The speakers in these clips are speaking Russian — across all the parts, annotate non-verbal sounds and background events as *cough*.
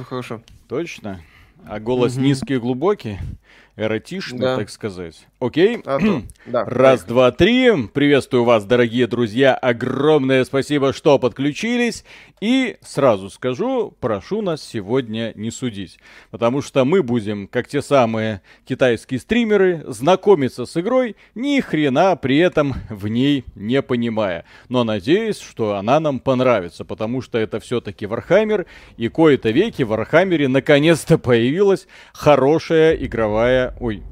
все хорошо. Точно? А голос угу. низкий и глубокий? Эротичный, да. так сказать. Окей? А то, *clears throat* да, Раз, два, три. Приветствую вас, дорогие друзья. Огромное спасибо, что подключились. И сразу скажу, прошу нас сегодня не судить. Потому что мы будем, как те самые китайские стримеры, знакомиться с игрой, ни хрена при этом в ней не понимая. Но надеюсь, что она нам понравится, потому что это все-таки Вархаммер, и в кои-то веки в Вархаммере наконец-то появилась хорошая игровая... Ой,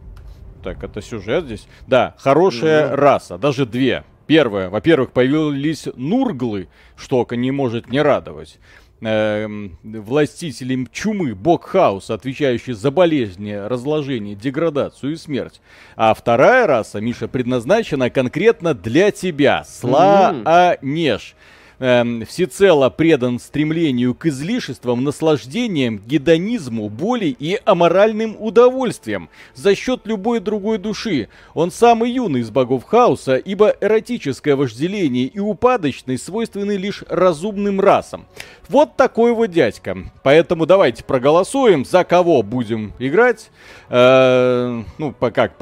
так, это сюжет здесь. Да, хорошая mm-hmm. раса, даже две. Первое, во-первых, появились нурглы, что не может не радовать. Эм, властителем чумы, бог хаоса, отвечающий за болезни, разложение, деградацию и смерть. А вторая раса, Миша, предназначена конкретно для тебя. Слаанеш. Mm-hmm э, всецело предан стремлению к излишествам, наслаждениям, гедонизму, боли и аморальным удовольствиям за счет любой другой души. Он самый юный из богов хаоса, ибо эротическое вожделение и упадочность свойственны лишь разумным расам. Вот такой вот дядька. Поэтому давайте проголосуем, за кого будем играть. Э, ну, как,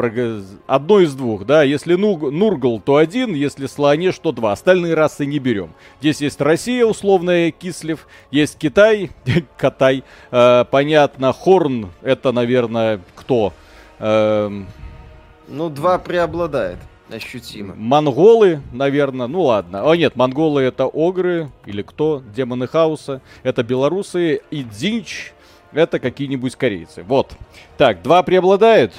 одно из двух, да. Если Нургл, то один, если Слонеж, то два. Остальные расы не берем. Здесь есть Россия, условная Кислев, есть Китай, *laughs* Катай. Э, понятно, Хорн, это, наверное, кто? Э, ну, два преобладает. Ощутимо. Монголы, наверное, ну ладно. О нет, монголы это огры или кто? Демоны хаоса. Это белорусы. И Динч это какие-нибудь корейцы. Вот. Так, два преобладает.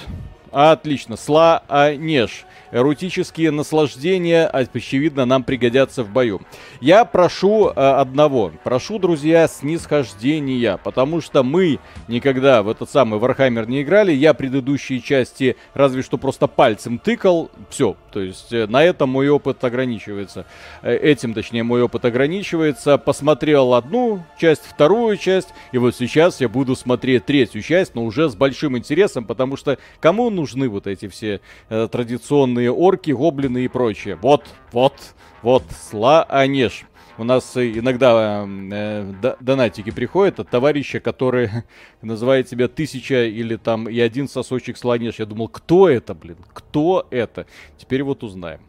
Отлично. Сла Анеш эротические наслаждения, очевидно, нам пригодятся в бою. Я прошу э, одного, прошу, друзья, снисхождения, потому что мы никогда в этот самый Warhammer не играли, я предыдущие части разве что просто пальцем тыкал, все, то есть э, на этом мой опыт ограничивается, э, этим, точнее, мой опыт ограничивается, посмотрел одну часть, вторую часть, и вот сейчас я буду смотреть третью часть, но уже с большим интересом, потому что кому нужны вот эти все э, традиционные огромные орки, гоблины и прочее. Вот, вот, вот, слаанеш. У нас иногда э, донатики приходят от товарища, который *laughs* называет себя тысяча или там и один сосочек слонеж. Я думал, кто это, блин? Кто это? Теперь вот узнаем.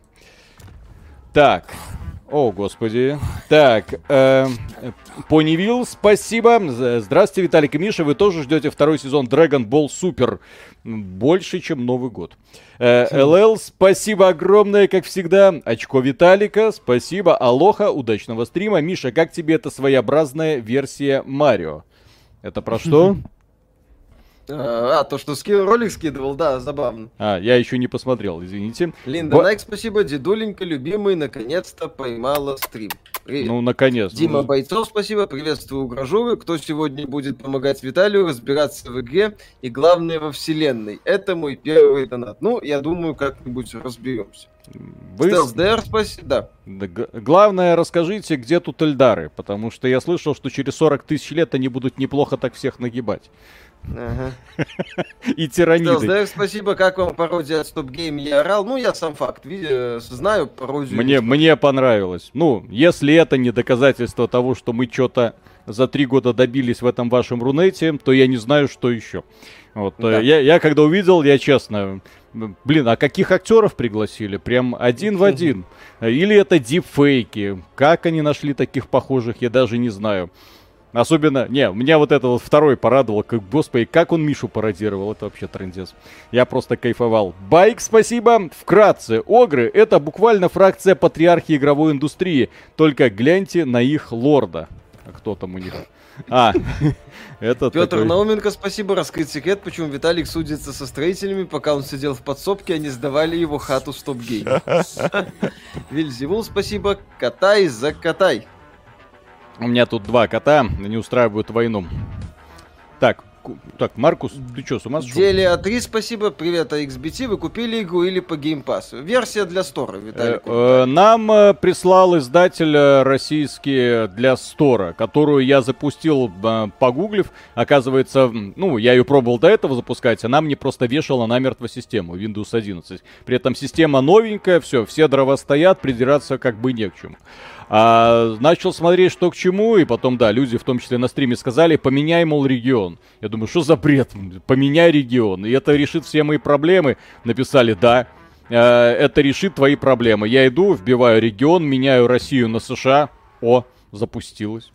Так, о, господи. Так, э, Понивилл, спасибо. Здравствуйте, Виталик и Миша. Вы тоже ждете второй сезон Dragon Ball Super. Больше, чем Новый год. Э, ЛЛ, спасибо огромное, как всегда. Очко Виталика, спасибо. Алоха, удачного стрима. Миша, как тебе эта своеобразная версия Марио? Это про что? *laughs* А, то, что ски... ролик скидывал, да, забавно. А, я еще не посмотрел, извините. Линда, Бо... Найк, спасибо. Дедуленька, любимый, наконец-то поймала стрим. Привет. Ну, наконец. Дима Бойцов, спасибо. Приветствую Грожовы. Кто сегодня будет помогать Виталию разбираться в игре и, главное, во вселенной? Это мой первый донат. Ну, я думаю, как-нибудь разберемся. Вы... Стелс спасибо. Да. Главное, расскажите, где тут Эльдары, потому что я слышал, что через 40 тысяч лет они будут неплохо так всех нагибать. Ага. *laughs* И тираниды. Да, спасибо, как вам пародия от Stop Game я орал. Ну, я сам факт, видя, знаю пародию. Мне, мне понравилось. Ну, если это не доказательство того, что мы что-то за три года добились в этом вашем рунете, то я не знаю, что еще. Вот, э, да. я, я когда увидел, я честно, блин, а каких актеров пригласили? Прям один в один. *laughs* Или это дипфейки? Как они нашли таких похожих, я даже не знаю. Особенно, не, меня вот это вот второй порадовал, как, господи, как он Мишу пародировал, это вообще трендец. Я просто кайфовал. Байк, спасибо. Вкратце, Огры — это буквально фракция патриархии игровой индустрии, только гляньте на их лорда. А кто там у них? А, это Петр такой... Науменко, спасибо. Раскрыть секрет, почему Виталик судится со строителями, пока он сидел в подсобке, они сдавали его хату стоп-гейм. *laughs* Вильзевул, спасибо. Катай за катай. У меня тут два кота, не устраивают войну. Так, так, Маркус, ты что, с ума сошел? Делия 3, спасибо. Привет, XBT. Вы купили игру или по Pass? Версия для стора, Виталий. Э, э, нам э, прислал издатель российский для стора, которую я запустил, погуглив. Оказывается, ну, я ее пробовал до этого запускать, она мне просто вешала намертво систему Windows 11. При этом система новенькая, все, все дрова стоят, придираться как бы не к чему. А начал смотреть, что к чему, и потом, да, люди в том числе на стриме сказали, поменяй, мол, регион. Я думаю, что за бред? Поменяй регион. И это решит все мои проблемы. Написали, да, э, это решит твои проблемы. Я иду, вбиваю регион, меняю Россию на США. О, запустилось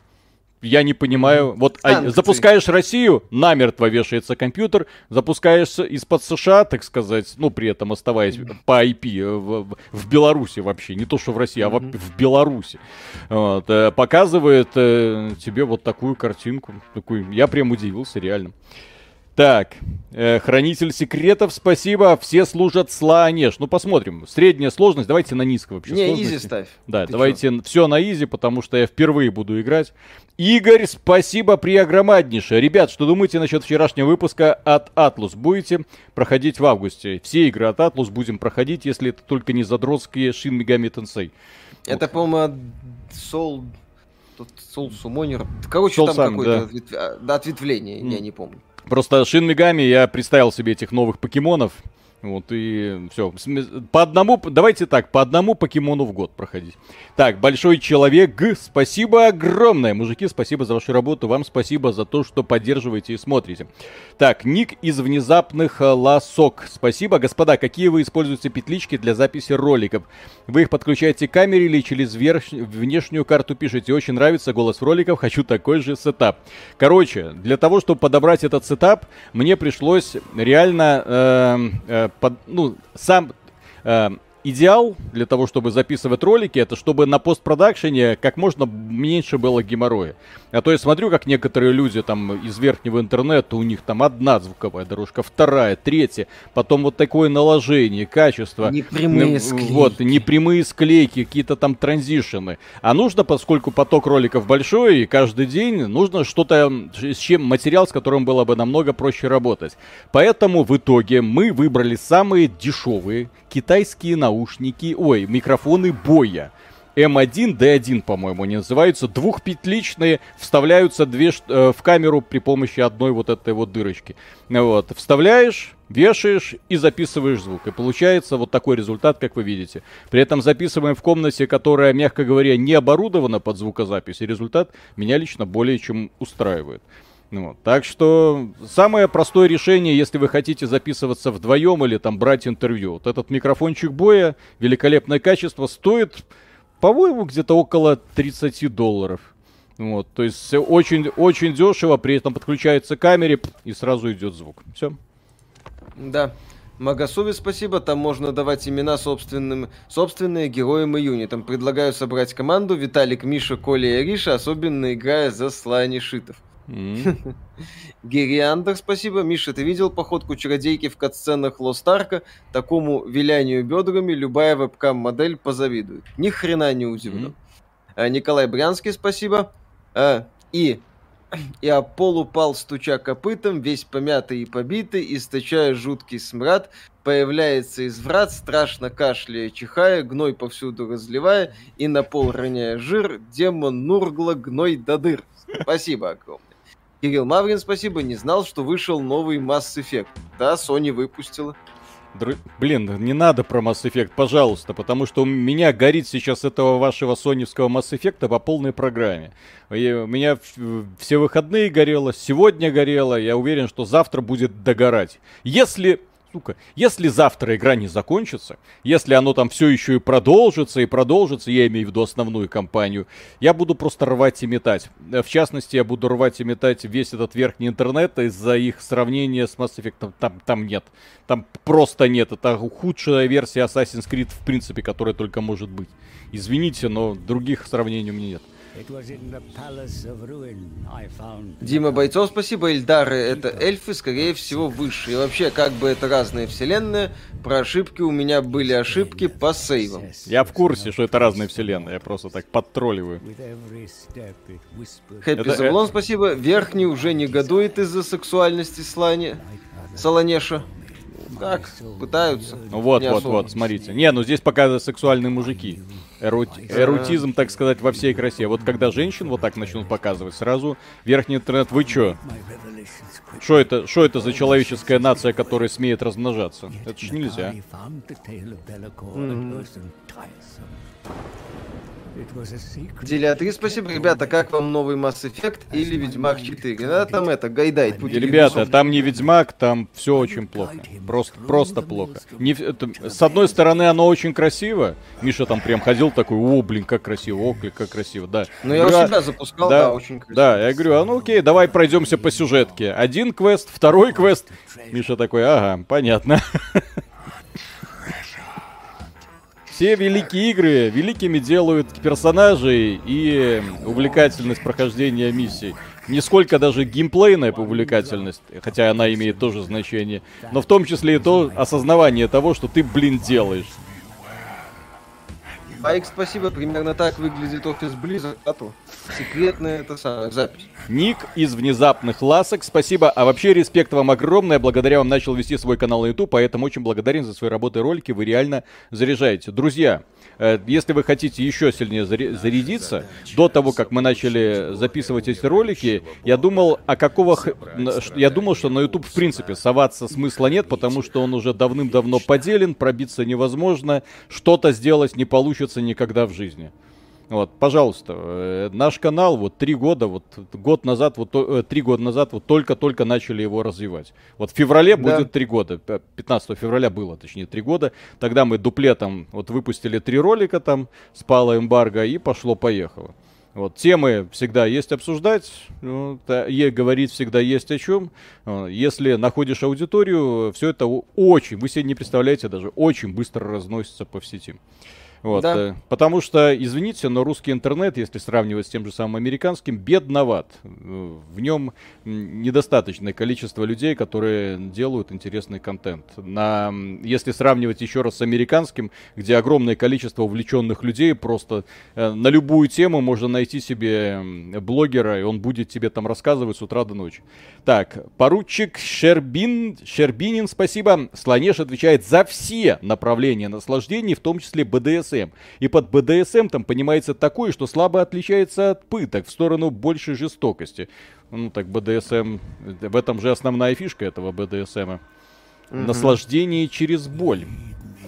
я не понимаю. Вот а, запускаешь Россию, намертво вешается компьютер, запускаешь из-под США, так сказать, ну, при этом оставаясь по IP э, в, в Беларуси вообще, не то, что в России, а в, в Беларуси, вот, э, показывает э, тебе вот такую картинку. Такую, я прям удивился, реально. Так, э, хранитель секретов, спасибо. Все служат Слаонеж. Ну, посмотрим. Средняя сложность, давайте на низкую вообще Не, сложности. изи ставь. Да, Ты давайте чё? все на изи, потому что я впервые буду играть. Игорь, спасибо преогромаднейшее. Ребят, что думаете насчет вчерашнего выпуска от Atlus? Будете проходить в августе? Все игры от Atlus будем проходить, если это только не задротские Shin Megami Tensei. Это, вот. по-моему, Soul... Soul Summoner. Короче, Soul там какое-то да. А, ответвление, mm. я не помню. Просто Шин Мегами я представил себе этих новых покемонов. Вот и все. По одному, давайте так, по одному покемону в год проходить. Так, большой человек, спасибо огромное. Мужики, спасибо за вашу работу. Вам спасибо за то, что поддерживаете и смотрите. Так, ник из внезапных э, лосок. Спасибо. Господа, какие вы используете петлички для записи роликов? Вы их подключаете к камере или через верх... внешнюю карту пишете? Очень нравится голос роликов, хочу такой же сетап. Короче, для того, чтобы подобрать этот сетап, мне пришлось реально э, э, под, ну, сам э, идеал для того, чтобы записывать ролики, это чтобы на постпродакшене как можно меньше было геморроя. А то я смотрю, как некоторые люди там из верхнего интернета, у них там одна звуковая дорожка, вторая, третья, потом вот такое наложение, качество. Непрямые склейки. Вот, непрямые склейки, какие-то там транзишены. А нужно, поскольку поток роликов большой, и каждый день нужно что-то, с чем материал, с которым было бы намного проще работать. Поэтому в итоге мы выбрали самые дешевые китайские наушники, ой, микрофоны Боя. M1, D1, по-моему, они называются. Двухпетличные, вставляются две э, в камеру при помощи одной вот этой вот дырочки. Вот, вставляешь, вешаешь и записываешь звук. И получается вот такой результат, как вы видите. При этом записываем в комнате, которая, мягко говоря, не оборудована под звукозапись. И результат меня лично более чем устраивает. Ну вот. Так что самое простое решение, если вы хотите записываться вдвоем или там брать интервью. Вот этот микрофончик боя, великолепное качество, стоит, по-моему, где-то около 30 долларов. Вот, то есть очень, очень дешево, при этом подключается к камере и сразу идет звук. Все. Да. Магасуви спасибо, там можно давать имена собственным, собственные героям и юнитам. Предлагаю собрать команду Виталик, Миша, Коля и Ариша, особенно играя за Слани Шитов. Mm. Гериандр, спасибо. Миша, ты видел походку чародейки в катсценах Лост Арка? Такому вилянию бедрами любая вебкам-модель позавидует. Ни хрена не удивлен. Mm. А, Николай Брянский, спасибо. А, и и Апол упал, стуча копытом, весь помятый и побитый, источая жуткий смрад, появляется из врат, страшно кашляя, чихая, гной повсюду разливая, и на пол роняя жир, демон Нургла гной до дыр. Спасибо огромное. Кирилл Маврин, спасибо, не знал, что вышел новый Mass Effect. Да, Sony выпустила. Др... Блин, не надо про Mass Effect, пожалуйста, потому что у меня горит сейчас этого вашего соневского Mass Effect по полной программе. И у меня все выходные горело, сегодня горело, я уверен, что завтра будет догорать. Если сука, если завтра игра не закончится, если оно там все еще и продолжится, и продолжится, я имею в виду основную кампанию, я буду просто рвать и метать. В частности, я буду рвать и метать весь этот верхний интернет из-за их сравнения с Mass Effect. Там, там нет. Там просто нет. Это худшая версия Assassin's Creed, в принципе, которая только может быть. Извините, но других сравнений у меня нет. Дима Бойцов, спасибо. Эльдары — это эльфы, скорее всего, выше. И вообще, как бы это разные вселенные, про ошибки у меня были ошибки по сейвам. Я в курсе, что это разные вселенные, я просто так подтролливаю. Хэппи Заблон, спасибо. Верхний уже негодует из-за сексуальности Слани. Солонеша. Так, пытаются. Ну вот, вот, вот, смотрите. Не, ну здесь пока сексуальные мужики. Эрут... Эрутизм, так сказать, во всей красе. Вот когда женщин вот так начнут показывать, сразу верхний интернет, вы чё? Что это, что это за человеческая нация, которая смеет размножаться? Это ж нельзя. Mm-hmm. Деля 3, спасибо. Ребята, как вам новый Mass Effect или Ведьмак 4? Да, там это, гайдает. Ребята, там не Ведьмак, там все очень плохо. Просто, просто плохо. Не, это, с одной стороны, оно очень красиво. Миша там прям ходил такой, о, блин, как красиво, о, как красиво, да. Ну, я у себя запускал, да, да, очень красиво. Да, я говорю, а ну окей, давай пройдемся по сюжетке. Один квест, второй квест. Миша такой, ага, понятно. *laughs* Все великие игры великими делают персонажей и увлекательность прохождения миссий. Не сколько даже геймплейная увлекательность, хотя она имеет тоже значение, но в том числе и то осознавание того, что ты, блин, делаешь. Айк, спасибо. Примерно так выглядит офис Blizzard. А то секретная это самая запись. Ник из внезапных ласок. Спасибо. А вообще респект вам огромное. Благодаря вам начал вести свой канал на YouTube, поэтому очень благодарен за свои работы и ролики. Вы реально заряжаете. Друзья, если вы хотите еще сильнее зарядиться, до того, как мы начали записывать эти ролики, я думал, а какого... Я думал, что на YouTube в принципе соваться смысла нет, потому что он уже давным-давно поделен, пробиться невозможно, что-то сделать не получится никогда в жизни. Вот, пожалуйста, э, наш канал вот три года, вот год назад, вот э, три года назад вот только-только начали его развивать. Вот в феврале да. будет три года, 15 февраля было, точнее, три года. Тогда мы дуплетом вот выпустили три ролика там, спала эмбарго и пошло-поехало. Вот, темы всегда есть обсуждать, вот, и говорить всегда есть о чем. Если находишь аудиторию, все это очень, вы себе не представляете даже, очень быстро разносится по сети. Вот, да. э, потому что, извините, но русский интернет, если сравнивать с тем же самым американским, бедноват. В нем недостаточное количество людей, которые делают интересный контент. На, если сравнивать еще раз с американским, где огромное количество увлеченных людей, просто э, на любую тему можно найти себе блогера, и он будет тебе там рассказывать с утра до ночи. Так, поручик Щербин, Щербинин, спасибо. Слонеж отвечает за все направления наслаждений, в том числе БДСМ. И под БДСМ там понимается такое, что слабо отличается от пыток в сторону большей жестокости. Ну так БДСМ, в этом же основная фишка этого БДСМа. Угу. Наслаждение через боль.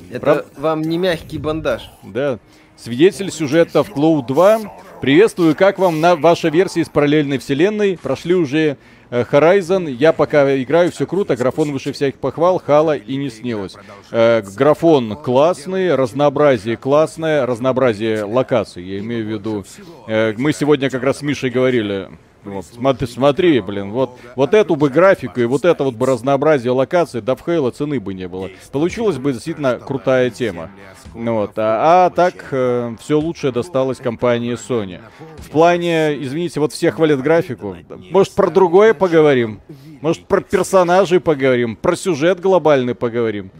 Это Прав... вам не мягкий бандаж. Да. Свидетель сюжета в Клоу 2. Приветствую, как вам на ваша версия из параллельной вселенной? Прошли уже Horizon, я пока играю, все круто, графон выше всяких похвал, хала и не снилось. Э, графон классный, разнообразие классное, разнообразие локаций, я имею в виду. Э, мы сегодня как раз с Мишей говорили, вот, смотри, смотри, блин, вот, вот эту бы графику и вот это вот бы разнообразие локаций, да в Хейла цены бы не было. Получилась бы действительно крутая тема. Вот, а, а так э, все лучшее досталось компании Sony. В плане, извините, вот все хвалят графику. Может про другое поговорим? Может про персонажей поговорим? Про сюжет глобальный поговорим?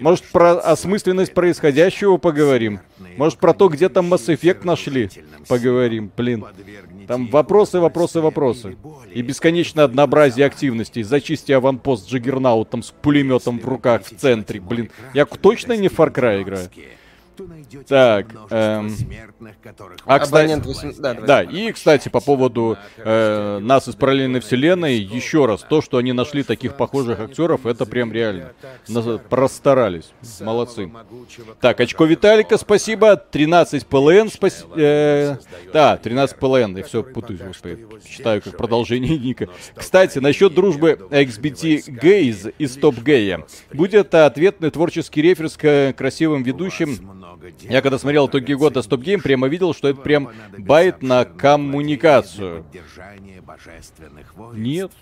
Может про осмысленность происходящего поговорим? Может про то, где там Mass Effect нашли? Поговорим, блин. Там вопросы, вопросы, вопросы. И бесконечное однообразие активностей. Зачисти аванпост Джиггернаутом с пулеметом в руках в центре. Блин, я точно не в Far Cry играю? Так, эм... а, кстати, 8... да, да, и, кстати, по поводу э, нас из параллельной вселенной, еще раз, то, что они нашли таких похожих актеров, это прям реально. Нас простарались. Молодцы. Так, очко Виталика, спасибо. 13 ПЛН, спасибо. Э, да, 13 ПЛН, я все путаюсь, господи. Читаю как продолжение ника. Кстати, насчет дружбы iXBT Games и StopGame. Будет ответный творческий референс к красивым ведущим я когда смотрел итоги года StopGame, прямо видел, что это прям байт на коммуникацию. Нет.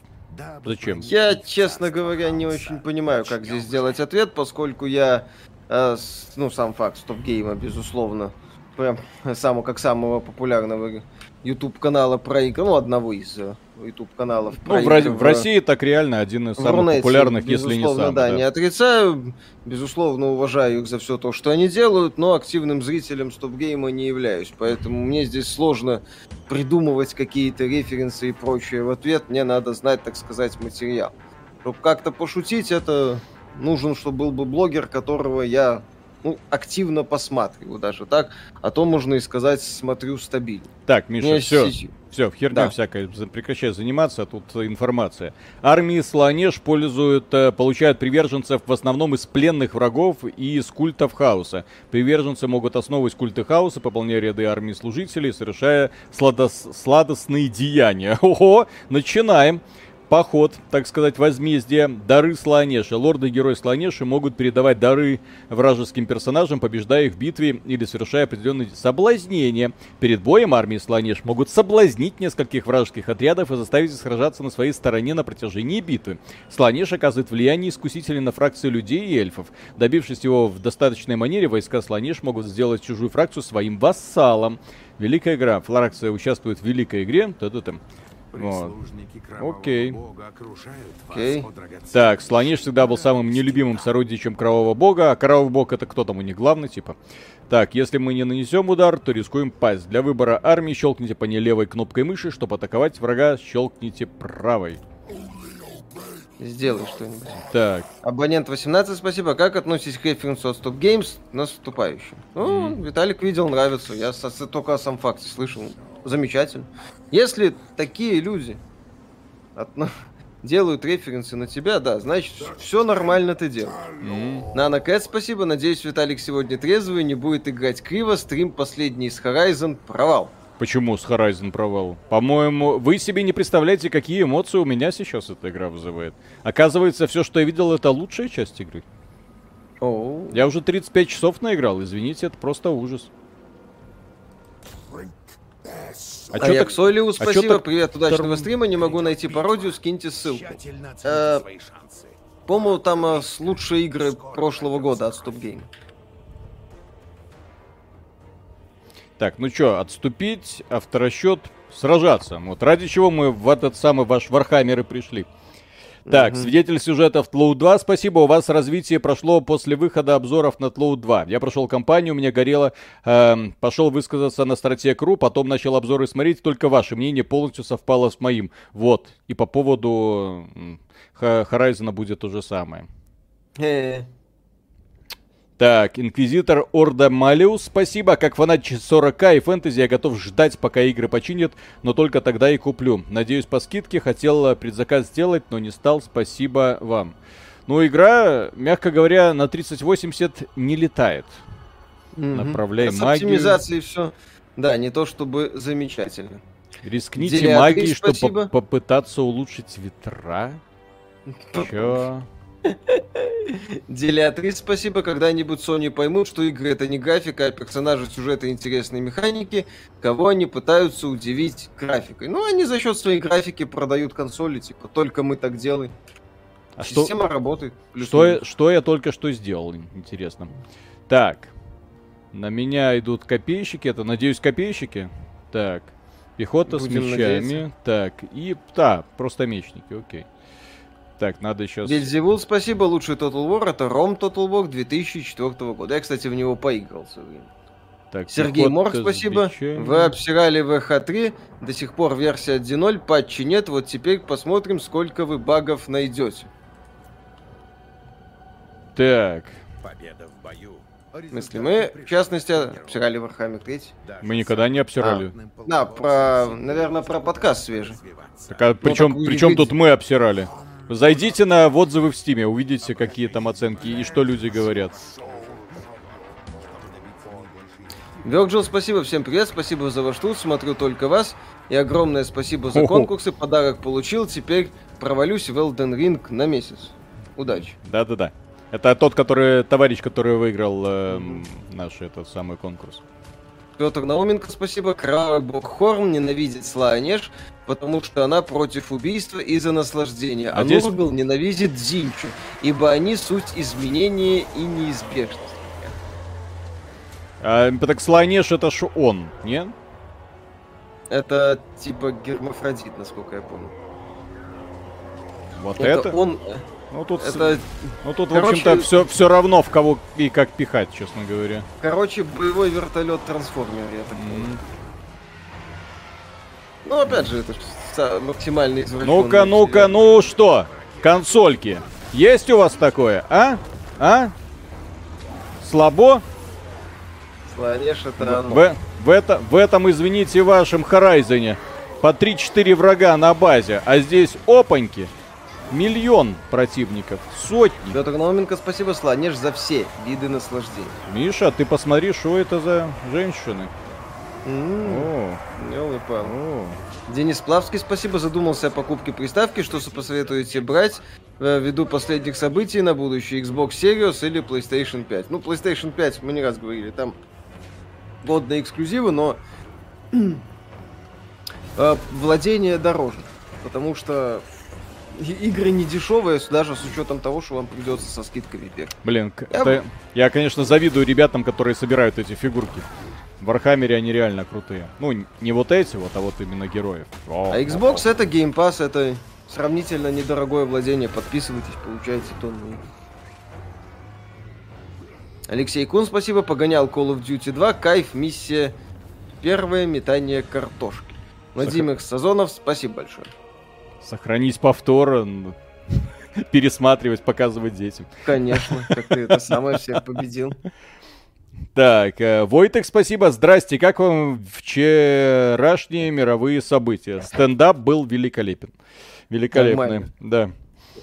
Зачем? Я, честно говоря, не очень понимаю, как здесь сделать ответ, поскольку я, э, ну, сам факт Стоп Гейма, безусловно, прям *laughs* самого, как самого популярного YouTube канала про игры, ну, одного из э, YouTube каналов. Ну, в, в, в России так реально один из самых Рунете, популярных, если не самый. Да, да, не отрицаю, безусловно, уважаю их за все то, что они делают, но активным зрителем стоп-гейма не являюсь, поэтому мне здесь сложно придумывать какие-то референсы и прочее в ответ, мне надо знать, так сказать, материал. Чтобы как-то пошутить, это нужен, чтобы был бы блогер, которого я ну, активно посматриваю даже так, а то можно и сказать, смотрю стабильно. Так, Миша, все, все, херня да. всякая, прекращай заниматься, а тут информация. Армии Слонеж пользуют, э, получают приверженцев в основном из пленных врагов и из культов хаоса. Приверженцы могут основывать культы хаоса, пополняя ряды армии служителей, совершая сладос, сладостные деяния. *laughs* Ого, начинаем поход, так сказать, возмездие, дары Слонеши. Лорды-герои Слонеши могут передавать дары вражеским персонажам, побеждая их в битве или совершая определенные соблазнения. Перед боем армии Слонеш могут соблазнить нескольких вражеских отрядов и заставить их сражаться на своей стороне на протяжении битвы. Слонеш оказывает влияние искусителей на фракции людей и эльфов. Добившись его в достаточной манере, войска Слонеш могут сделать чужую фракцию своим вассалом. Великая игра. Фракция участвует в великой игре. Та-та-та. Вот. Окей. Окей. Так, Слониш всегда был самым нелюбимым сородичем Кровавого Бога, а Кровавый Бог это кто там у них главный, типа? Так, если мы не нанесем удар, то рискуем пасть. Для выбора армии щелкните по ней левой кнопкой мыши, чтобы атаковать врага, щелкните правой. Сделай что-нибудь. Так. Абонент 18, спасибо. Как относитесь к референсу от Stop Games наступающим? Ну, mm. Виталик видел, нравится. Я только о сам факте слышал замечательно. Если такие люди отно... *laughs* делают референсы на тебя, да, значит, все нормально ты делаешь. Mm. Нана Кэт, спасибо. Надеюсь, Виталик сегодня трезвый, не будет играть криво. Стрим последний из Horizon провал. Почему с Horizon провал? По-моему, вы себе не представляете, какие эмоции у меня сейчас эта игра вызывает. Оказывается, все, что я видел, это лучшая часть игры. Oh. Я уже 35 часов наиграл, извините, это просто ужас. А, а я так... Солиу, спасибо, а так... привет, удачного Тор... стрима, не могу найти пародию, скиньте ссылку. Э, По-моему, там э, лучшие игры прошлого года от Stop Game. Так, ну что, отступить, авторасчет, сражаться. Вот ради чего мы в этот самый ваш Warhammer и пришли. Так, угу. свидетель сюжетов TLOU 2. Спасибо, у вас развитие прошло после выхода обзоров на TLOU 2. Я прошел кампанию, у меня горело, э, пошел высказаться на Stratege.ru, потом начал обзоры смотреть, только ваше мнение полностью совпало с моим. Вот, и по поводу Horizon будет то же самое. Э, так, Инквизитор Орда Малиус, спасибо. Как фанат 40к и фэнтези я готов ждать, пока игры починят, но только тогда и куплю. Надеюсь, по скидке хотел предзаказ сделать, но не стал. Спасибо вам. Ну, игра, мягко говоря, на 3080 не летает. Mm-hmm. Направляй С магию. оптимизацией все, да, не то чтобы замечательно. Рискните Делиатри, магией, чтобы попытаться улучшить ветра. Чё? Делиатрис, спасибо. Когда-нибудь Sony поймут, что игры это не графика, а персонажи, сюжеты интересные механики, кого они пытаются удивить графикой. Ну, они за счет своей графики продают консоли, типа, только мы так делаем. А Система что, работает. Что я, что я только что сделал, интересно. Так. На меня идут копейщики. Это, надеюсь, копейщики. Так. Пехота Будем с мечами. Надеяться. Так. И, да, просто мечники, окей. Так, надо сейчас... Вельзевул, спасибо. Лучший Total War это Ром Total War 2004 года. Я, кстати, в него поиграл все время. Так, Сергей Мор, спасибо. Вы обсирали ВХ-3, до сих пор версия 1.0, патчи нет, вот теперь посмотрим, сколько вы багов найдете. Так. Победа в бою. В смысле, мы, в частности, обсирали Warhammer 3. Мы никогда не обсирали. А, да, про, наверное, про подкаст свежий. Так, а причем, ну, причем тут мы обсирали? Зайдите на отзывы в Стиме, увидите, какие там оценки и что люди говорят. Вёрджил, спасибо, всем привет, спасибо за ваш труд, смотрю только вас. И огромное спасибо за конкурсы, подарок получил, теперь провалюсь в Elden Ring на месяц. Удачи. Да-да-да. Это тот, который, товарищ, который выиграл э, наш этот самый конкурс. Петр Науменко, спасибо. Крава Бокхорн ненавидит Слайнеш, потому что она против убийства и за наслаждение. А, а здесь... Нургл ненавидит Зинчу, ибо они суть изменения и неизбежность. А, так Слайнеш это ж он, не? Это типа гермафродит, насколько я помню. Вот это? это? он... Ну тут, это... ну, тут Короче... в общем-то, все, все равно в кого и как пихать, честно говоря. Короче, боевой вертолет трансформер, я так понял. Mm. Ну, опять же, это максимально Ну-ка, ну-ка, ну что? Консольки. Есть у вас такое, а? А? слабо? Слонеж это в, в, это, в этом, извините, вашем Хорайзене по 3-4 врага на базе, а здесь опаньки. Миллион противников, сотни. Петр Науменко, спасибо, Слонеж, за все виды наслаждения. Миша, ты посмотри, что это за женщины. О, Денис Плавский, спасибо, задумался о покупке приставки, что посоветуете брать э, ввиду последних событий на будущее, Xbox Series или PlayStation 5. Ну, PlayStation 5, мы не раз говорили, там годные эксклюзивы, но *clears throat* э, владение дороже, потому что игры не дешевые, даже с учетом того, что вам придется со скидками бегать. Блин, я, это... я, конечно, завидую ребятам, которые собирают эти фигурки. В Вархаммере они реально крутые. Ну, не вот эти вот, а вот именно героев. О, а Xbox о, о. это Game Pass, это сравнительно недорогое владение. Подписывайтесь, получайте тонны. Алексей Кун, спасибо. Погонял Call of Duty 2. Кайф, миссия. Первое метание картошки. Владимир. Сазонов, спасибо большое. Сохранить повтор, *laughs* пересматривать, показывать детям. Конечно, как ты это самое всех победил. Так, э, Войтек, спасибо. Здрасте, как вам вчерашние мировые события? Стендап был великолепен. Великолепный, Нормально. да.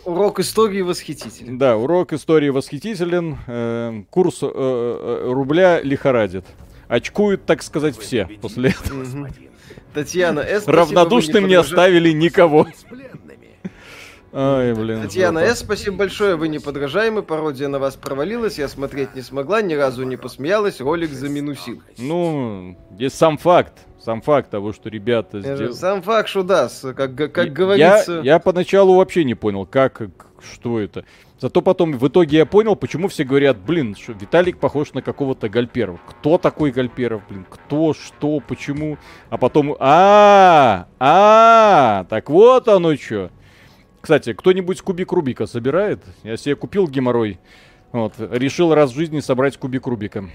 Урок истории восхитителен. Да, урок истории восхитителен. Э, курс э, рубля лихорадит. Очкуют, так сказать, все после этого. Татьяна С. Равнодушным не оставили никого. Ай, блин. Татьяна С, спасибо большое, вы не подражаемы, пародия на вас провалилась, я смотреть не смогла, ни разу не посмеялась, ролик заминусил. Ну, есть сам факт, сам факт того, что ребята сделали. Сам факт, что да, как, как говорится. Я, я поначалу вообще не понял, как, что это. Зато потом в итоге я понял, почему все говорят, блин, что Виталик похож на какого-то Гальперова. Кто такой Гальперов, блин? Кто, что, почему? А потом, а, а, так вот оно что. Кстати, кто-нибудь кубик Рубика собирает? Я себе купил геморрой. Вот, решил раз в жизни собрать кубик Рубика.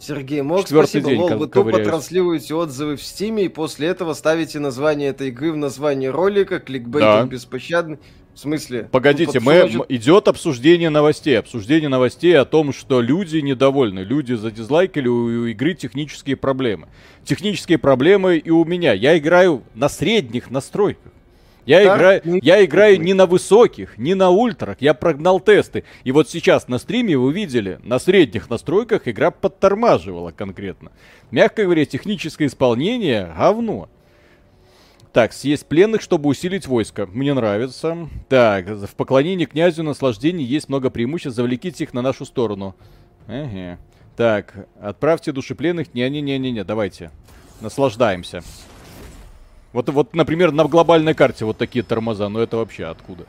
Сергей Мог, Четвертый спасибо. День, Лол, вы тупо транслируете отзывы в Стиме и после этого ставите название этой игры в название ролика, кликбейтинг да. беспощадный. В смысле? Погодите, мы, значит... идет обсуждение новостей. Обсуждение новостей о том, что люди недовольны. Люди задизлайкали у игры технические проблемы. Технические проблемы и у меня. Я играю на средних настройках. Я, да? играю, ну, я играю не на высоких, не на ультрах, я прогнал тесты. И вот сейчас на стриме вы видели, на средних настройках игра подтормаживала конкретно. Мягко говоря, техническое исполнение говно. Так, съесть пленных, чтобы усилить войско. Мне нравится. Так, в поклонении князю наслаждений есть много преимуществ. Завлеките их на нашу сторону. Ага. Так, отправьте души пленных. Не-не-не-не-не, давайте. Наслаждаемся. Вот, вот, например, на глобальной карте вот такие тормоза, но это вообще откуда?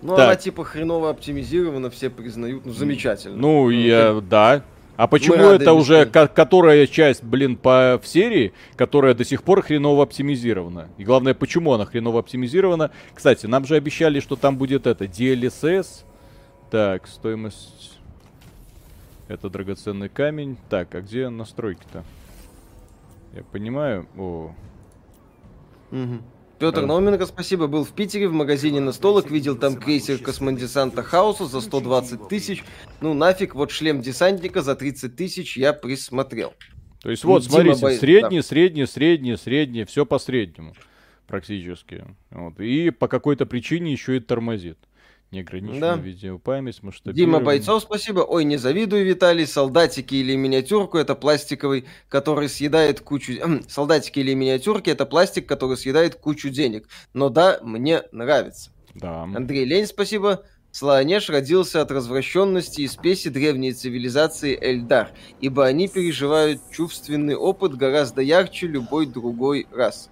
Ну, так. она типа хреново оптимизирована, все признают, ну, замечательно. Ну, ну я, ты... да. А почему это уже ко- которая часть, блин, по в серии, которая до сих пор хреново оптимизирована? И главное, почему она хреново оптимизирована? Кстати, нам же обещали, что там будет это DLSS. Так, стоимость... Это драгоценный камень. Так, а где настройки-то? Я понимаю. О, Угу. Петр Науменко, спасибо, был в Питере в магазине на столок, видел там крейсер космодесанта Хауса за 120 тысяч. Ну нафиг, вот шлем десантника за 30 тысяч я присмотрел. То есть вот, Дима смотрите, бо... средний, да. средний, средний, средний, все по среднему практически. Вот. И по какой-то причине еще и тормозит. Неограниченная да. видеопамять, масштабирование. Дима Бойцов, спасибо. Ой, не завидую, Виталий. Солдатики или миниатюрку это пластиковый, который съедает кучу... Солдатики или миниатюрки это пластик, который съедает кучу денег. Но да, мне нравится. Да. Андрей Лень, спасибо. Слоонеж родился от развращенности и спеси древней цивилизации Эльдар, ибо они переживают чувственный опыт гораздо ярче любой другой раз.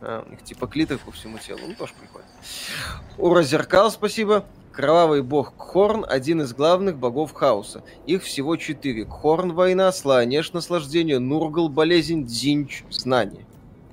А, у них типа клитор по всему телу. Ну, тоже прикольно. Ура Зеркал, спасибо. Кровавый бог Кхорн – один из главных богов хаоса. Их всего четыре. Кхорн – война, Слаонеш – наслаждение, Нургал – болезнь, Дзинч – знание.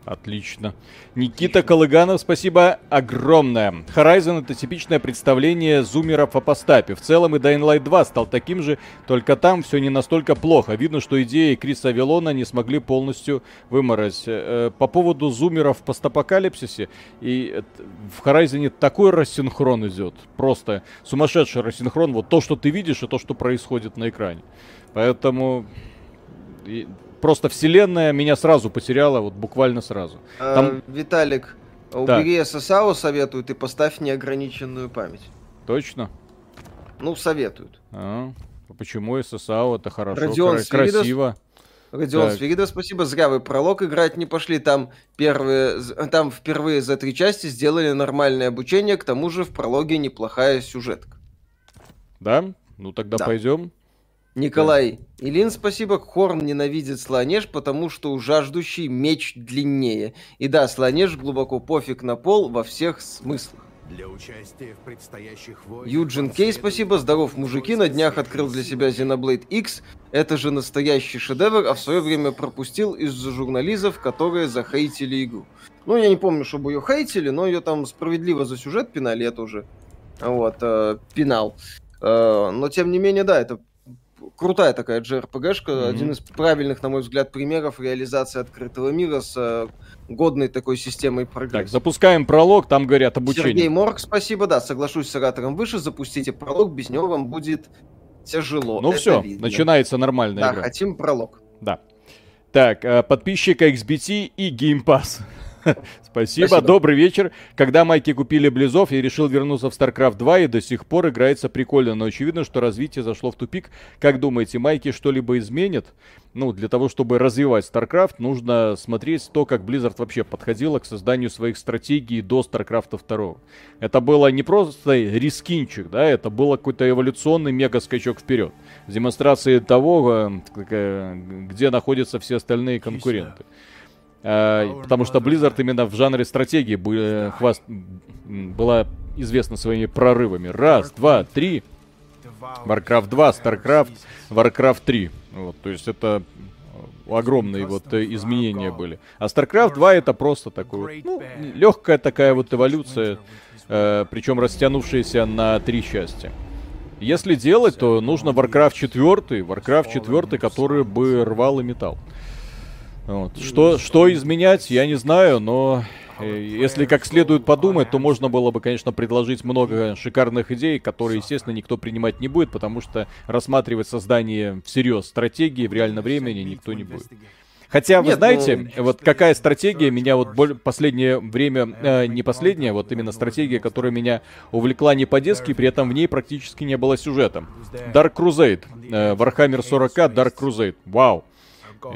Отлично. Никита Колыганов, спасибо огромное. Horizon это типичное представление зумеров о постапе. В целом и Dying Light 2 стал таким же, только там все не настолько плохо. Видно, что идеи Криса Авилона не смогли полностью вымороть. Э, по поводу зумеров в постапокалипсисе, и в Horizon такой рассинхрон идет. Просто сумасшедший рассинхрон. Вот то, что ты видишь, и то, что происходит на экране. Поэтому просто вселенная меня сразу потеряла, вот буквально сразу. А, Там... Виталик, убери да. SSAO советуют и поставь неограниченную память. Точно? Ну, советуют. А, почему SSAO? Это хорошо, Родион кра- красиво. Родион так. Сферидов, спасибо. Зря вы пролог играть не пошли. Там, первые, там впервые за три части сделали нормальное обучение. К тому же в прологе неплохая сюжетка. Да? Ну тогда да. пойдем. Николай да. Илин, спасибо. Хорн ненавидит слонеж, потому что у жаждущий меч длиннее. И да, слонеж глубоко пофиг на пол во всех смыслах. Для участия в предстоящих войнах... Юджин Кей, спасибо. Здоров, мужики. На днях открыл для себя Xenoblade X. Это же настоящий шедевр, а в свое время пропустил из-за журналистов, которые захейтили игру. Ну, я не помню, чтобы ее хейтили, но ее там справедливо за сюжет пинали, я тоже вот, э, пинал. Э, но, тем не менее, да, это крутая такая JRPG-шка, mm-hmm. один из правильных, на мой взгляд, примеров реализации открытого мира с э, годной такой системой прогресса. Так, запускаем пролог, там говорят обучение. Сергей Морг, спасибо, да, соглашусь с оратором выше, запустите пролог, без него вам будет тяжело. Ну все, видно. начинается нормальная да, игра. Да, хотим пролог. Да. Так, э, подписчик XBT и Game Pass. *laughs* Спасибо. Спасибо, добрый вечер. Когда майки купили Близов, я решил вернуться в StarCraft 2 и до сих пор играется прикольно, но очевидно, что развитие зашло в тупик. Как думаете, майки что-либо изменят? Ну, для того, чтобы развивать StarCraft, нужно смотреть то, как Blizzard вообще подходила к созданию своих стратегий до StarCraft 2. Это было не просто рискинчик, да, это было какой-то эволюционный мега-скачок вперед. С демонстрацией того, э, где находятся все остальные конкуренты. Э, потому что Blizzard именно в жанре стратегии э, хваст... была известна своими прорывами. Раз, два, три. Warcraft 2, StarCraft, Warcraft 3. Вот, то есть это огромные вот э, изменения были. А StarCraft 2 это просто такой, ну, легкая такая вот эволюция, э, причем растянувшаяся на три части. Если делать, то нужно Warcraft 4, Warcraft 4, который бы рвал и металл. Вот. Что, что изменять, я не знаю, но э, если как следует подумать, то можно было бы, конечно, предложить много шикарных идей, которые, естественно, никто принимать не будет, потому что рассматривать создание всерьез стратегии в реальном времени никто не будет. Хотя, вы Нет, знаете, ну... вот какая стратегия меня вот боль... последнее время, э, не последняя, вот именно стратегия, которая меня увлекла не по-детски, при этом в ней практически не было сюжета. Dark Crusade, э, Warhammer 40 Dark Crusade, вау.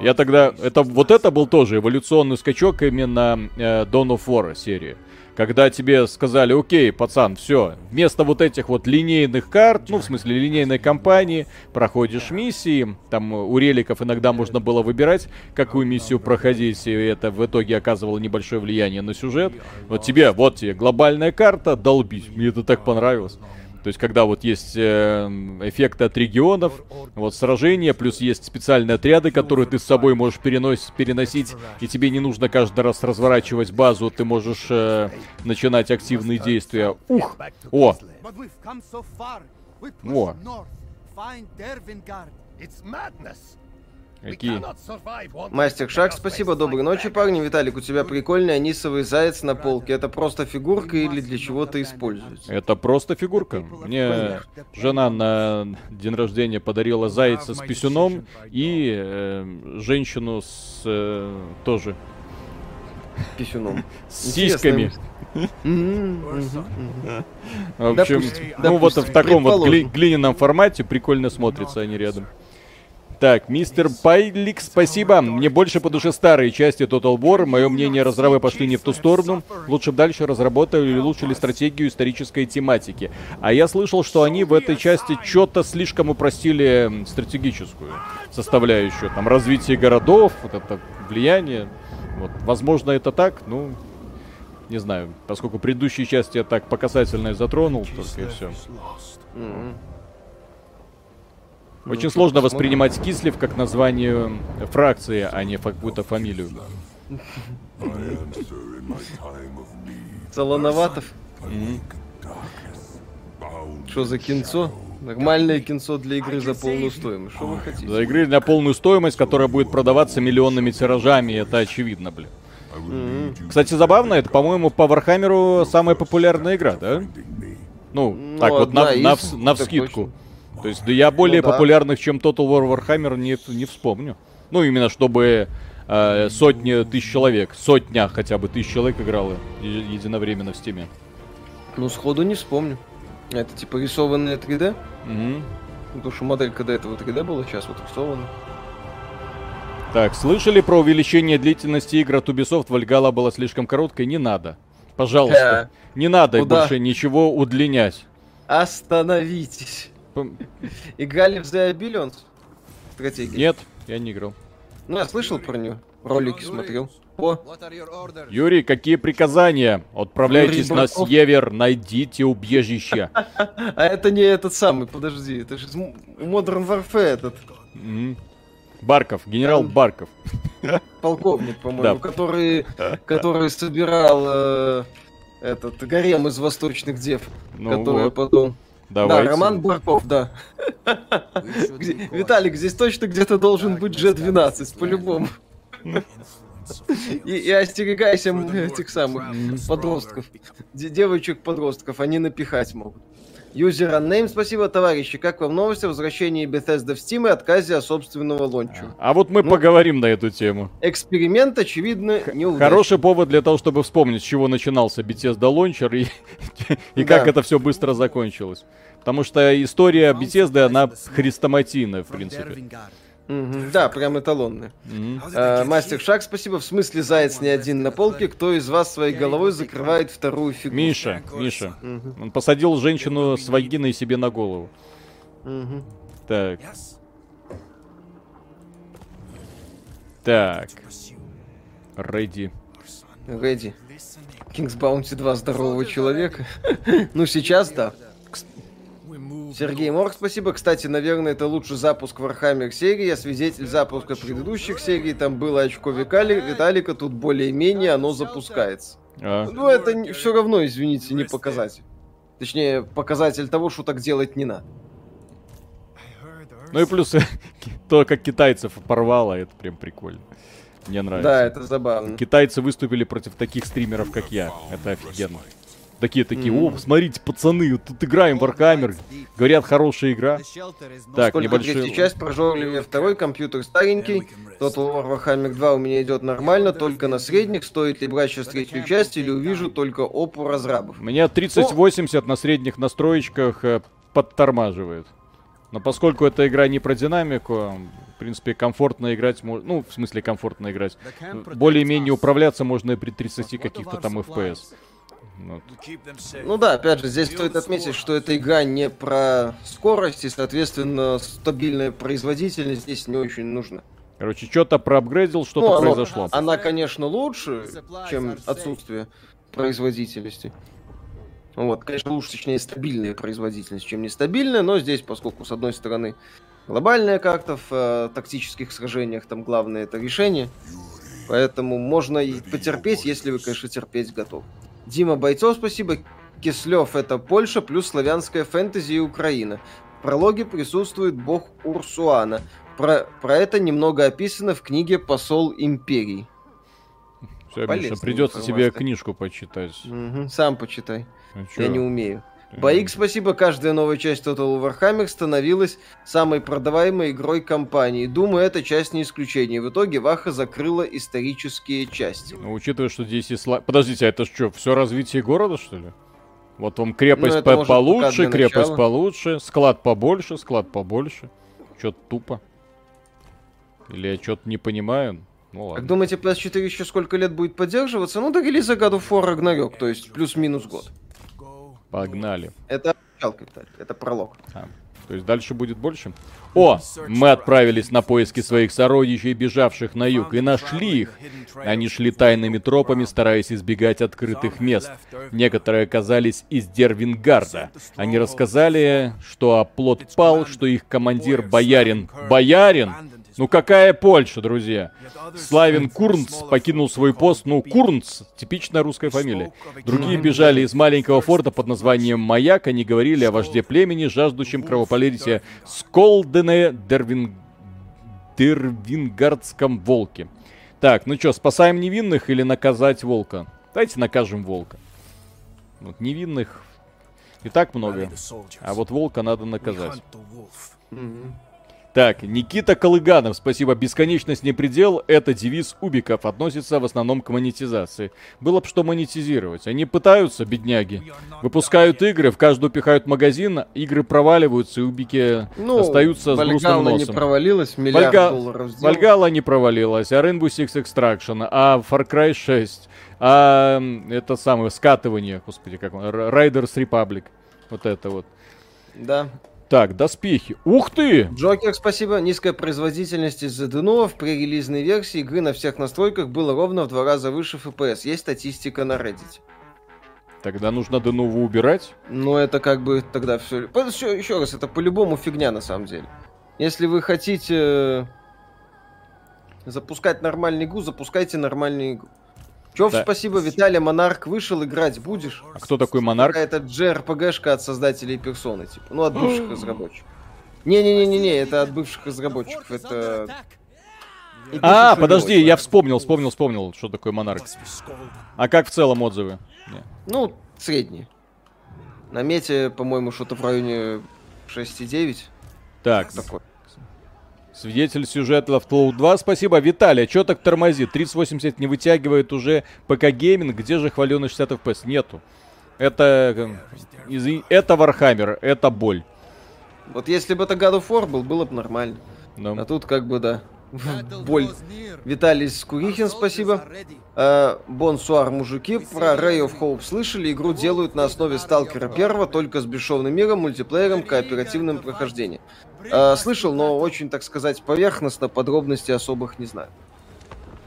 Я тогда... Это, вот это был тоже эволюционный скачок именно э, Dawn of War серии. Когда тебе сказали, окей, пацан, все, вместо вот этих вот линейных карт, ну, в смысле, линейной кампании, проходишь миссии, там у реликов иногда можно было выбирать, какую миссию проходить, и это в итоге оказывало небольшое влияние на сюжет. Вот тебе, вот тебе глобальная карта, долбись, мне это так понравилось. То есть, когда вот есть э, эффекты от регионов, вот сражения, плюс есть специальные отряды, которые ты с собой можешь переносить, переносить, и тебе не нужно каждый раз разворачивать базу, ты можешь э, начинать активные действия. Ух! О! О! Какие? Мастер Шаг, спасибо, доброй ночи, парни. Виталик, у тебя прикольный анисовый заяц на полке. Это просто фигурка или для чего-то используется? Это просто фигурка. Мне жена на день рождения подарила зайца с писюном и э, женщину с э, тоже писюном. С сиськами. В общем, ну вот в таком вот глиняном формате прикольно смотрятся они рядом. Так, мистер Пайлик, спасибо. Мне больше по душе старые части Total War. Мое мнение, разрабы пошли не в ту сторону. Лучше бы дальше разработали или улучшили стратегию исторической тематики. А я слышал, что они в этой части что-то слишком упростили стратегическую составляющую. Там развитие городов, вот это влияние. Вот. Возможно, это так, ну, не знаю. Поскольку предыдущие части я так по касательной затронул, только и все. Mm-hmm. Очень сложно воспринимать Кислив как название фракции, а не какую-то фамилию. Солоноватов? Что за кинцо? Нормальное кинцо для игры за полную стоимость. Что вы хотите? За игры для полную стоимость, которая будет продаваться миллионными тиражами, это очевидно, блин. Mm-hmm. Кстати, забавно, это, по-моему, по Вархаммеру самая популярная игра, да? Ну, ну так вот, на, на, на вскидку. То есть, да я более ну, да. популярных, чем Total War Warhammer, не, не вспомню. Ну, именно чтобы э, сотни тысяч человек, сотня хотя бы тысяч человек играло единовременно в стиме. Ну, сходу не вспомню. Это типа рисованная 3D? Угу. Потому что моделька до этого 3D была, сейчас вот рисована. Так, слышали про увеличение длительности игр от Ubisoft? Вальгала была слишком короткой? Не надо. Пожалуйста. Не надо Куда? больше ничего удлинять. Остановитесь. *laughs* Играли в The Billions? Стратегии? Нет, я не играл. Ну, я слышал про нее. Ролики смотрел. О. Юрий, какие приказания? Отправляйтесь на север, найдите убежище. *laughs* А это не этот самый, подожди, это же Modern Warfare этот. Барков, генерал Барков. *laughs* Полковник, по-моему, который, который собирал э, этот гарем из восточных дев, ну который потом... Давайте. Да, Роман Барков, да. Виталик, здесь точно где-то должен быть G12, по-любому. И, и остерегайся этих самых подростков. Девочек-подростков, они напихать могут. Unnamed, спасибо, товарищи. Как вам новости о возвращении Bethesda в Steam и отказе от собственного лончу? А вот мы ну, поговорим на эту тему. Эксперимент, очевидно, неудачный. Хороший повод для того, чтобы вспомнить, с чего начинался Bethesda лончер и, *laughs* и как это все быстро закончилось. Потому что история Bethesda, она хрестоматийная, в принципе. Угу, да, прям эталонный. Угу. А, мастер Шаг, спасибо. В смысле, заяц не один на полке. Кто из вас своей головой закрывает вторую фигуру? Миша, Миша. Угу. Он посадил женщину с вагиной себе на голову. Угу. Так. Так. Рэди. Рэди. Кингс Баунти 2 здорового человека. *laughs* ну, сейчас да. Сергей Морг, спасибо. Кстати, наверное, это лучший запуск Warhammer серии. Я свидетель запуска предыдущих серий. Там было очко Витали... Виталика, тут более-менее оно запускается. А. Ну, это все равно, извините, не показатель. Точнее, показатель того, что так делать не надо. Ну и плюс *laughs* то, как китайцев порвало, это прям прикольно. Мне нравится. Да, это забавно. Китайцы выступили против таких стримеров, как я. Это офигенно. Такие такие, о, смотрите, пацаны, тут играем в Warhammer. Говорят, хорошая игра. Так, Сколько небольшой... часть прожорли мне второй компьютер старенький. Total War Warhammer 2 у меня идет нормально, только на средних. Стоит ли брать сейчас третью часть или увижу только опу разрабов? Меня 3080 на средних настроечках э, подтормаживает. Но поскольку эта игра не про динамику, в принципе, комфортно играть, ну, в смысле комфортно играть, более-менее управляться можно и при 30 каких-то там FPS. Вот. Ну да, опять же, здесь стоит отметить, что эта игра не про скорость, и, соответственно, стабильная производительность здесь не очень нужна. Короче, что-то проапгрейдил, что-то ну, произошло. Она, конечно, лучше, чем отсутствие производительности. Вот, конечно, лучше, точнее, стабильная производительность, чем нестабильная, но здесь, поскольку, с одной стороны, глобальная как-то в э, тактических сражениях, там главное это решение, поэтому можно и потерпеть, если вы, конечно, терпеть готовы. Дима Бойцов, спасибо. Кислев это Польша плюс славянская фэнтези и Украина. В прологе присутствует бог Урсуана. Про, про это немного описано в книге «Посол империи». Все, Миша, придется тебе книжку почитать. Угу, сам почитай. А Я не умею. Боик, спасибо, каждая новая часть Total Warhammer становилась самой продаваемой игрой компании. Думаю, эта часть не исключение. В итоге Ваха закрыла исторические части. Ну, учитывая, что здесь и сла... Подождите, а это что, все развитие города, что ли? Вот вам крепость ну, по получше, крепость начала. получше, склад побольше, склад побольше. Что-то тупо. Или я что-то не понимаю. Ну, ладно. Как думаете, PS4 еще сколько лет будет поддерживаться? Ну, до релиза of War Ragnarok, то есть плюс-минус год. Погнали. Это это пролог. А, то есть дальше будет больше? О, мы отправились на поиски своих сородичей, бежавших на юг, и нашли их. Они шли тайными тропами, стараясь избегать открытых мест. Некоторые оказались из Дервингарда. Они рассказали, что оплот пал, что их командир боярин... Боярин! Ну какая Польша, друзья? Славин Курнц покинул свой пост. Ну, Курнц, типичная русская фамилия. Другие бежали из маленького форта под названием Маяк. Они говорили о вожде племени, жаждущем кровопролития Сколдене Дервин... Дервингардском волке. Так, ну что, спасаем невинных или наказать волка? Давайте накажем волка. Вот невинных и так много. А вот волка надо наказать. Mm-hmm. Так, Никита Колыганов, спасибо. Бесконечность не предел. Это девиз Убиков. Относится в основном к монетизации. Было бы что монетизировать. Они пытаются, бедняги. Выпускают игры, в каждую пихают магазин, игры проваливаются, и Убики ну, остаются с грустным носом. не провалилась, миллиард Вальга... долларов сделал. Вальгала не провалилась, а Rainbow Six Extraction, а Far Cry 6, а это самое скатывание, господи, как он, Riders Republic. Вот это вот. Да. Так, доспехи. Ух ты! Джокер, спасибо. Низкая производительность из-за дынов при релизной версии игры на всех настройках было ровно в два раза выше FPS. Есть статистика на Reddit. Тогда нужно Денуву убирать? Ну, это как бы тогда все... Еще, еще раз, это по-любому фигня на самом деле. Если вы хотите э, запускать нормальную игру, запускайте нормальную игру. Чё, да. спасибо, Виталий, Монарк вышел, играть будешь? А кто такой Монарк? Это JRPG-шка от создателей персоны, типа. Ну, от бывших разработчиков. Не-не-не-не-не, это от бывших разработчиков, это... а, подожди, я вспомнил, вспомнил, вспомнил, что такое Монарк. А как в целом отзывы? Ну, средние. На мете, по-моему, что-то в районе 6,9. Так, такой. Свидетель сюжета в Fallout 2. Спасибо. Виталий, а что так тормозит? 3080 не вытягивает уже ПК гейминг. Где же хваленый 60 FPS? Нету. Это... Это Warhammer, это боль. Вот если бы это God of War был, было бы нормально. Ну. А тут как бы да. *laughs* Боль. Виталий Скурихин, спасибо. Э, Bonsoir, мужики, про Ray of Hope слышали. Игру делают на основе Сталкера первого, только с бесшовным миром, мультиплеером, кооперативным прохождением. Э, слышал, но очень, так сказать, поверхностно, подробностей особых не знаю.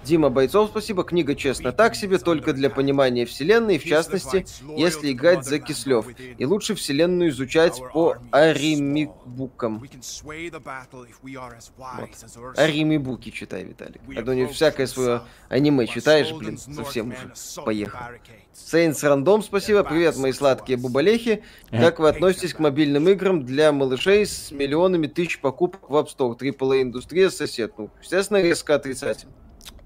Дима Бойцов, спасибо. Книга честно так себе, только для понимания вселенной, в частности, если играть за Кислев. И лучше вселенную изучать по аримибукам. Вот. Аримибуки читай, Виталик. А то не всякое свое аниме читаешь, блин, совсем уже поехал. Сейнс Рандом, спасибо. Привет, мои сладкие бубалехи. Как вы относитесь к мобильным играм для малышей с миллионами тысяч покупок в App Store? AAA индустрия сосед. Ну, естественно, резко отрицательно.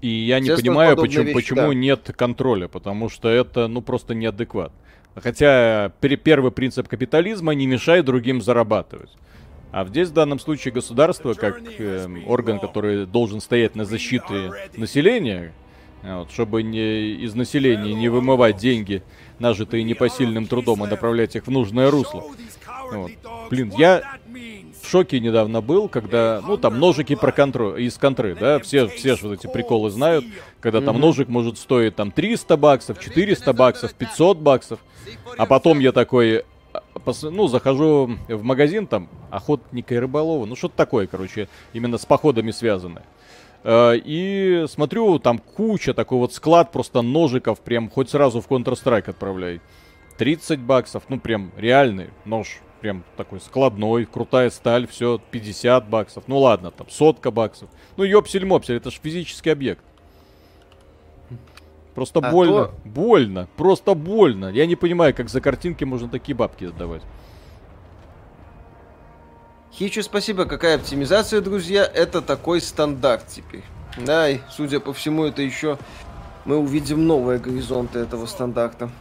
И я не понимаю, почему, вещи, почему да. нет контроля, потому что это, ну, просто неадекватно. Хотя первый принцип капитализма не мешает другим зарабатывать. А здесь в данном случае государство, как э, орган, который должен стоять на защите населения, вот, чтобы не, из населения не вымывать деньги, нажитые непосильным трудом, и направлять их в нужное русло. Вот. Блин, я в шоке недавно был, когда, ну, там ножики про контроль, из контры, да, все, все же вот эти приколы знают, когда там ножик может стоить там 300 баксов, 400 баксов, 500 баксов, а потом я такой, а, ну, захожу в магазин, там, охотника и рыболова, ну, что-то такое, короче, именно с походами связанное. Э, и смотрю, там куча такой вот склад просто ножиков, прям хоть сразу в Counter-Strike отправляй. 30 баксов, ну прям реальный нож прям такой складной, крутая сталь, все 50 баксов. Ну ладно, там сотка баксов. Ну ёпсель-мопсель, это же физический объект. Просто а больно, то... больно, просто больно. Я не понимаю, как за картинки можно такие бабки отдавать. Хичу, спасибо. Какая оптимизация, друзья? Это такой стандарт теперь. Да, и судя по всему, это еще мы увидим новые горизонты этого стандарта.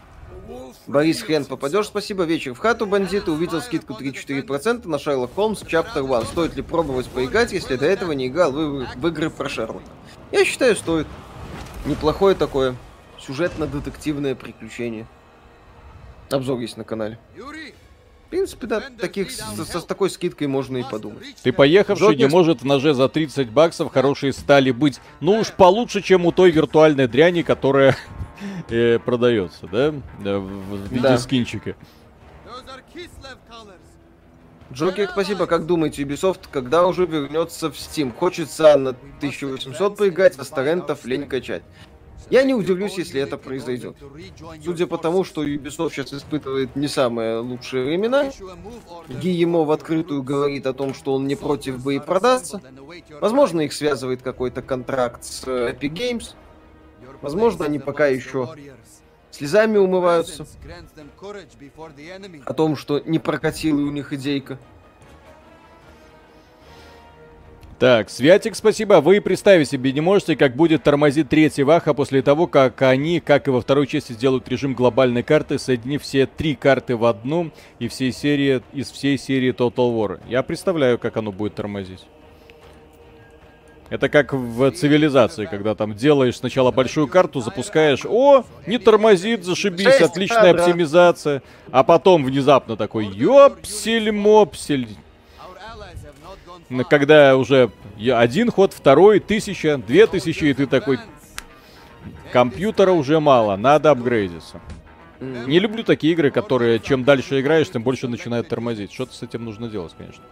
Борис Хрен, попадешь, спасибо. Вечер в хату бандиты. Увидел скидку 3-4% на Шерлок Холмс Chapter 1. Стоит ли пробовать поиграть, если до этого не играл в, в игры про Шерлока? Я считаю, стоит. Неплохое такое сюжетно-детективное приключение. Обзор есть на канале. В принципе, да, таких, с, с, с такой скидкой можно и подумать. Ты поехавший Джокер... не может в ноже за 30 баксов хорошие стали быть, ну уж получше, чем у той виртуальной дряни, которая продается, да? В виде скинчика. Джокер, спасибо. Как думаете, Ubisoft когда уже вернется в Steam? Хочется на 1800 поиграть, а с торрентов лень качать. Я не удивлюсь, если это произойдет. Судя по тому, что Ubisoft сейчас испытывает не самые лучшие времена, Гиемо в открытую говорит о том, что он не против бы и продаться. Возможно, их связывает какой-то контракт с э, Epic Games. Возможно, они пока еще слезами умываются о том, что не прокатила у них идейка. Так, Святик, спасибо. Вы представить себе не можете, как будет тормозить третий Ваха после того, как они, как и во второй части, сделают режим глобальной карты, соединив все три карты в одну и всей серии, из всей серии Total War. Я представляю, как оно будет тормозить. Это как в цивилизации, когда там делаешь сначала большую карту, запускаешь, о, не тормозит, зашибись, 6, отличная да, оптимизация, а потом внезапно такой, ёпсель-мопсель, когда уже один ход, второй, тысяча, две тысячи, и ты такой... Компьютера уже мало, надо апгрейдиться. Не люблю такие игры, которые чем дальше играешь, тем больше начинают тормозить. Что-то с этим нужно делать, конечно.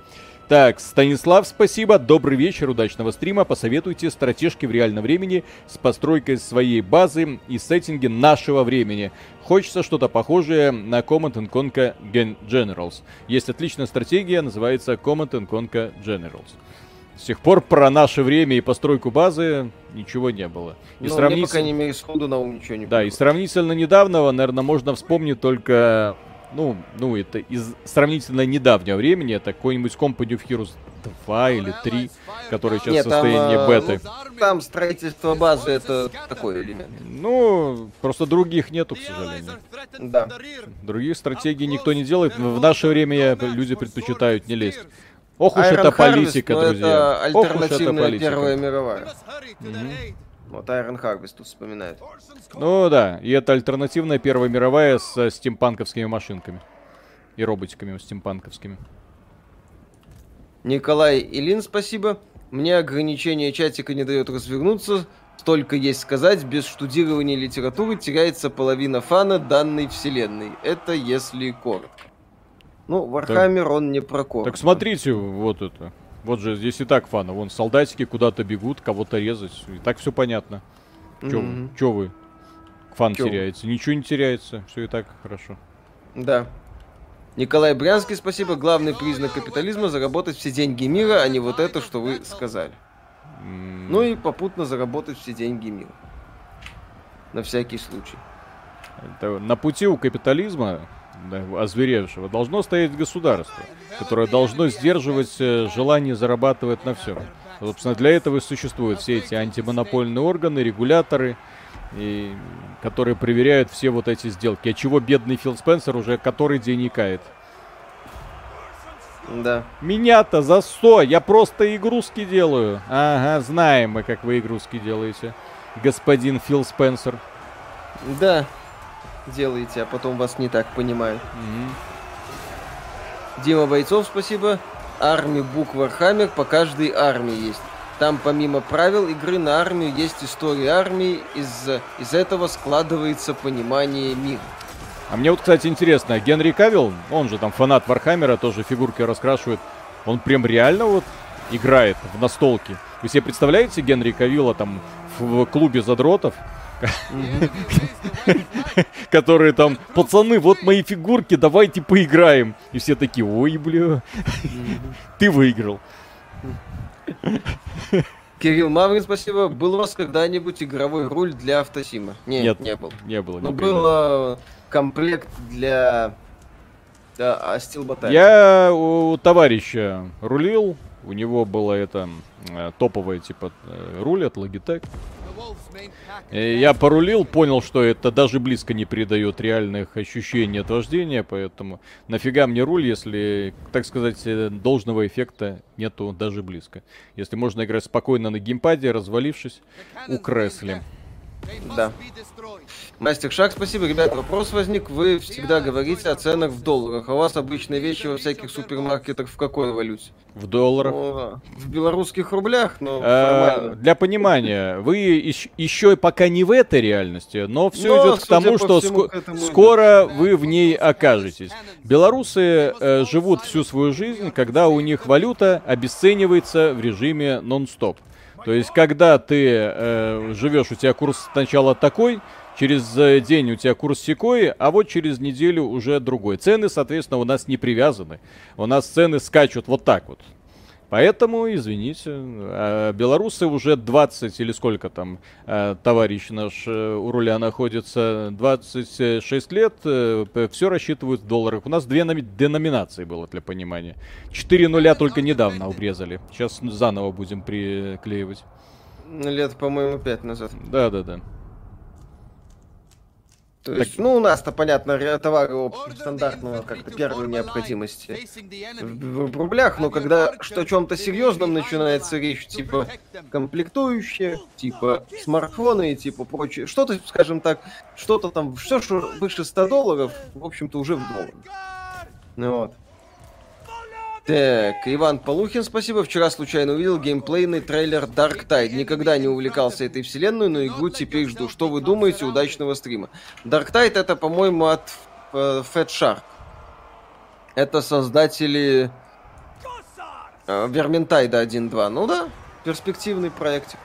Так, Станислав, спасибо. Добрый вечер, удачного стрима. Посоветуйте стратежки в реальном времени с постройкой своей базы и сеттинги нашего времени. Хочется что-то похожее на Command Conquer Generals. Есть отличная стратегия, называется Command Conquer Generals. С тех пор про наше время и постройку базы ничего не было. И ну, сравнить... мне, по крайней мере, сходу на ум ничего не Да, было. и сравнительно недавнего, наверное, можно вспомнить только ну, ну, это из сравнительно недавнего времени, это какой-нибудь Company of Heroes 2 или 3, который сейчас Нет, в состоянии там, беты. Ну, там строительство базы это такой элемент. Ну, просто других нету, к сожалению. Да. Других стратегий никто не делает. В наше время люди предпочитают не лезть. Ох уж это политика, друзья. Это Ох уж это Первая мировая. Mm-hmm. Вот Iron Harvest тут вспоминает. Ну да, и это альтернативная Первая мировая с стимпанковскими машинками. И роботиками стимпанковскими. Николай Илин, спасибо. Мне ограничение чатика не дает развернуться. Столько есть сказать, без штудирования литературы теряется половина фана данной вселенной. Это если коротко. Ну, Warhammer, он не про коротко. Так смотрите, вот это. Вот же здесь и так фана. Вон солдатики куда-то бегут, кого-то резать. И так все понятно. Че mm-hmm. вы? Фан Чё? теряется. Ничего не теряется. Все и так хорошо. Да. Николай Брянский, спасибо. Главный признак капитализма заработать все деньги мира, а не вот это, что вы сказали. Mm. Ну и попутно заработать все деньги мира. На всякий случай. Это на пути у капитализма озверевшего, должно стоять государство, которое должно сдерживать э, желание зарабатывать на всем. Собственно, для этого и существуют все эти антимонопольные органы, регуляторы, и, которые проверяют все вот эти сделки. А чего бедный Фил Спенсер уже который день икает. Да. Меня-то за 100, я просто игрушки делаю. Ага, знаем мы, как вы игрушки делаете, господин Фил Спенсер. Да, делаете, а потом вас не так понимают. Mm-hmm. Дима Бойцов, спасибо. Army book Warhammer по каждой армии есть. Там помимо правил игры на армию есть история армии, из, из этого складывается понимание мира. А мне вот, кстати, интересно, Генри Кавилл, он же там фанат Вархаммера, тоже фигурки раскрашивает, он прям реально вот играет в настолки. Вы себе представляете Генри Кавилла там в клубе задротов, Которые там, пацаны, вот мои фигурки, давайте поиграем. И все такие, ой, бля, ты выиграл. Кирилл Маврин, спасибо. Был у вас когда-нибудь игровой руль для автосима? Нет, Нет не был. Не было. Но был э, комплект для да, а Steel Я у товарища рулил. У него было это э, топовое типа э, руль от Logitech. Э, я порулил, понял, что это даже близко не передает реальных ощущений от вождения, поэтому нафига мне руль, если, так сказать, э, должного эффекта нету даже близко. Если можно играть спокойно на геймпаде, развалившись у кресля. Да. Мастер Шаг, спасибо. Ребят, вопрос возник. Вы всегда говорите о ценах в долларах. А у вас обычные вещи во всяких супермаркетах в какой валюте? В долларах. Ну, в белорусских рублях, но а, Для понимания, вы еще пока не в этой реальности, но все но, идет к тому, что всему, ско- к скоро вы в ней окажетесь. Белорусы э, живут всю свою жизнь, когда у них валюта обесценивается в режиме нон-стоп. То есть, когда ты э, живешь, у тебя курс сначала такой, через э, день у тебя курс секой, а вот через неделю уже другой. Цены, соответственно, у нас не привязаны. У нас цены скачут вот так вот. Поэтому, извините, а белорусы уже 20 или сколько там э, товарищ наш э, у руля находится, 26 лет, все рассчитывают в долларах. У нас две деноминации было для понимания. 4 нуля только недавно обрезали. Сейчас заново будем приклеивать. Лет, по-моему, 5 назад. Да-да-да. То есть, так... ну, у нас-то, понятно, товары стандартного как-то первой необходимости в, в рублях, но когда что о чем-то серьезном начинается речь, типа комплектующие, типа смартфоны и типа прочее, что-то, скажем так, что-то там, все, что выше 100 долларов, в общем-то, уже в долларах. Ну вот. Так, Иван Полухин, спасибо. Вчера случайно увидел геймплейный трейлер Dark Tide. Никогда не увлекался этой вселенной, но игру теперь жду. Что вы думаете? Удачного стрима. Dark Tide это, по-моему, от э, Fat Shark. Это создатели э, Верментайда 1.2. Ну да, перспективный проектик.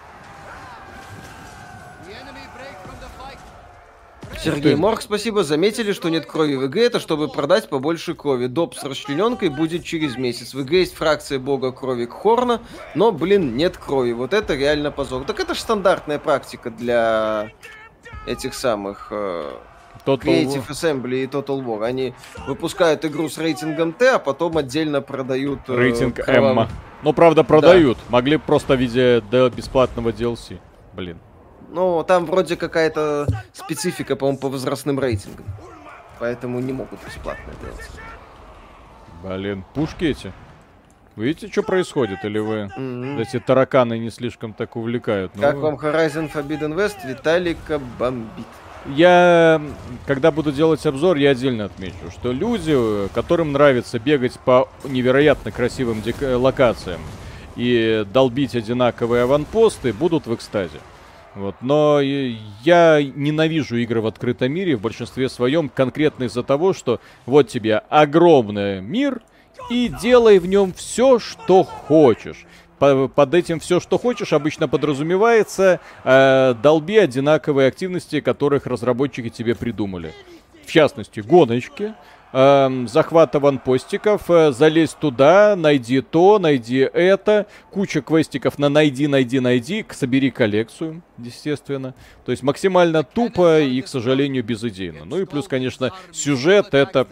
Сергей Морг, спасибо. Заметили, что нет крови в ИГ, это чтобы продать побольше крови. Доп с расчлененкой будет через месяц. В ИГ есть фракция бога крови Хорна, но, блин, нет крови. Вот это реально позор. Так это же стандартная практика для этих самых... Э, Total Creative War. Assembly и Total War. Они выпускают игру с рейтингом Т, а потом отдельно продают... Э, Рейтинг М. Ну, правда, продают. Да. Могли просто в виде бесплатного DLC. Блин. Ну, там вроде какая-то специфика, по-моему, по возрастным рейтингам. Поэтому не могут бесплатно делать. Блин, пушки эти. Видите, что происходит? Или вы mm-hmm. эти тараканы не слишком так увлекают? Ну, как вам Horizon Forbidden West? Виталика бомбит. Я, когда буду делать обзор, я отдельно отмечу, что люди, которым нравится бегать по невероятно красивым локациям и долбить одинаковые аванпосты, будут в экстазе. Вот. Но я ненавижу игры в открытом мире в большинстве своем конкретно из-за того, что вот тебе огромный мир, и делай в нем все, что хочешь. Под этим все, что хочешь, обычно подразумевается э, долби одинаковые активности, которых разработчики тебе придумали. В частности, гоночки, э, захвата ванпостиков, э, залезь туда, найди то, найди это, куча квестиков на найди, найди, найди, собери коллекцию, естественно. То есть максимально тупо и, к сожалению, безыдейно. Ну и плюс, конечно, сюжет это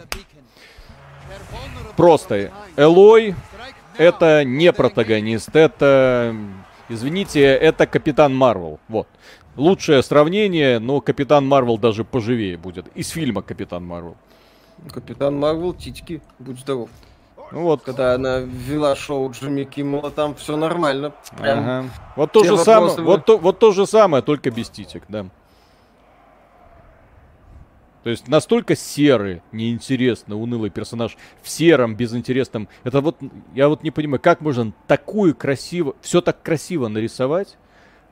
просто Элой, это не протагонист, это, извините, это Капитан Марвел, вот. Лучшее сравнение, но Капитан Марвел даже поживее будет. Из фильма Капитан Марвел. Капитан Марвел, титьки, будь здоров. Ну вот. Когда она вела шоу Джимми Киммела, там все нормально. Прям ага. Вот то же самое, вы... вот, то, вот то же самое, только без титик, да. То есть настолько серый, неинтересный, унылый персонаж в сером, безинтересном. Это вот, я вот не понимаю, как можно такую красиво, все так красиво нарисовать,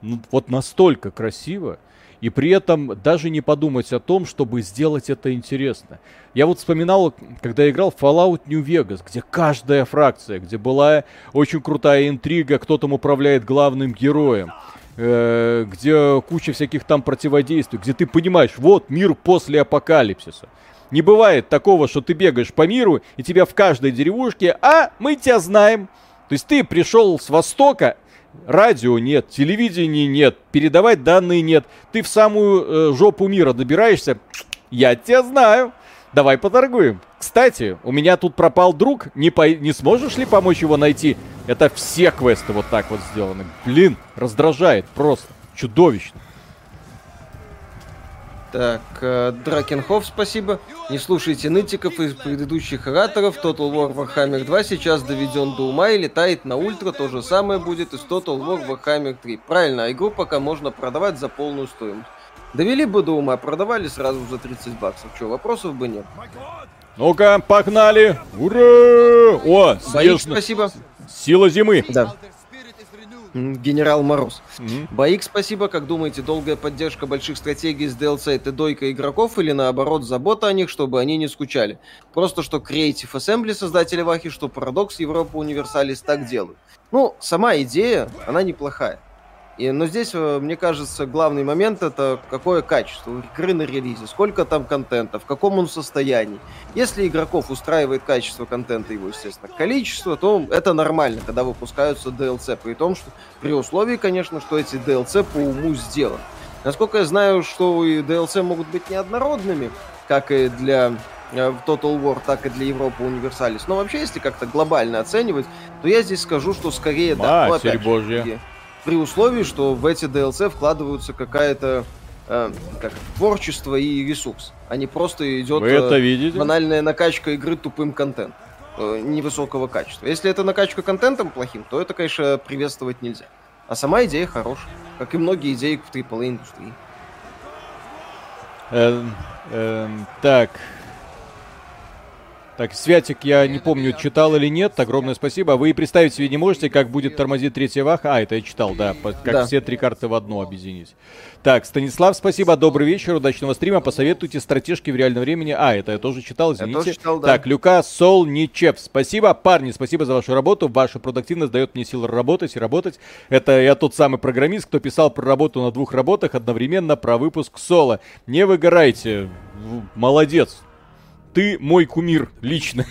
ну, вот настолько красиво, и при этом даже не подумать о том, чтобы сделать это интересно. Я вот вспоминал, когда играл Fallout New Vegas, где каждая фракция, где была очень крутая интрига, кто там управляет главным героем, э, где куча всяких там противодействий, где ты понимаешь, вот мир после апокалипсиса. Не бывает такого, что ты бегаешь по миру, и тебя в каждой деревушке, а мы тебя знаем. То есть ты пришел с востока, радио нет, телевидения нет, передавать данные нет. Ты в самую э, жопу мира добираешься, я тебя знаю. Давай поторгуем. Кстати, у меня тут пропал друг. Не, по... не сможешь ли помочь его найти? Это все квесты вот так вот сделаны. Блин, раздражает просто. Чудовищно. Так, э, Дракенхоф, спасибо. Не слушайте нытиков из предыдущих ораторов. Total War Warhammer 2 сейчас доведен до ума и летает на ультра. То же самое будет и с Total War Warhammer 3. Правильно, а игру пока можно продавать за полную стоимость. Довели бы до ума, продавали сразу за 30 баксов. Че, вопросов бы нет. Ну-ка, погнали! Ура! О, Боик, спасибо. Сила зимы. Да. Генерал Мороз. Mm-hmm. Боик, спасибо. Как думаете, долгая поддержка больших стратегий с DLC это дойка игроков или наоборот забота о них, чтобы они не скучали? Просто что Creative Assembly, создатели Вахи, что Paradox, Европа, Универсалис так делают. Ну, сама идея, она неплохая. И, но здесь, э, мне кажется, главный момент это какое качество игры на релизе, сколько там контента, в каком он состоянии. Если игроков устраивает качество контента, его, естественно, количество, то это нормально, когда выпускаются DLC, при том, что при условии, конечно, что эти DLC по уму сделаны. Насколько я знаю, что и DLC могут быть неоднородными, как и для э, Total War, так и для Европы Универсалис. Но вообще, если как-то глобально оценивать, то я здесь скажу, что скорее да. Ну, опять Божья при условии, что в эти DLC вкладываются какая-то э, как, творчество и ресурс, а не просто идет Вы это э, видите? банальная накачка игры тупым контентом э, невысокого качества. Если это накачка контентом плохим, то это, конечно, приветствовать нельзя. А сама идея хорошая, как и многие идеи в AAA индустрии. Эм, эм, так, так, Святик, я не помню, читал или нет. Огромное спасибо. Вы и представить себе не можете, как будет тормозить третья ваха. А, это я читал, да. Как да. все три карты в одну объединить. Так, Станислав, спасибо. Добрый вечер. Удачного стрима. Посоветуйте стратежки в реальном времени. А, это я тоже читал, извините. Я тоже читал, да. Так, Люка Сол Ничеп. Спасибо, парни. Спасибо за вашу работу. Ваша продуктивность дает мне силы работать и работать. Это я тот самый программист, кто писал про работу на двух работах одновременно про выпуск соло. Не выгорайте. Молодец ты мой кумир лично.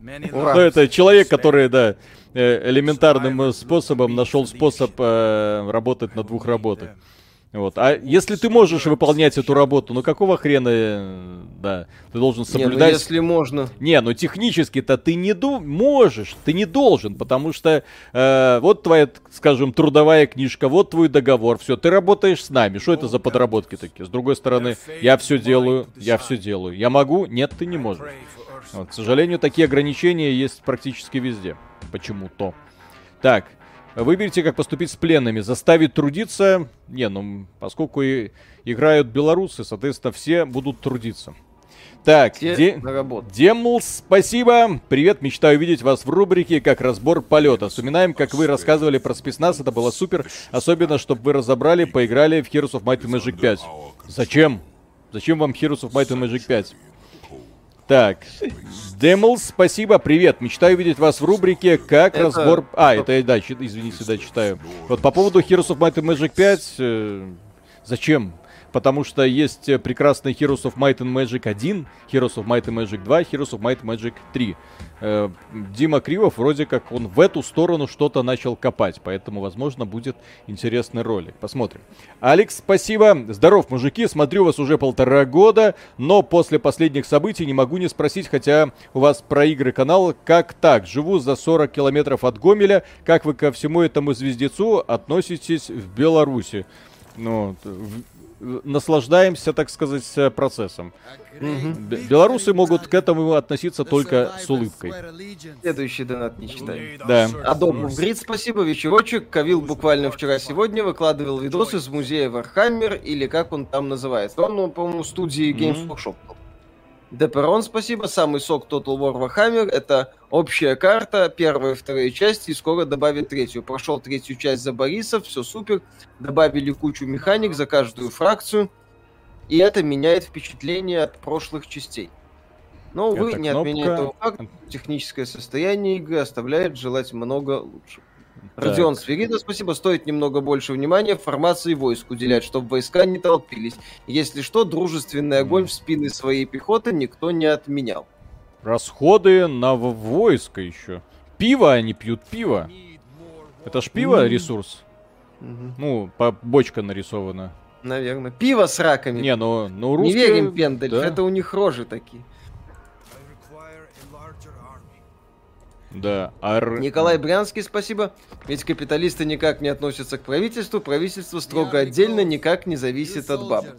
Ну, это человек, который, да, э, элементарным способом нашел способ э, работать на двух работах. Вот. А если ты можешь выполнять эту работу, ну какого хрена, э, да, ты должен соблюдать... Не, ну если можно. Не, ну технически-то ты не ду... можешь, ты не должен, потому что э, вот твоя, скажем, трудовая книжка, вот твой договор, все, ты работаешь с нами, что это за подработки такие? С другой стороны, я все делаю, я все делаю. Я могу? Нет, ты не можешь. Вот, к сожалению, такие ограничения есть практически везде. Почему-то. Так, Выберите, как поступить с пленными. Заставить трудиться. Не, ну, поскольку и играют белорусы, соответственно, все будут трудиться. Так, Де... Демлс, спасибо. Привет, мечтаю видеть вас в рубрике как разбор полета. Вспоминаем, как вы рассказывали про спецназ, это было супер. Особенно, чтобы вы разобрали, поиграли в Heroes of Might and Magic 5. Зачем? Зачем вам Heroes of Might and Magic 5? Так, Демл, спасибо, привет. Мечтаю видеть вас в рубрике «Как это... разбор...» А, это я, да, извините, да, читаю. Вот по поводу Heroes of Might and Magic 5, э, зачем? Потому что есть э, прекрасный Heroes of Might and Magic 1, Heroes of Might and Magic 2, Heroes of Might and Magic 3. Э, Дима Кривов вроде как он в эту сторону что-то начал копать, поэтому, возможно, будет интересный ролик. Посмотрим. Алекс, спасибо. Здоров, мужики, смотрю вас уже полтора года, но после последних событий не могу не спросить, хотя у вас про игры канал, как так? Живу за 40 километров от Гомеля, как вы ко всему этому звездецу относитесь в Беларуси? Ну, наслаждаемся, так сказать, э, процессом. Угу. Белорусы могут к этому относиться только с улыбкой. Следующий донат не читаем. Да. Адому Грид, спасибо, вечерочек. Кавил буквально вчера-сегодня выкладывал видосы из музея Warhammer, или как он там называется. Он, ну, по-моему, студии Games Workshop. Деперон, спасибо. Самый сок Total War Warhammer. Это общая карта, первая и вторая части, и скоро добавят третью. Прошел третью часть за Борисов, все супер. Добавили кучу механик за каждую фракцию. И это меняет впечатление от прошлых частей. Но, увы, это не кнопка... отменяет того факта, техническое состояние игры оставляет желать много лучше. Родион Сферида, спасибо. Стоит немного больше внимания формации войск уделять, чтобы войска не толпились. Если что, дружественный огонь в спины своей пехоты никто не отменял. Расходы на войско еще. Пиво они пьют, пиво. Это ж пиво ресурс? Ну, по бочка нарисована. Наверное. Пиво с раками. Не, ну, ну русские... Не верим, Пендель, да? это у них рожи такие. Да. Ар... Николай Брянский, спасибо. Ведь капиталисты никак не относятся к правительству, правительство строго отдельно никак не зависит от бабок.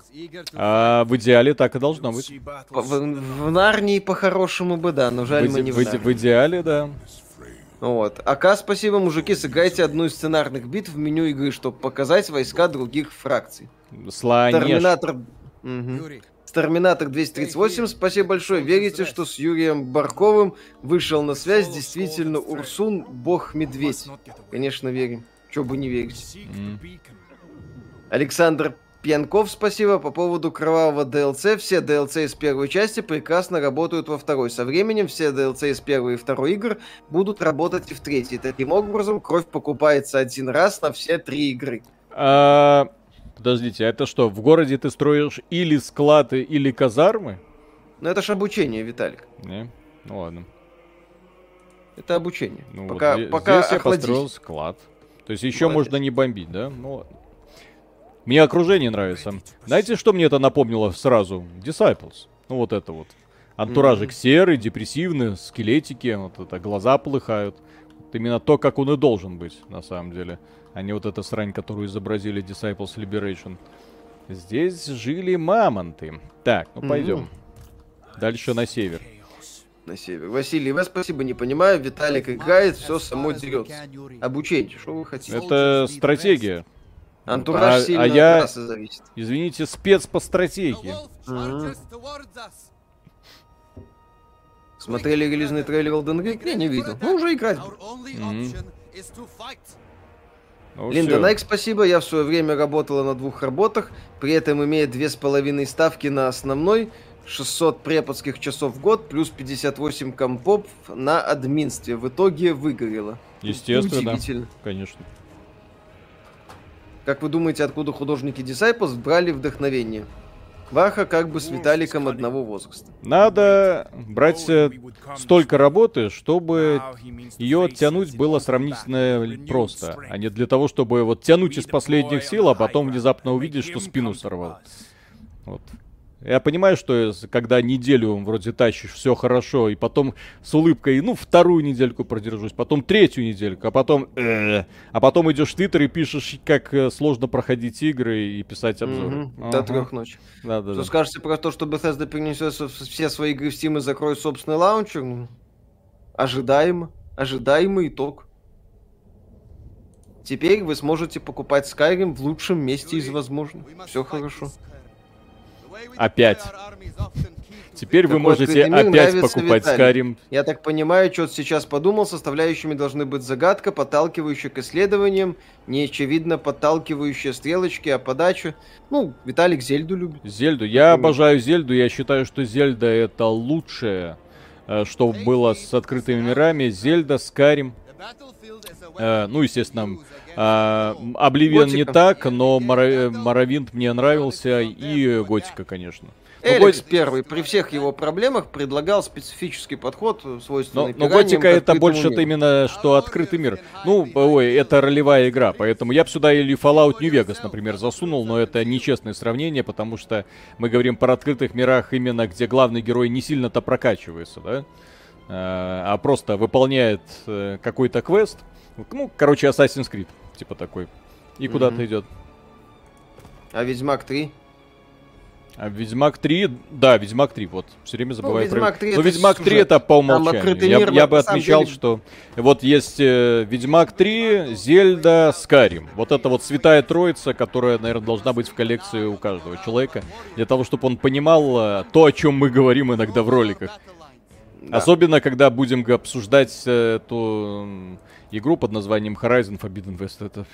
А в идеале так и должно быть. В, в, в Нарнии по-хорошему бы, да, но жаль, в, мы не в, в, в идеале, да. Вот. АК, спасибо, мужики, сыграйте одну из сценарных битв в меню игры, чтобы показать войска других фракций. Слонеж. Терминатор... Угу. Терминатор 238, спасибо большое. Верите, что с Юрием Барковым вышел на связь действительно Урсун, бог-медведь? Конечно, верим. Чё бы не верить. Mm. Александр Пьянков, спасибо. По поводу кровавого DLC. Все DLC из первой части прекрасно работают во второй. Со временем все DLC из первой и второй игр будут работать и в третьей. Таким образом, кровь покупается один раз на все три игры. Подождите, а это что, в городе ты строишь или склады, или казармы? Ну это ж обучение, Виталик. Не? Ну ладно. Это обучение. Ну, пока, вот пока здесь я построил склад. То есть еще Молодец. можно не бомбить, да? Ну ладно. Мне окружение нравится. Знаете, что мне это напомнило сразу? Disciples. Ну вот это вот. Антуражик mm-hmm. серый, депрессивный, скелетики, вот это глаза полыхают. Вот именно то, как он и должен быть, на самом деле. А не вот эта срань, которую изобразили Disciples Liberation. Здесь жили мамонты. Так, ну пойдем. Mm-hmm. Дальше на север. На север. Василий, вас спасибо, не понимаю. Виталик играет, все само дерется. Обучение, что вы хотите? Это стратегия. Антураж а, сильно а я, от зависит. Извините, спец по стратегии. Mm-hmm. Смотрели релизный трейлер Elden Ring? Я не видел. Ну, уже играть. Mm-hmm. Ну, Линда Найк, спасибо. Я в свое время работала на двух работах, при этом имея две с половиной ставки на основной, 600 преподских часов в год, плюс 58 компов на админстве. В итоге выгорело. Естественно, конечно. Как вы думаете, откуда художники Disciples брали вдохновение? Ваха как бы с Виталиком одного возраста. Надо брать э, столько работы, чтобы ее оттянуть было сравнительно просто, а не для того, чтобы вот тянуть из последних сил, а потом внезапно увидеть, что спину сорвал. Вот. Я понимаю, что когда неделю вроде тащишь, все хорошо, и потом с улыбкой, ну, вторую недельку продержусь, потом третью недельку, а потом... Э, а потом идешь в Твиттер и пишешь, как э, сложно проходить игры и писать обзоры. Угу, ага. До трех ночи. Да, да, что да. скажете про то, что Bethesda перенесет все свои игры в Steam и закроет собственный лаунчер? Ну, ожидаемо. Ожидаемый итог. Теперь вы сможете покупать Skyrim в лучшем месте из возможных. Все хорошо. Опять. Теперь вы можете опять покупать Skyrim. Я так понимаю, что сейчас подумал, составляющими должны быть загадка, подталкивающая к исследованиям, неочевидно подталкивающая стрелочки, а подачу. Ну, Виталик Зельду любит. Зельду. Я обожаю Зельду. Я считаю, что Зельда это лучшее, э, что было с открытыми мирами. Зельда, Скарим. Э, ну, естественно, э, Обливион не так, но Моровинт мне нравился и Готика, конечно. Эликс но первый при всех его проблемах предлагал специфический подход, свойственный Но, но Готика это больше миру. именно что открытый мир. Ну, ой, это ролевая игра, поэтому я бы сюда или Fallout New Vegas, например, засунул, но это нечестное сравнение, потому что мы говорим про открытых мирах именно, где главный герой не сильно-то прокачивается, да? Э, а просто выполняет э, какой-то квест. Ну, короче, Assassin's Creed, типа такой. И куда-то mm-hmm. идет. А Ведьмак 3? А Ведьмак 3, да, Ведьмак 3, вот, все время забываю ну, Ведьмак 3 про... Ну, Ведьмак 3 это по умолчанию. Я, мир, я бы отмечал, деле... что вот есть э, Ведьмак 3, Зельда, Скарим. Вот это вот святая троица, которая, наверное, должна быть в коллекции у каждого человека, для того, чтобы он понимал э, то, о чем мы говорим иногда в роликах. Да. Особенно, когда будем обсуждать э, эту игру под названием Horizon Forbidden West. Это...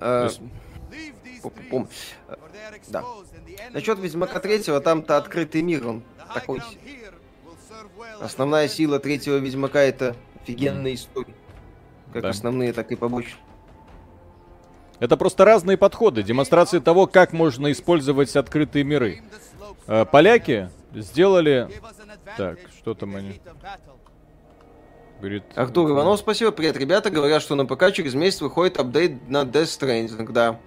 Э, да. Насчет Ведьмака третьего, там-то открытый мир, он такой. Основная сила третьего Ведьмака это офигенная история. Как да. основные, так и побочные. Это просто разные подходы, демонстрации того, как можно использовать открытые миры. Э, поляки сделали так, что там они? Говорит... Артур Иванов, спасибо. Привет, ребята. Говорят, что на ПК через месяц выходит апдейт на Death Stranding, да.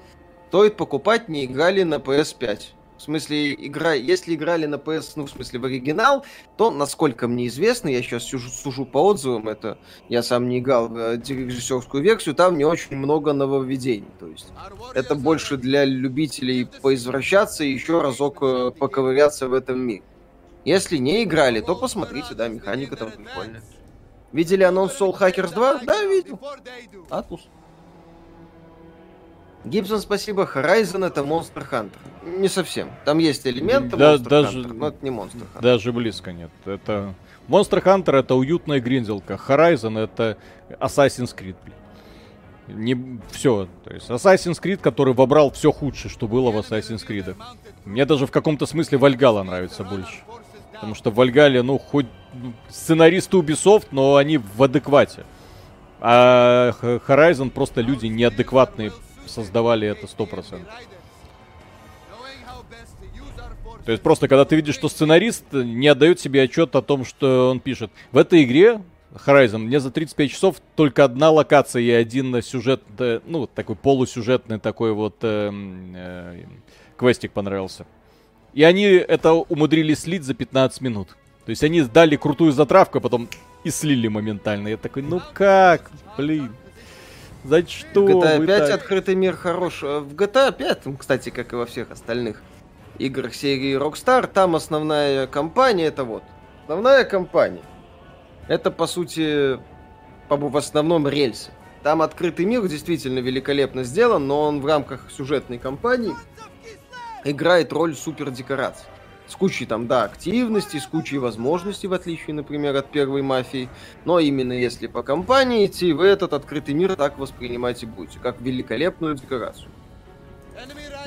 Стоит покупать, не играли на PS5. В смысле, игра, если играли на PS, ну, в смысле, в оригинал, то, насколько мне известно, я сейчас сужу, сужу по отзывам, это я сам не играл в э, режиссерскую версию, там не очень много нововведений. То есть это больше для любителей поизвращаться и еще разок э, поковыряться в этом мире. Если не играли, то посмотрите, да, механика там прикольная. Видели анонс Soul Hackers 2? Да, видел. Атлус. Гибсон, спасибо. Horizon это Monster Hunter. Не совсем. Там есть элементы да, Monster даже, Hunter, но это не Monster Hunter. Даже близко нет. Это Monster Hunter это уютная гринделка. Horizon это Assassin's Creed. Не все. То есть Assassin's Creed, который вобрал все худшее, что было в Assassin's Creed. Мне даже в каком-то смысле Вальгала нравится больше. Потому что в Вальгале, ну, хоть сценаристы Ubisoft, но они в адеквате. А Horizon просто люди неадекватные создавали это 100%. То есть просто когда ты видишь, что сценарист не отдает себе отчет о том, что он пишет. В этой игре Horizon мне за 35 часов только одна локация и один сюжет, ну, такой полусюжетный такой вот э, э, квестик понравился. И они это умудрились слить за 15 минут. То есть они дали крутую затравку, а потом и слили моментально. Я такой, ну как, блин. За что? GTA 5 так? открытый мир хорош. В GTA 5, кстати, как и во всех остальных играх серии Rockstar, там основная компания, это вот, основная компания. Это, по сути, в основном рельсы. Там открытый мир действительно великолепно сделан, но он в рамках сюжетной кампании играет роль супер декораций. С кучей там, да, активности, с кучей возможностей, в отличие, например, от первой мафии. Но именно если по компании идти, вы этот открытый мир так воспринимать и будете, как великолепную декорацию.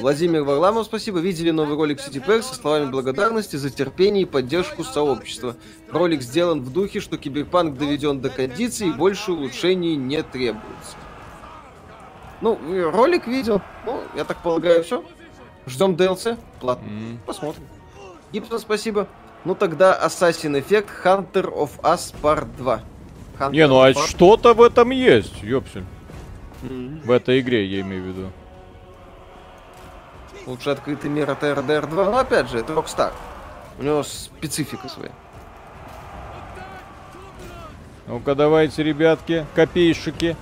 Владимир Варламов, спасибо. Видели новый ролик City Pack со словами благодарности за терпение и поддержку сообщества. Ролик сделан в духе, что киберпанк доведен до кондиции и больше улучшений не требуется. Ну, ролик видел. Ну, я так полагаю, все. Ждем DLC. Платно. Mm. Посмотрим. Гибсон, спасибо. Ну тогда Assassin Effect Hunter of Us Part 2. Hunter не, ну а Part... что-то в этом есть, ёпсель. Mm-hmm. В этой игре, я имею в виду. Лучше открытый мир от RDR 2, но опять же, это Rockstar. У него специфика своя. Ну-ка давайте, ребятки, копейщики,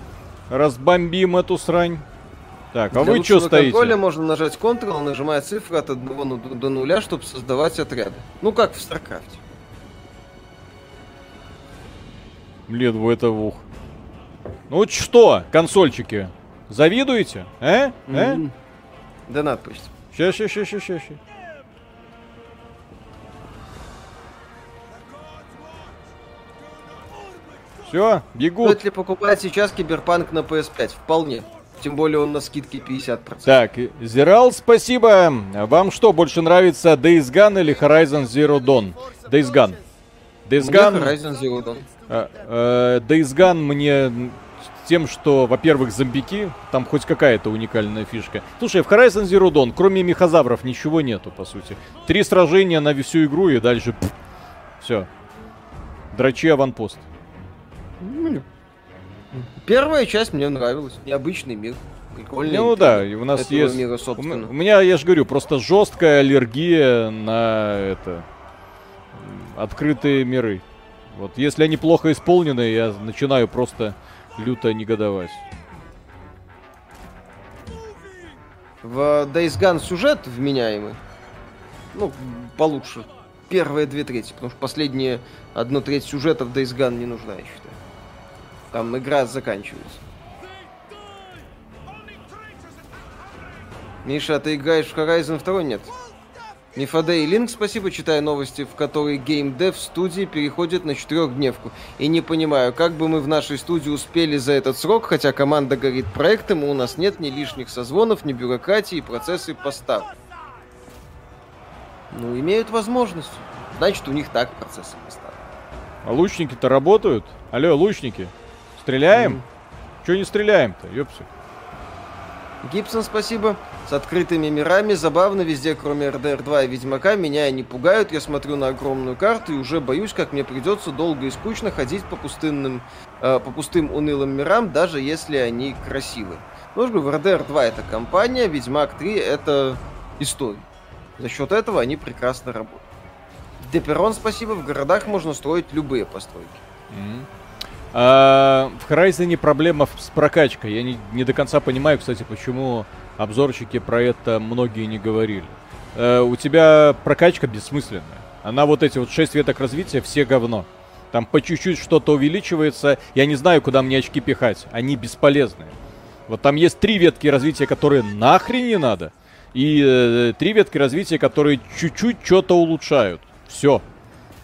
разбомбим эту срань. Так, а Для вы что стоите? контроля можно нажать Ctrl, нажимая цифры от 1 до 0, чтобы создавать отряды. Ну, как в StarCraft. Блин, вы это ух. Ну что, консольчики, завидуете? Э? Mm-hmm. Донат пусть. Ща, ща, ща, ща, ща, ща. Все, бегут. Стоит ли покупать сейчас Киберпанк на PS5? Вполне. Тем более он на скидке 50%. Так, Зирал, спасибо. Вам что, больше нравится Days Gone или Horizon Zero Dawn? Days Gone. Days Gone... Horizon Zero Dawn. Uh, uh, Days Gone мне тем, что, во-первых, зомбики, там хоть какая-то уникальная фишка. Слушай, в Horizon Zero Dawn, кроме мехозавров, ничего нету, по сути. Три сражения на всю игру и дальше... Все. Драчи аванпост. Первая часть мне нравилась. Необычный мир. Прикольный. Ну да, у нас есть... Мира, у меня, я же говорю, просто жесткая аллергия на это... Открытые миры. Вот если они плохо исполнены, я начинаю просто люто негодовать. В Days Gone сюжет вменяемый. Ну, получше. Первые две трети, потому что последние одну треть сюжета в Days Gone не нужна, я считаю. Там игра заканчивается. Миша, а ты играешь в Horizon 2? Нет. Мифадей Линк, спасибо, читаю новости, в которой геймдев студии переходит на четырехдневку. И не понимаю, как бы мы в нашей студии успели за этот срок, хотя команда горит проектом, и у нас нет ни лишних созвонов, ни бюрократии, процессы поставок. Ну, имеют возможность. Значит, у них так процессы поставок. А лучники-то работают? Алло, лучники, стреляем? Mm. Чего не стреляем-то, ёпсы? Гибсон, спасибо. С открытыми мирами забавно везде, кроме RDR 2 и Ведьмака, меня не пугают. Я смотрю на огромную карту и уже боюсь, как мне придется долго и скучно ходить по пустынным, э, по пустым унылым мирам, даже если они красивы. Ну, в RDR 2 это компания, Ведьмак 3 это история. За счет этого они прекрасно работают. Деперон, спасибо, в городах можно строить любые постройки. Mm-hmm. А, в Horizon проблема с прокачкой. Я не, не до конца понимаю, кстати, почему обзорщики про это многие не говорили. А, у тебя прокачка бессмысленная. Она вот эти вот шесть веток развития, все говно. Там по чуть-чуть что-то увеличивается. Я не знаю, куда мне очки пихать. Они бесполезные. Вот там есть три ветки развития, которые нахрен не надо. И э, три ветки развития, которые чуть-чуть что-то улучшают. Все.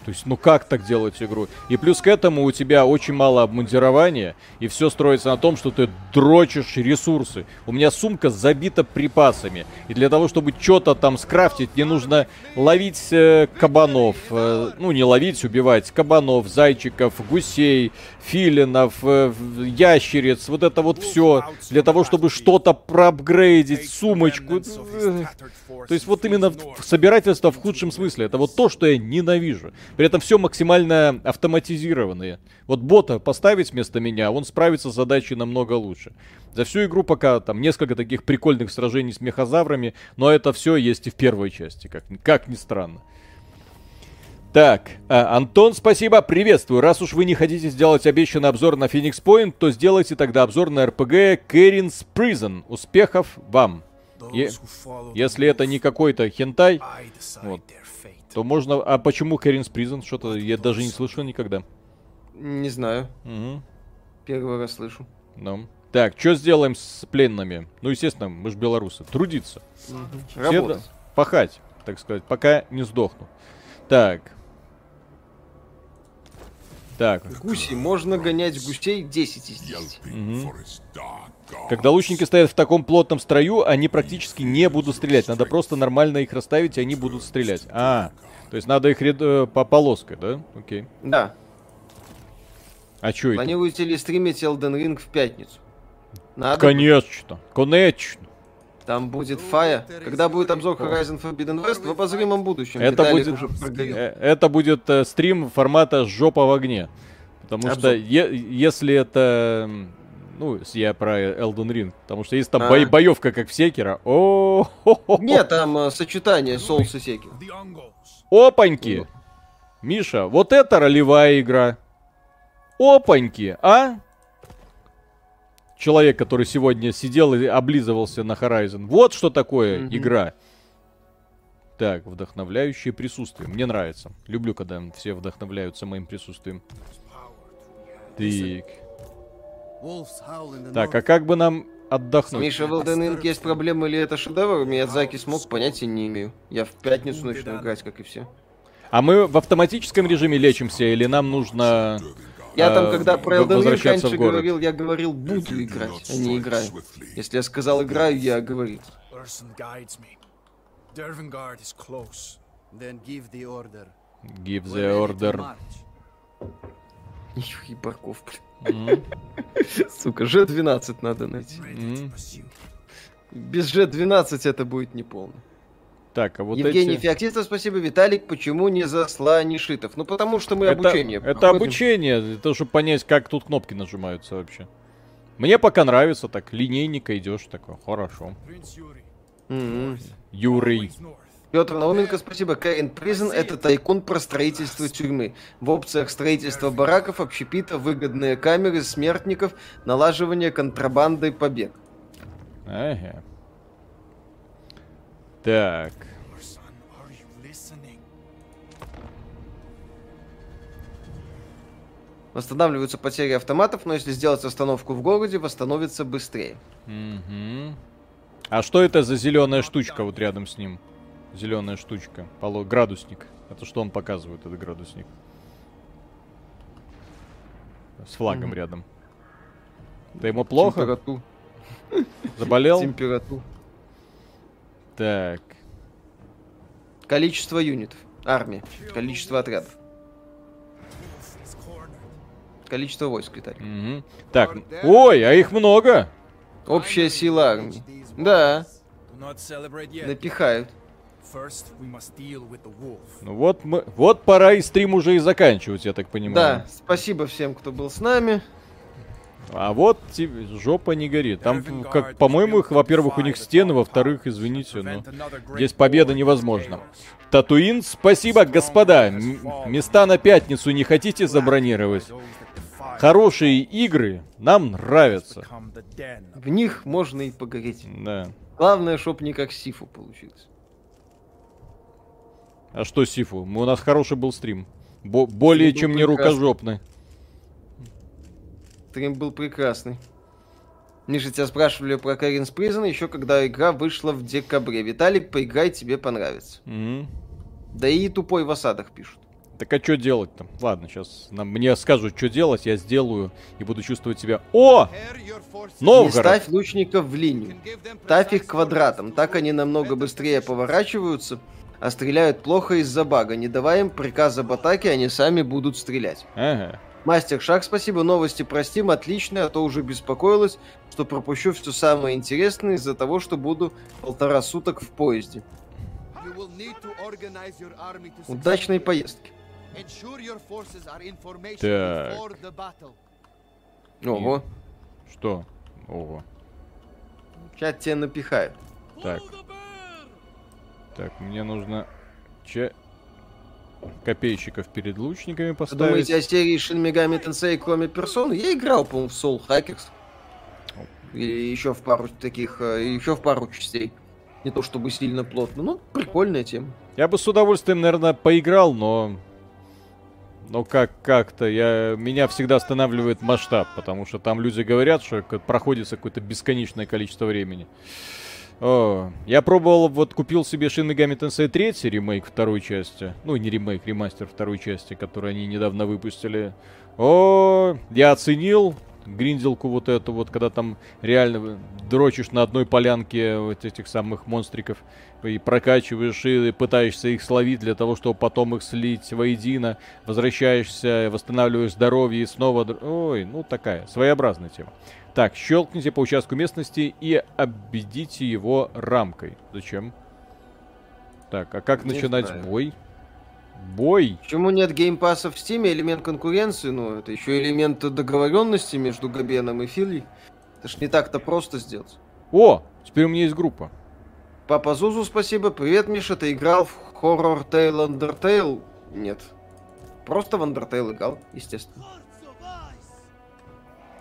То есть, ну как так делать игру? И плюс к этому у тебя очень мало обмундирования, и все строится на том, что ты дрочишь ресурсы. У меня сумка забита припасами. И для того, чтобы что-то там скрафтить, мне нужно ловить э, кабанов. Э, ну, не ловить, убивать. Кабанов, зайчиков, гусей, филинов, э, ящериц. Вот это вот все. Для того, чтобы что-то проапгрейдить, сумочку. То есть вот именно собирательство в худшем смысле. Это вот то, что я ненавижу. При этом все максимально автоматизированное. Вот бота поставить вместо меня, он справится с задачей намного лучше. За всю игру пока там несколько таких прикольных сражений с мехозаврами, но это все есть и в первой части, как, как ни странно. Так, а, Антон, спасибо, приветствую. Раз уж вы не хотите сделать обещанный обзор на Phoenix Point, то сделайте тогда обзор на RPG Керин's Prison. Успехов вам. Е- если это не какой-то хентай, вот, то можно... А почему Кэринс Призен? Что-то я даже не слышал никогда. Не знаю. Угу. Первый раз слышу. Ну. Так, что сделаем с пленными? Ну, естественно, мы же белорусы. Трудиться. Угу. Работать. Пахать, так сказать, пока не сдохну. Так. Так. Гуси. Можно гонять гусей 10 из 10. Угу. Когда лучники стоят в таком плотном строю, они практически не будут стрелять. Надо просто нормально их расставить, и они будут стрелять. А, то есть надо их ряд... Э, по полоской, да? Окей. Да. А что это? Планируете ли стримить Elden Ring в пятницу? Надо Конечно, конечно. Там будет фая. Когда будет обзор Horizon Forbidden West в обозримом будущем. Это будет, уже э, это будет э, стрим формата жопа в огне. Потому обзор. что е- если это ну, я про Elden Ring. Потому что есть там а. бо- боевка, как в Секера. О, Нет, там э, сочетание Souls и Секера. Опаньки! Миша, вот это ролевая игра. Опаньки, а? Человек, который сегодня сидел и облизывался на Horizon. Вот что такое mm-hmm. игра. Так, вдохновляющее присутствие. Мне нравится. Люблю, когда все вдохновляются моим присутствием. Так. Так, а как бы нам отдохнуть? Миша, в Elden есть проблемы или это шедевр? Миядзаки смог, понятия не имею. Я в пятницу начну играть, как и все. А мы в автоматическом режиме лечимся или нам нужно... Я там, когда про Elden Ring раньше говорил, я говорил, буду играть, а не играю. Если я сказал играю, я говорил. Give the order. Нихуя парков, блин. *laughs* Сука, G12 надо найти. Без G12 это будет неполно. Так, а вот Евгений эти... Феоктистов, спасибо. Виталик, почему не засланишитов? Ну, потому что мы это, обучение Это проходим. обучение, это чтобы понять, как тут кнопки нажимаются вообще. Мне пока нравится так, линейника идешь, такой, хорошо. Mm-hmm. Юрий. Петр Науменко, спасибо. Кэрин Призен – это тайкун про строительство тюрьмы. В опциях строительства бараков, общепита, выгодные камеры, смертников, налаживание контрабанды, побег. Ага. Так. Восстанавливаются потери автоматов, но если сделать остановку в городе, восстановится быстрее. Угу. А что это за зеленая штучка вот рядом с ним? зеленая штучка. Поло... Градусник. Это что он показывает, этот градусник? С флагом mm-hmm. рядом. Это ему плохо? Температуру. Заболел? Температуру. Так. Количество юнитов. Армия. Количество отрядов. Количество войск, Виталий. Угу. Так. Ой, а их много. Общая сила армии. Да. Напихают. Ну вот мы, вот пора и стрим уже и заканчивать, я так понимаю. Да, спасибо всем, кто был с нами. А вот тебе жопа не горит. Там, как, по-моему, их, во-первых, у них стены, во-вторых, извините, но здесь победа невозможна. Татуин, спасибо, господа. М- места на пятницу не хотите забронировать? Хорошие игры нам нравятся. В них можно и погореть. Да. Главное, чтоб не как Сифу получилось. А что Сифу? У нас хороший был стрим. Бо более чем не рукожопный. Стрим был прекрасный. Миша, тебя спрашивали про Карин Призен еще когда игра вышла в декабре. Виталик, поиграй, тебе понравится. Mm -hmm. Да и тупой в осадах пишут. Так а что делать-то? Ладно, сейчас нам, мне скажут, что делать, я сделаю и буду чувствовать себя... О! Новгород! Не ставь лучников в линию. Ставь их квадратом, так они намного быстрее поворачиваются, а стреляют плохо из-за бага. Не давая им приказа об атаке, они сами будут стрелять. Ага. Мастер Шаг, спасибо. Новости простим, отличные, а то уже беспокоилась, что пропущу все самое интересное из-за того, что буду полтора суток в поезде. Удачной поездки. Так. Ого. Что? Ого. Чат тебя напихает. Так. Так, мне нужно... Че... Копейщиков перед лучниками поставить. Думаете о серии Shin Megami Tensei кроме персоны? Я играл, по-моему, в Soul Hackers. И еще в пару таких, э, еще в пару частей. Не то чтобы сильно плотно, но прикольная тема. Я бы с удовольствием, наверное, поиграл, но но как как-то я меня всегда останавливает масштаб, потому что там люди говорят, что проходится какое-то бесконечное количество времени. Я пробовал, вот купил себе Shin Megami Tensei 3 ремейк второй части. Ну, не ремейк, ремастер второй части, который они недавно выпустили. О, я оценил, гринделку вот эту вот, когда там реально дрочишь на одной полянке вот этих самых монстриков и прокачиваешь и пытаешься их словить для того, чтобы потом их слить воедино, возвращаешься, восстанавливаешь здоровье и снова... Ой, ну такая, своеобразная тема. Так, щелкните по участку местности и обведите его рамкой. Зачем? Так, а как Не начинать знаю. бой? Бой. Почему нет геймпаса в Стиме? Элемент конкуренции, ну, это еще элемент договоренности между Габеном и Филли. Это ж не так-то просто сделать. О, теперь у меня есть группа. Папа Зузу, спасибо. Привет, Миша, ты играл в Horror Tale Undertale? Нет. Просто в Undertale играл, естественно.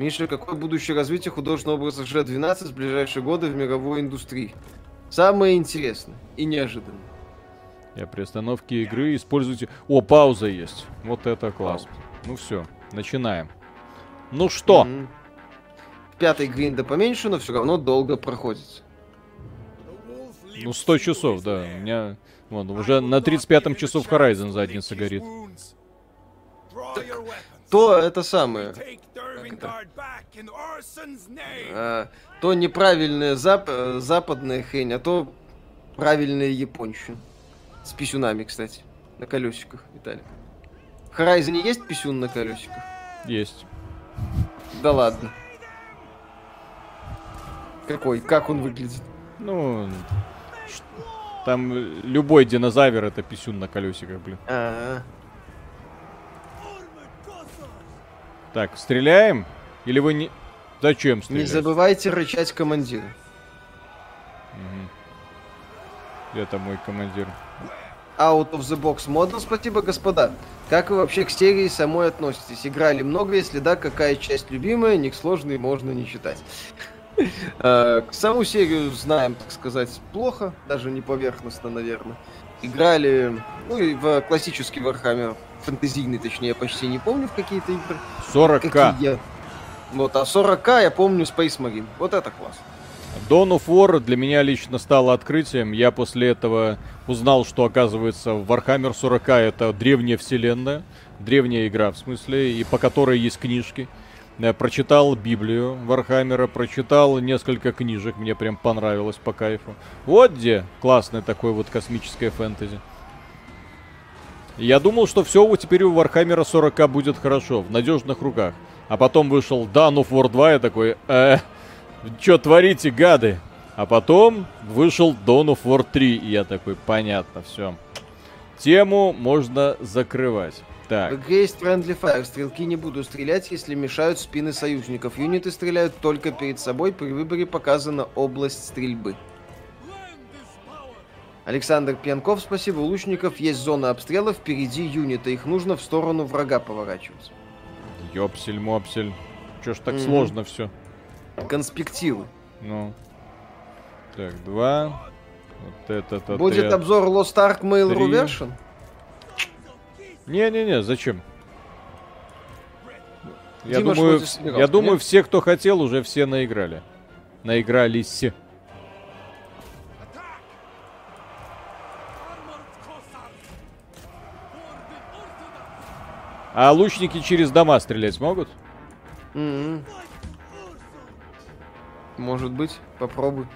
Миша, какое будущее развитие художественного образа G12 в ближайшие годы в мировой индустрии? Самое интересное и неожиданное. Я при остановке игры используйте... О, пауза есть. Вот это класс. Ну все, начинаем. Ну что? Mm-hmm. Пятый гринда поменьше, но все равно долго проходит. Ну, 100 часов, да. У меня... Вон, уже на 35-м часов Horizon задница горит. Так, то это самое... Это? А, то неправильная зап западная хрень, а то правильная японщина. С писюнами, кстати. На колесиках, Виталик. В Horizon есть писюн на колесиках? Есть. Да ладно. Какой? Как он выглядит? Ну, там любой динозавр это писюн на колесиках, блин. А-а-а. Так, стреляем? Или вы не... Зачем стрелять? Не забывайте рычать командира. Угу. Где там мой командир? Out of the Box модно, спасибо, господа. Как вы вообще к серии самой относитесь? Играли много, если да, какая часть любимая, них сложный можно не считать. А, *laughs* саму серию знаем, так сказать, плохо, даже не поверхностно, наверное. Играли, ну и в классический Warhammer, фэнтезийный, точнее, я почти не помню в какие-то игры. 40к. Вот, а 40к я помню Space Marine. Вот это класс. Dawn of War для меня лично стало открытием. Я после этого узнал, что оказывается Warhammer 40 это древняя вселенная, древняя игра в смысле, и по которой есть книжки. Я прочитал Библию Вархаммера, прочитал несколько книжек, мне прям понравилось по кайфу. Вот где классное такое вот космическое фэнтези. Я думал, что все теперь у Вархаммера 40 будет хорошо, в надежных руках. А потом вышел Dawn of War 2, я такой, э, что творите, гады? А потом вышел Dawn of War 3, и я такой, понятно, все. Тему можно закрывать. Так. В игре есть Friendly Fire. Стрелки не будут стрелять, если мешают спины союзников. Юниты стреляют только перед собой. При выборе показана область стрельбы. Александр Пьянков, спасибо. У лучников есть зона обстрела, впереди юниты. Их нужно в сторону врага поворачивать. Ёпсель-мопсель. Чё ж так mm-hmm. сложно все? Конспективы. Ну. Так, два. Вот этот Будет отряд. обзор Lost Ark Mail.ru Version? Не-не-не, зачем? Я Дима думаю, в... я думаю, все, кто хотел, уже все наиграли. Наигрались. А лучники через дома стрелять могут? Mm-hmm. Может быть, попробуй.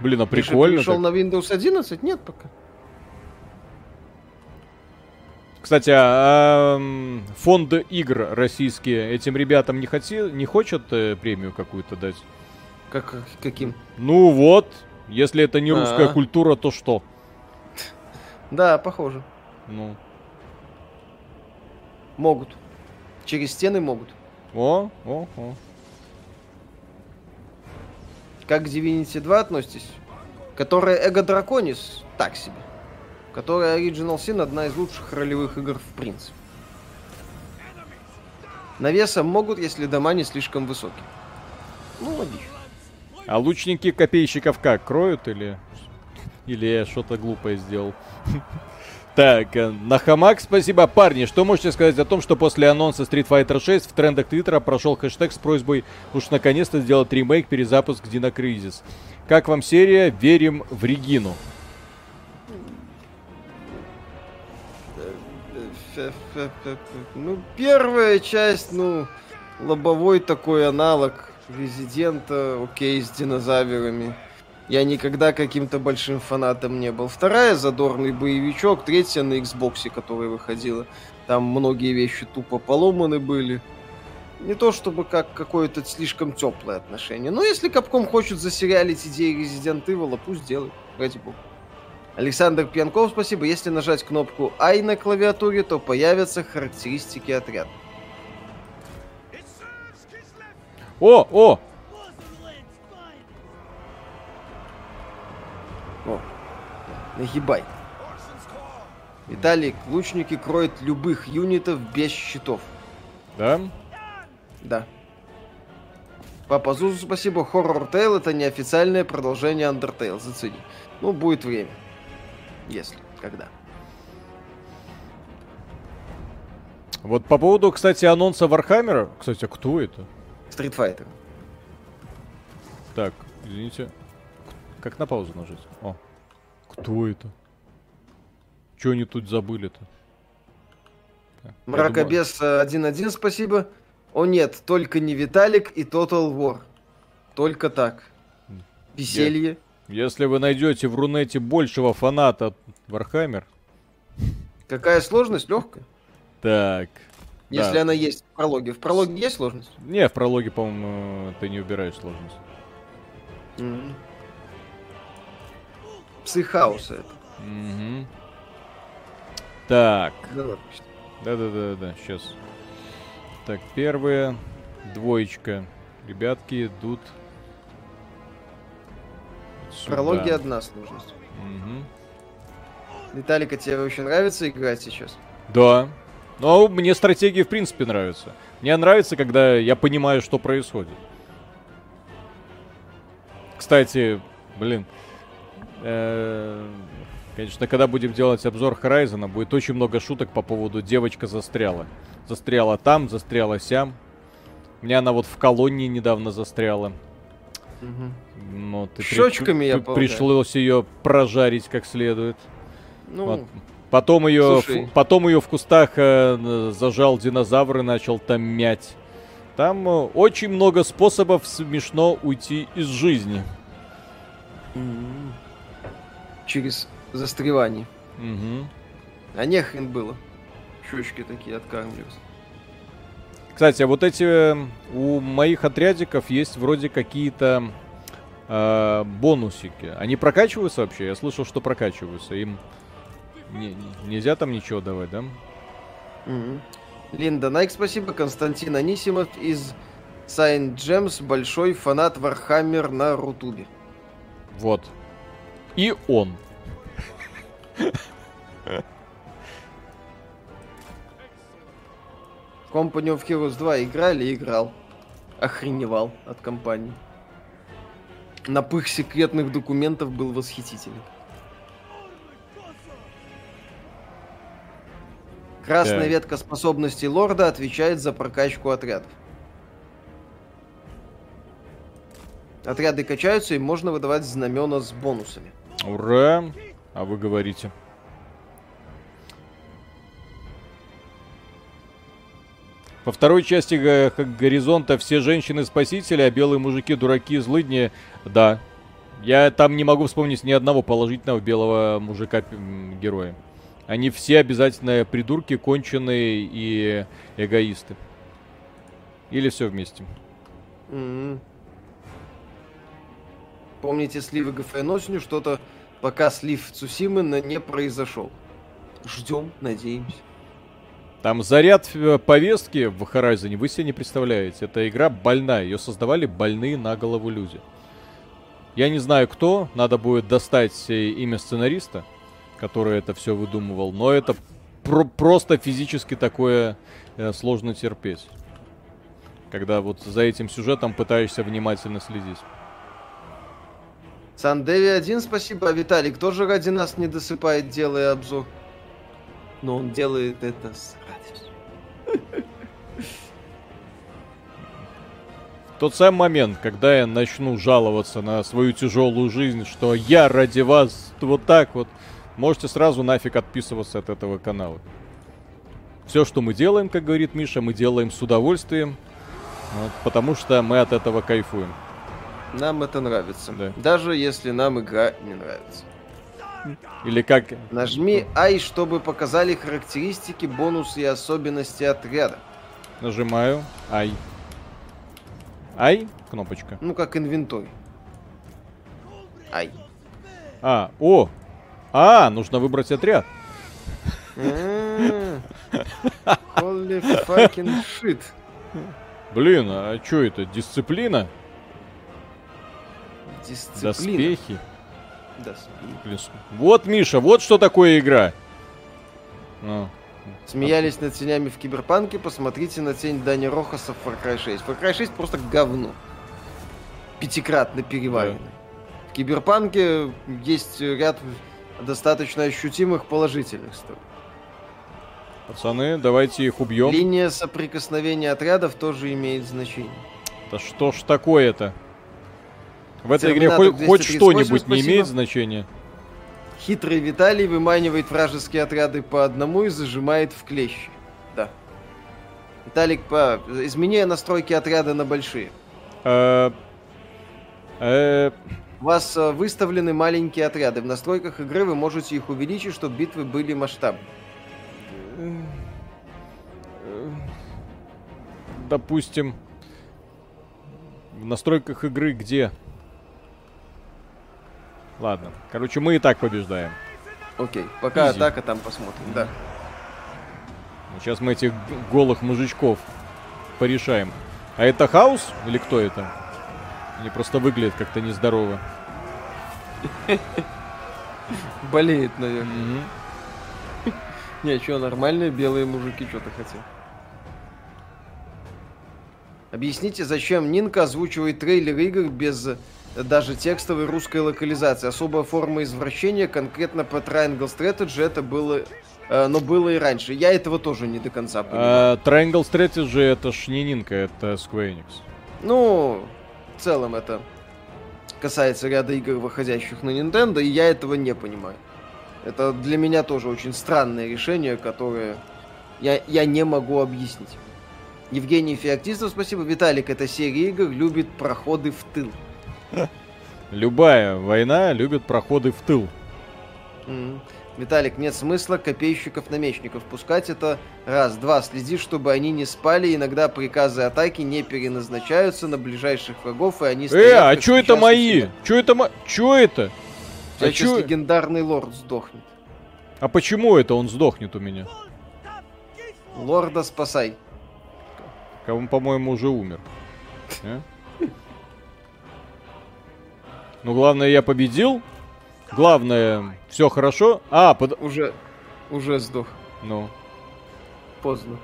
Блин, а прикольно. Ты пришел на Windows 11? Нет пока. Кстати, а, а, фонд игр российские этим ребятам не, хоти, не хочет э, премию какую-то дать? Как, каким? Ну вот, если это не русская А-а-а. культура, то что? Да, похоже. Ну. Могут. Через стены могут. О, о, о. Как к Divinity 2 относитесь? Которая Эго Драконис так себе. Которая Original Sin одна из лучших ролевых игр в принципе. Навесом могут, если дома не слишком высокие. Ну, логично. А лучники копейщиков как, кроют или... Или я что-то глупое сделал? *laughs* Так, э, на хамак спасибо. Парни, что можете сказать о том, что после анонса Street Fighter 6 в трендах Твиттера прошел хэштег с просьбой уж наконец-то сделать ремейк, перезапуск Dino Crisis. Как вам серия «Верим в Регину»? Ну, первая часть, ну, лобовой такой аналог Резидента, окей, с динозаврами. Я никогда каким-то большим фанатом не был. Вторая задорный боевичок, третья на Xbox, которая выходила. Там многие вещи тупо поломаны были. Не то чтобы как какое-то слишком теплое отношение. Но если Капком хочет засериалить идеи Resident Evil, пусть делает. Ради бога. Александр Пьянков, спасибо. Если нажать кнопку I на клавиатуре, то появятся характеристики отряда. О! О, нагибай. Виталик, лучники кроют любых юнитов без щитов. Да? Да. Папа Зузу, спасибо. Horror Tale это неофициальное продолжение Undertale. Зацени. Ну, будет время. Если. Когда. Вот по поводу, кстати, анонса Вархаммера. Кстати, а кто это? Street Fighter. Так, извините. Как на паузу нажать? О. Кто это? Че они тут забыли-то? Мракобес 1-1, спасибо. О нет, только не Виталик и Total War. Только так. Веселье. Если вы найдете в Рунете большего фаната Вархаммер. Какая сложность? Легкая. Так. Если да. она есть в прологе. В прологе есть сложность? Не, в прологе, по-моему, ты не убираешь сложность. Mm-hmm. Псы хаоса это. Mm-hmm. Так. Да-да-да-да, сейчас. Так, первая двоечка. Ребятки идут Сюда. Прологи одна сложность. Угу. Виталика, тебе очень нравится играть сейчас? Да. Но мне стратегии в принципе нравятся. Мне нравится, когда я понимаю, что происходит. Кстати, блин, конечно, когда будем делать обзор Horizon, будет очень много шуток по поводу девочка застряла. Застряла там, застряла сям. У меня она вот в колонии недавно застряла. Угу. Ну, ты Щечками при, я при, Пришлось ее прожарить как следует. Ну, вот. Потом ее, в, потом ее в кустах э, зажал динозавр и начал там мять. Там э, очень много способов смешно уйти из жизни. Mm-hmm. Через застревание. Угу. А не хрен было. Щечки такие откармливались. Кстати, а вот эти э, у моих отрядиков есть вроде какие-то э, бонусики. Они прокачиваются вообще? Я слышал, что прокачиваются. Им не, нельзя там ничего давать, да? Mm-hmm. Линда Найк, спасибо. Константин Анисимов из Сайн Джемс, большой фанат Вархаммер на Рутубе. Вот. И он. Company of Heroes 2 играли, играл. Охреневал от компании. Напых секретных документов был восхитителен. Красная да. ветка способностей лорда отвечает за прокачку отрядов. Отряды качаются, и можно выдавать знамена с бонусами. Ура! А вы говорите. Во второй части Горизонта все женщины спасители, а белые мужики дураки злыдни. Да. Я там не могу вспомнить ни одного положительного белого мужика героя. Они все обязательно придурки, конченые и эгоисты. Или все вместе. Mm-hmm. Помните сливы ГФН осенью, что-то пока слив Цусимы не произошел. Ждем, надеемся. Там заряд э, повестки в Horizon вы себе не представляете. Эта игра больная. Ее создавали больные на голову люди. Я не знаю кто, надо будет достать имя сценариста, который это все выдумывал, но это про просто физически такое э, сложно терпеть. Когда вот за этим сюжетом пытаешься внимательно следить. Сандеви один, спасибо. А Виталик тоже ради нас не досыпает, делая обзор. Но он делает это с радостью. Тот самый момент, когда я начну жаловаться на свою тяжелую жизнь, что я ради вас вот так вот, можете сразу нафиг отписываться от этого канала. Все, что мы делаем, как говорит Миша, мы делаем с удовольствием, вот, потому что мы от этого кайфуем. Нам это нравится. Да. Даже если нам игра не нравится. Или как? Нажми I, чтобы показали характеристики, бонусы и особенности отряда. Нажимаю I. I? Кнопочка. Ну, как инвентарь. I. А, о! А, нужно выбрать отряд. Holy fucking shit. Блин, а что это, дисциплина? Дисциплина. Доспехи. Доспехи. Вот, Миша, вот что такое игра. Ну. Смеялись над тенями в Киберпанке, посмотрите на тень Дани Рохаса в Far Cry 6. Far Cry 6 просто говно. Пятикратно переваренный. Да. В Киберпанке есть ряд достаточно ощутимых положительных сторон. Пацаны, давайте их убьем. Линия соприкосновения отрядов тоже имеет значение. Да что ж такое-то? В этой игре хоть, хоть что-нибудь не имеет значения. Хитрый Виталий выманивает вражеские отряды по одному и зажимает в клещи. Да. Виталик, по... измени настройки отряда на большие. Э, э. У вас э, выставлены маленькие отряды. В настройках игры вы можете их увеличить, чтобы битвы были масштабны. Допустим, в настройках игры где? Ладно. Короче, мы и так побеждаем. Окей. Пока Изи. атака, там посмотрим, да. Сейчас мы этих голых мужичков порешаем. А это хаос? Или кто это? Они просто выглядят как-то нездорово. *laughs* Болеет, наверное. *laughs* Не, что, нормальные белые мужики, что-то хотел. Объясните, зачем Нинка озвучивает трейлер игр без даже текстовой русской локализации. Особая форма извращения конкретно по Triangle Strategy это было э, но было и раньше. Я этого тоже не до конца понимаю. А, Triangle Strategy это ж не Нинка, это Square Enix. Ну, в целом это касается ряда игр, выходящих на Nintendo, и я этого не понимаю. Это для меня тоже очень странное решение, которое я, я не могу объяснить. Евгений Феоктистов, спасибо. Виталик, эта серия игр любит проходы в тыл. Любая война любит проходы в тыл. Виталик, нет смысла копейщиков-намечников пускать это раз. Два, следи, чтобы они не спали. Иногда приказы атаки не переназначаются на ближайших врагов, и они. Э, а чё это мои? Чё это мо... Чё это? А чё... легендарный лорд сдохнет. А почему это он сдохнет у меня? Лорда спасай. Он, по-моему, уже умер. Ну, главное, я победил. Главное, все хорошо. А, под... Уже, уже сдох. Ну. Поздно.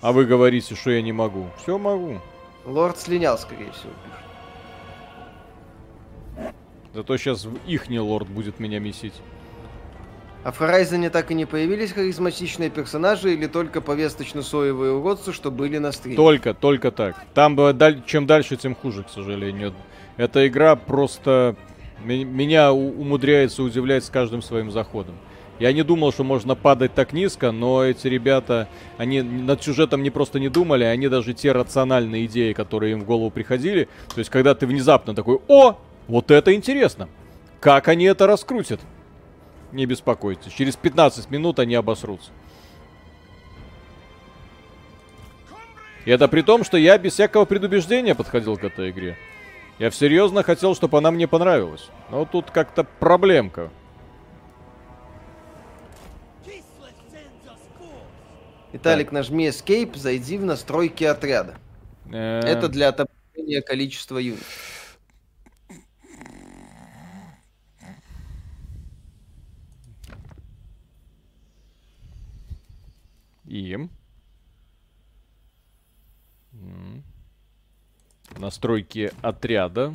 А вы говорите, что я не могу. Все могу. Лорд слинял, скорее всего, пишет. Зато сейчас ихний лорд будет меня месить. А в Horizon так и не появились харизматичные персонажи или только повесточно-соевые уродцы, что были на стриме? Только, только так. Там чем дальше, тем хуже, к сожалению. Эта игра просто меня умудряется удивлять с каждым своим заходом. Я не думал, что можно падать так низко, но эти ребята, они над сюжетом не просто не думали, они даже те рациональные идеи, которые им в голову приходили. То есть, когда ты внезапно такой, о, вот это интересно. Как они это раскрутят? Не беспокойтесь, через 15 минут они обосрутся. И это при том, что я без всякого предубеждения подходил к этой игре. Я серьезно хотел, чтобы она мне понравилась. Но тут как-то проблемка. Виталик, нажми Escape, зайди в настройки отряда. Э. Это для отображения количества юнитов. И... Настройки отряда.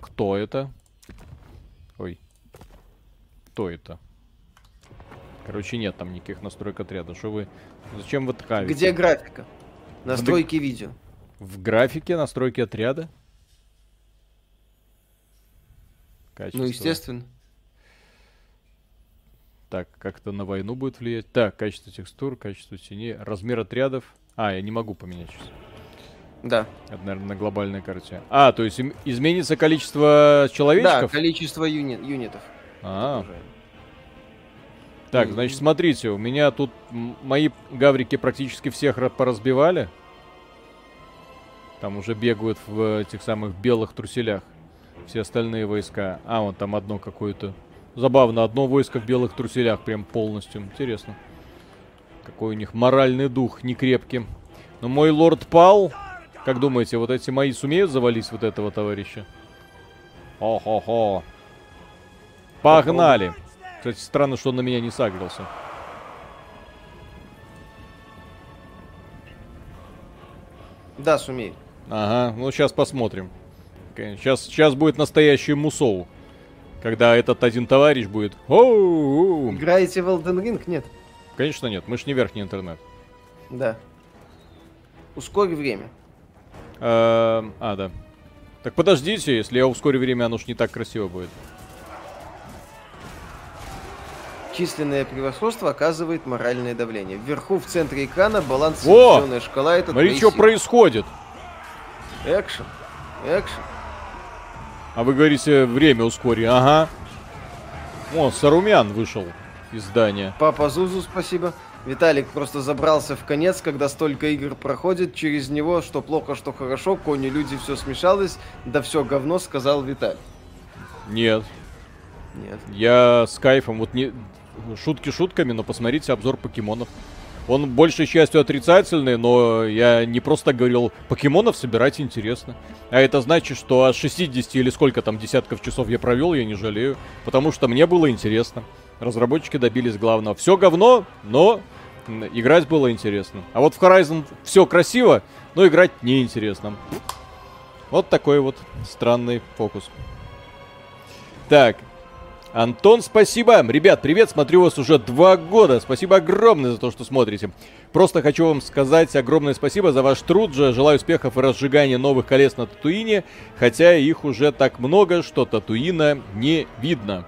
Кто это? Ой. Кто это? Короче, нет там никаких настроек отряда. Что вы... Зачем вы ткаете? Где графика? Настройки в... видео. В графике настройки отряда? Качество. Ну, естественно. Так, как-то на войну будет влиять. Так, качество текстур, качество теней, размер отрядов. А, я не могу поменять сейчас. Да. Это, наверное, на глобальной карте. А, то есть изменится количество человечков? Да, количество юни юнитов. А, Так, значит, смотрите, у меня тут мои гаврики практически всех поразбивали. Там уже бегают в этих самых белых труселях все остальные войска. А, вот там одно какое-то. Забавно, одно войско в белых труселях прям полностью. Интересно. Какой у них моральный дух некрепкий. Но мой лорд пал. Как думаете, вот эти мои сумеют завалить вот этого товарища? О-хо-хо. Погнали. Кстати, странно, что он на меня не сагрился. Да, сумеет. Ага, ну сейчас посмотрим. Сейчас, сейчас будет настоящий мусоу. Когда этот один товарищ будет... Оу! Играете в Elden Ring? Нет. Конечно нет, мы ж не верхний интернет. Да. Ускори время. А, а, да. Так подождите, если я ускорю время, оно ж не так красиво будет. Численное превосходство оказывает моральное давление. Вверху в центре экрана балансированная шкала. Это Смотри, что происходит. Экшен. Экшен. А вы говорите, время ускори. Ага. О, Сарумян вышел из здания. Папа Зузу, спасибо. Виталик просто забрался в конец, когда столько игр проходит через него, что плохо, что хорошо, кони, люди, все смешалось, да все говно, сказал Виталий. Нет. Нет. Я с кайфом, вот не... Шутки шутками, но посмотрите обзор покемонов. Он большей частью отрицательный, но я не просто говорил, покемонов собирать интересно. А это значит, что от 60 или сколько там десятков часов я провел, я не жалею. Потому что мне было интересно. Разработчики добились главного. Все говно, но играть было интересно. А вот в Horizon все красиво, но играть неинтересно. Вот такой вот странный фокус. Так, Антон, спасибо. Ребят, привет, смотрю вас уже два года. Спасибо огромное за то, что смотрите. Просто хочу вам сказать огромное спасибо за ваш труд же. Желаю успехов и разжигания новых колес на Татуине, хотя их уже так много, что Татуина не видно.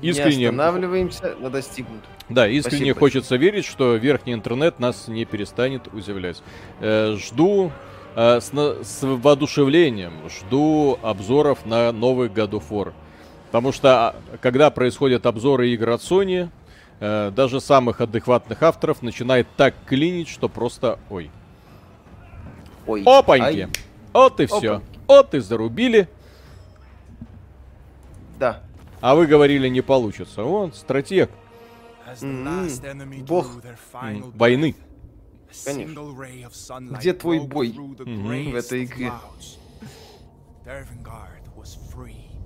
Искренне... Не останавливаемся на достигнутом. Да, искренне Спасибо хочется большое. верить, что верхний интернет нас не перестанет удивлять. Э, жду э, с, с воодушевлением, жду обзоров на новый God of War. Потому что, а, когда происходят обзоры игр от Sony, э, даже самых адекватных авторов начинает так клинить, что просто... Ой. Ой. Опаньки! Ай. Вот и все. Опаньки. Вот и зарубили. Да. А вы говорили, не получится. Вон, стратег. Mm-hmm. Бог войны. Конечно. Где твой бой mm-hmm. в этой игре?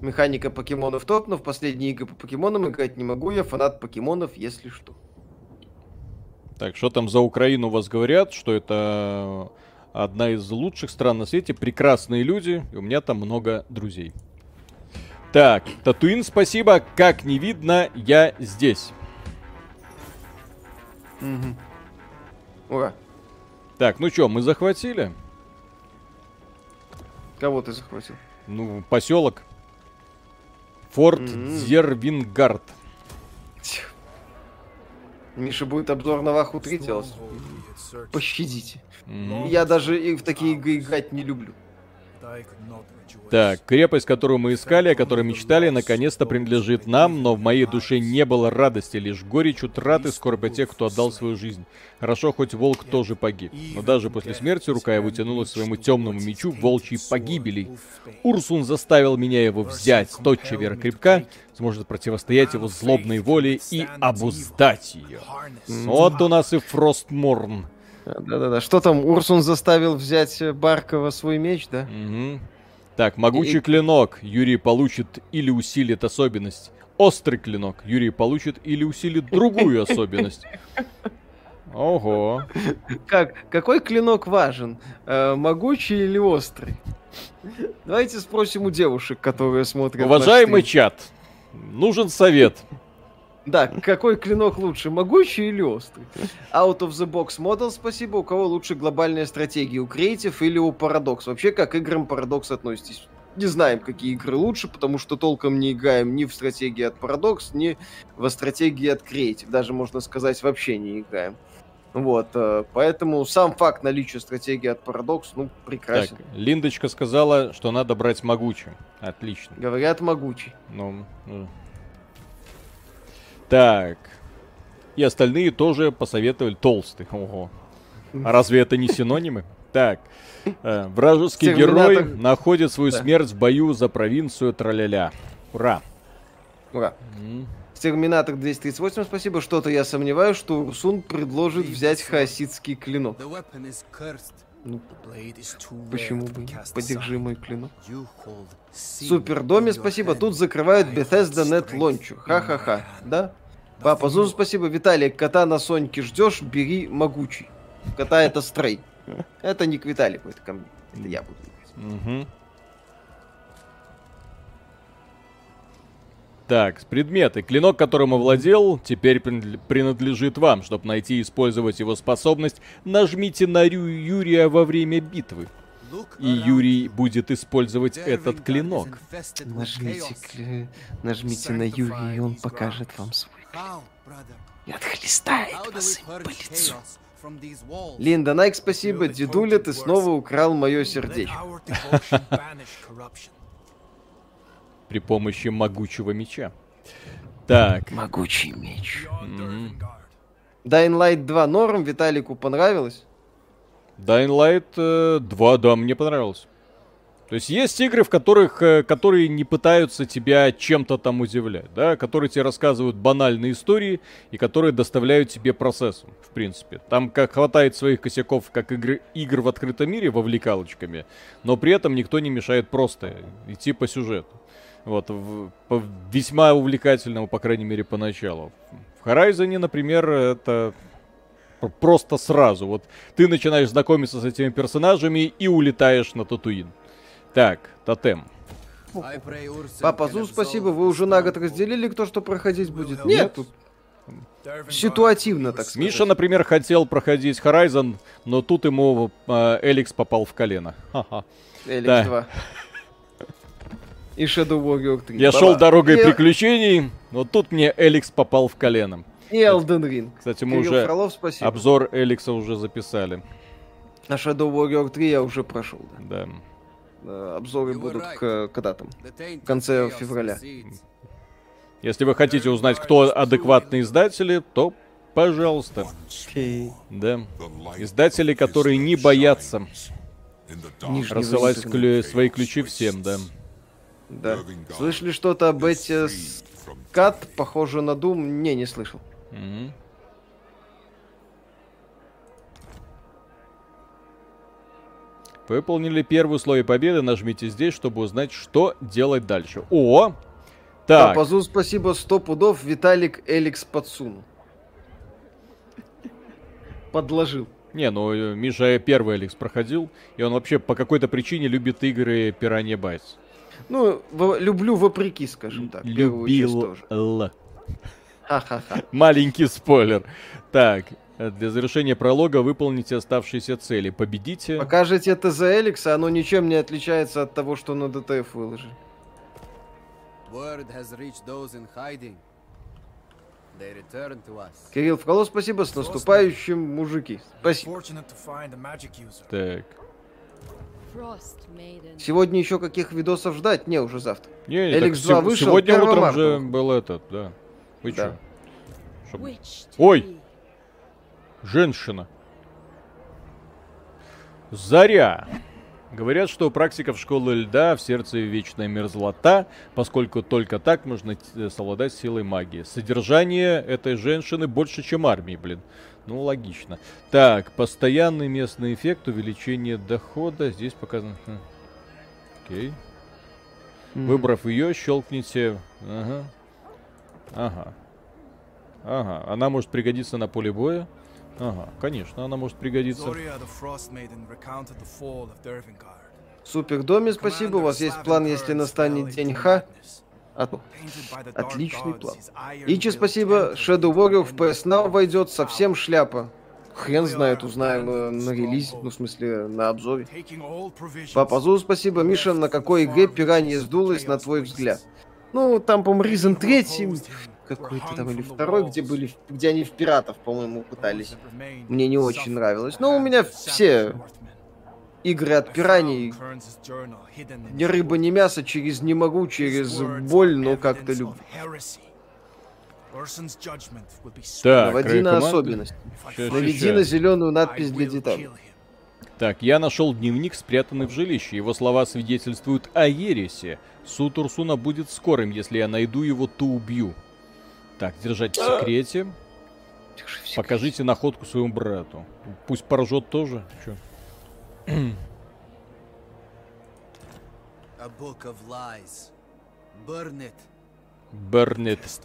Механика покемонов топ, но в последние игры по покемонам играть не могу. Я фанат покемонов, если что. Так, что там за Украину вас говорят, что это одна из лучших стран на свете, прекрасные люди, и у меня там много друзей. Так, Татуин, спасибо. Как не видно, я здесь. Угу. Ура. Так, ну что, мы захватили? Кого ты захватил? Ну, поселок. Форд. Зервингард. Миша будет обзор на Ваху 3 делать. Пощадите. Я даже в такие игры играть не люблю. Так, крепость, которую мы искали, о которой мечтали, наконец-то принадлежит нам, но в моей душе не было радости, лишь горечь утраты, скорбь о тех, кто отдал свою жизнь. Хорошо, хоть волк тоже погиб, но даже после смерти рука его тянулась к своему темному мечу волчьей погибели. Урсун заставил меня его взять, тотчас вера крепка, сможет противостоять его злобной воле и обуздать ее. Вот у нас и Фростморн. Да-да-да. Что там, Урсун заставил взять Баркова свой меч, да? Угу. Так, могучий и... клинок. Юрий получит или усилит особенность. Острый клинок. Юрий получит или усилит другую *laughs* особенность. Ого. Как? Какой клинок важен? Э, могучий или острый? Давайте спросим у девушек, которые смотрят. Уважаемый чат, нужен совет. Да, какой клинок лучше, могучий или острый? Out of the box model, спасибо. У кого лучше глобальная стратегия, у Creative или у Paradox? Вообще, как к играм Paradox относитесь? Не знаем, какие игры лучше, потому что толком не играем ни в стратегии от Paradox, ни во стратегии от Creative. Даже, можно сказать, вообще не играем. Вот, э, поэтому сам факт наличия стратегии от Paradox, ну, прекрасен. Так, Линдочка сказала, что надо брать могучий. Отлично. Говорят, могучий. Ну, ну так. И остальные тоже посоветовали толстый. Ого. А разве это не синонимы? Так. Э, вражеский герой находит свою да. смерть в бою за провинцию Траляля. Ура. Ура. Mm. Терминатор 238, спасибо. Что-то я сомневаюсь, что Урсун предложит взять хаоситский клинок. Ну, почему бы Подержи мой клинок. Супер Доме, спасибо. Тут закрывают Bethesda Net Launch. Ха-ха-ха. Да? Папа, Зузу, спасибо. Виталий, кота на Соньке ждешь, бери могучий. Кота это стрей. *laughs* Это не к Виталику, это ко мне. Это я буду Угу. Так, предметы. Клинок, которым овладел, теперь принадлежит вам. Чтобы найти и использовать его способность, нажмите на Рю Юрия во время битвы. И Юрий будет использовать этот клинок. Нажмите, нажмите на Юрия, и он покажет вам свой и отхлестает вас по лицу. Линда Найк, спасибо. Дедуля, ты снова украл мое сердечко. При помощи могучего меча. Так. Могучий меч. Mm-hmm. Dying Light 2 норм, Виталику понравилось? Dying Light 2, э, да, мне понравилось. То есть есть игры, в которых, э, которые не пытаются тебя чем-то там удивлять, да, которые тебе рассказывают банальные истории и которые доставляют тебе процесс, в принципе. Там как хватает своих косяков, как игры, игр в открытом мире вовлекалочками, но при этом никто не мешает просто идти по сюжету. Вот, в, по, весьма увлекательному, по крайней мере, поначалу. В Horizon, например, это просто сразу. Вот ты начинаешь знакомиться с этими персонажами и улетаешь на Татуин. Так, тотем. Папа Зу, спасибо, вы уже на год разделили, кто что проходить будет? Нет, тут ситуативно, так сказать. Миша, например, хотел проходить Horizon, но тут ему э, Эликс попал в колено. Ха-ха. Эликс да. 2. *laughs* И Shadow Warrior 3. Я шел дорогой и... приключений, но тут мне Эликс попал в колено. И Elden Ring. Кстати, мы Кирилл уже Фролов, обзор Эликса уже записали. На Shadow Warrior 3 я уже прошел. Да. да. Э, обзоры будут к, когда там? В конце февраля. Если вы хотите узнать, кто адекватные издатели, то пожалуйста. Okay. Да. Издатели, которые не боятся рассылать клю- свои ключи всем, да. Да. Слышали что-то об эти скат, похоже на Doom? Не, не слышал. Mm-hmm. Выполнили первый слой победы, нажмите здесь, чтобы узнать, что делать дальше. О! Так. Папазу спасибо, сто пудов, Виталик Эликс подсунул. Подложил. Не, ну Миша первый Эликс проходил, и он вообще по какой-то причине любит игры Пиранья Байс. Ну, в, люблю вопреки, скажем так. Любил. Ха-ха-ха. Маленький спойлер. Так, для завершения пролога выполните оставшиеся цели. Победите. Покажите это за Эликса, оно ничем не отличается от того, что на ДТФ выложили. Кирилл Фролов, спасибо. С наступающим, мужики. Спасибо. Так. Сегодня еще каких видосов ждать? Не, уже завтра. Не, не Эликс 2 вышел Сегодня утром марта. же был этот, да. Вы да. Чтоб... Ой! Женщина. Заря. Говорят, что у практиков школы льда в сердце вечная мерзлота, поскольку только так можно совладать силой магии. Содержание этой женщины больше, чем армии, блин. Ну, логично. Так, постоянный местный эффект, увеличение дохода. Здесь показано... Хм. Окей. Mm. Выбрав ее, щелкните... Ага. Ага. Ага. Она может пригодиться на поле боя. Ага, конечно, она может пригодиться. Супер Доме, спасибо. У вас есть план, если настанет день Ха? От... Отличный план. Ичи, спасибо. Shadow Warrior в PS Now войдет совсем шляпа. Хрен знает, узнаем на релизе, ну, в смысле, на обзоре. Папа Зу, спасибо. Миша, на какой игре пиранье сдулась, на твой взгляд? Ну, там, по-моему, Reason 3 какой-то там или второй, где были, где они в пиратов, по-моему, пытались. Мне не очень нравилось. Но у меня все игры от пираний. Ни рыба, ни мясо, через не могу, через боль, но как-то люблю. Так, Наводи на особенность. Наведи на зеленую надпись для деталей. Так, я нашел дневник, спрятанный в жилище. Его слова свидетельствуют о ересе. Суд Урсуна будет скорым. Если я найду его, то убью. Так, держать в секрете. Покажите находку своему брату. Пусть поржет тоже. Чё? A book of lies. Burn it. Burn it.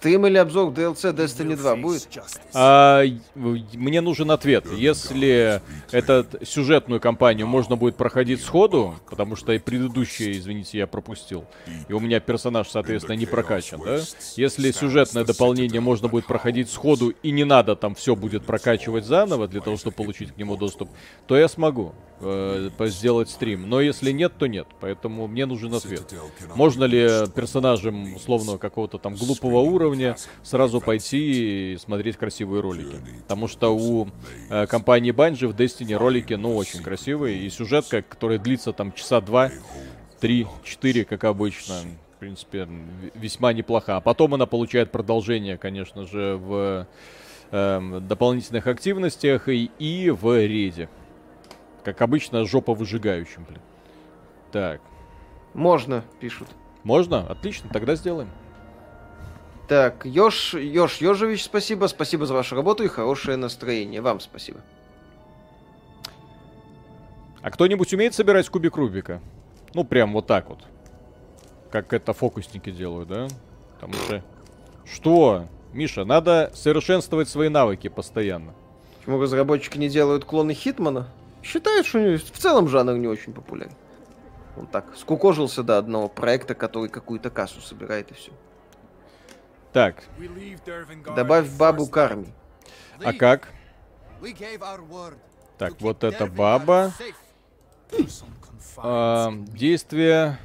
Стрим или обзор DLC Destiny 2 будет? А, мне нужен ответ. Если эту сюжетную кампанию можно будет проходить сходу, потому что и предыдущие, извините, я пропустил, и у меня персонаж, соответственно, не прокачан, да? Если сюжетное дополнение можно будет проходить сходу и не надо там все будет прокачивать заново для того, чтобы получить к нему доступ, то я смогу э, сделать стрим. Но если нет, то нет. Поэтому мне нужен ответ. Можно ли персонажем, условно, какого-то там глупого уровня сразу пойти и смотреть красивые ролики? Потому что у э, компании Bungie в Destiny ролики, ну, очень красивые. И сюжетка, которая длится там часа два, три, четыре, как обычно. В принципе, весьма неплоха. А потом она получает продолжение, конечно же, в э, дополнительных активностях и, и в рейде. Как обычно, жопа выжигающим, блин. Так. Можно, пишут. Можно? Отлично, тогда сделаем. Так, Ёж, Ёж Ёжевич, спасибо. Спасибо за вашу работу и хорошее настроение. Вам спасибо. А кто-нибудь умеет собирать кубик Рубика? Ну, прям вот так вот. Как это фокусники делают, да? Потому что... Что? Миша, надо совершенствовать свои навыки постоянно. Почему разработчики не делают клоны Хитмана? Считают, что в целом жанр не очень популярен. Он так скукожился до одного проекта, который какую-то кассу собирает и все. Так. Добавь бабу Карми. А как? Так, вот эта баба. А, действие...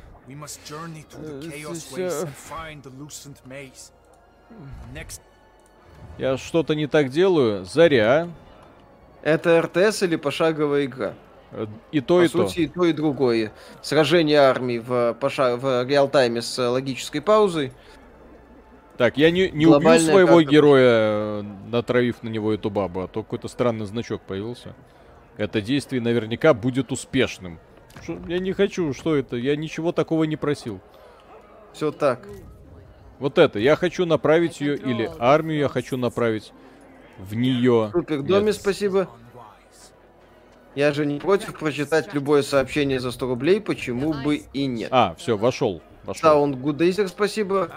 Я что-то не так делаю. Заря. Это РТС или пошаговая игра? И то, По и сути, то. и то, и другое. Сражение армии в, поша... в реал-тайме с логической паузой. Так, я не, не убью своего карта. героя, натравив на него эту бабу, а то какой-то странный значок появился. Это действие наверняка будет успешным. Что? Я не хочу, что это? Я ничего такого не просил. Все так. Вот это. Я хочу направить ее, или армию я хочу направить в нее. Супер, Доме спасибо. Я же не против прочитать любое сообщение за 100 рублей, почему бы и нет. А, все, вошел. Саунд Гудейзер, спасибо.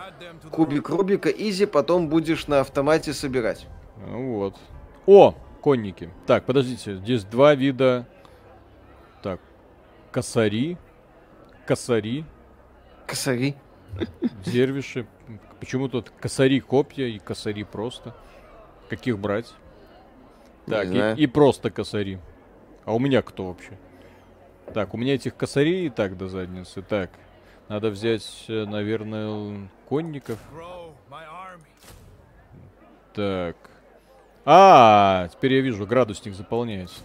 Кубик Рубика, изи, потом будешь на автомате собирать. Ну вот. О, конники. Так, подождите, здесь два вида. Так, косари. Косари. Косари. Дервиши. Почему тут косари копья и косари просто? Каких брать? Так, и, и просто косари. А у меня кто вообще? Так, у меня этих косарей и так до задницы. Так, надо взять, э, наверное, конников. Так. А, теперь я вижу, градусник заполняется.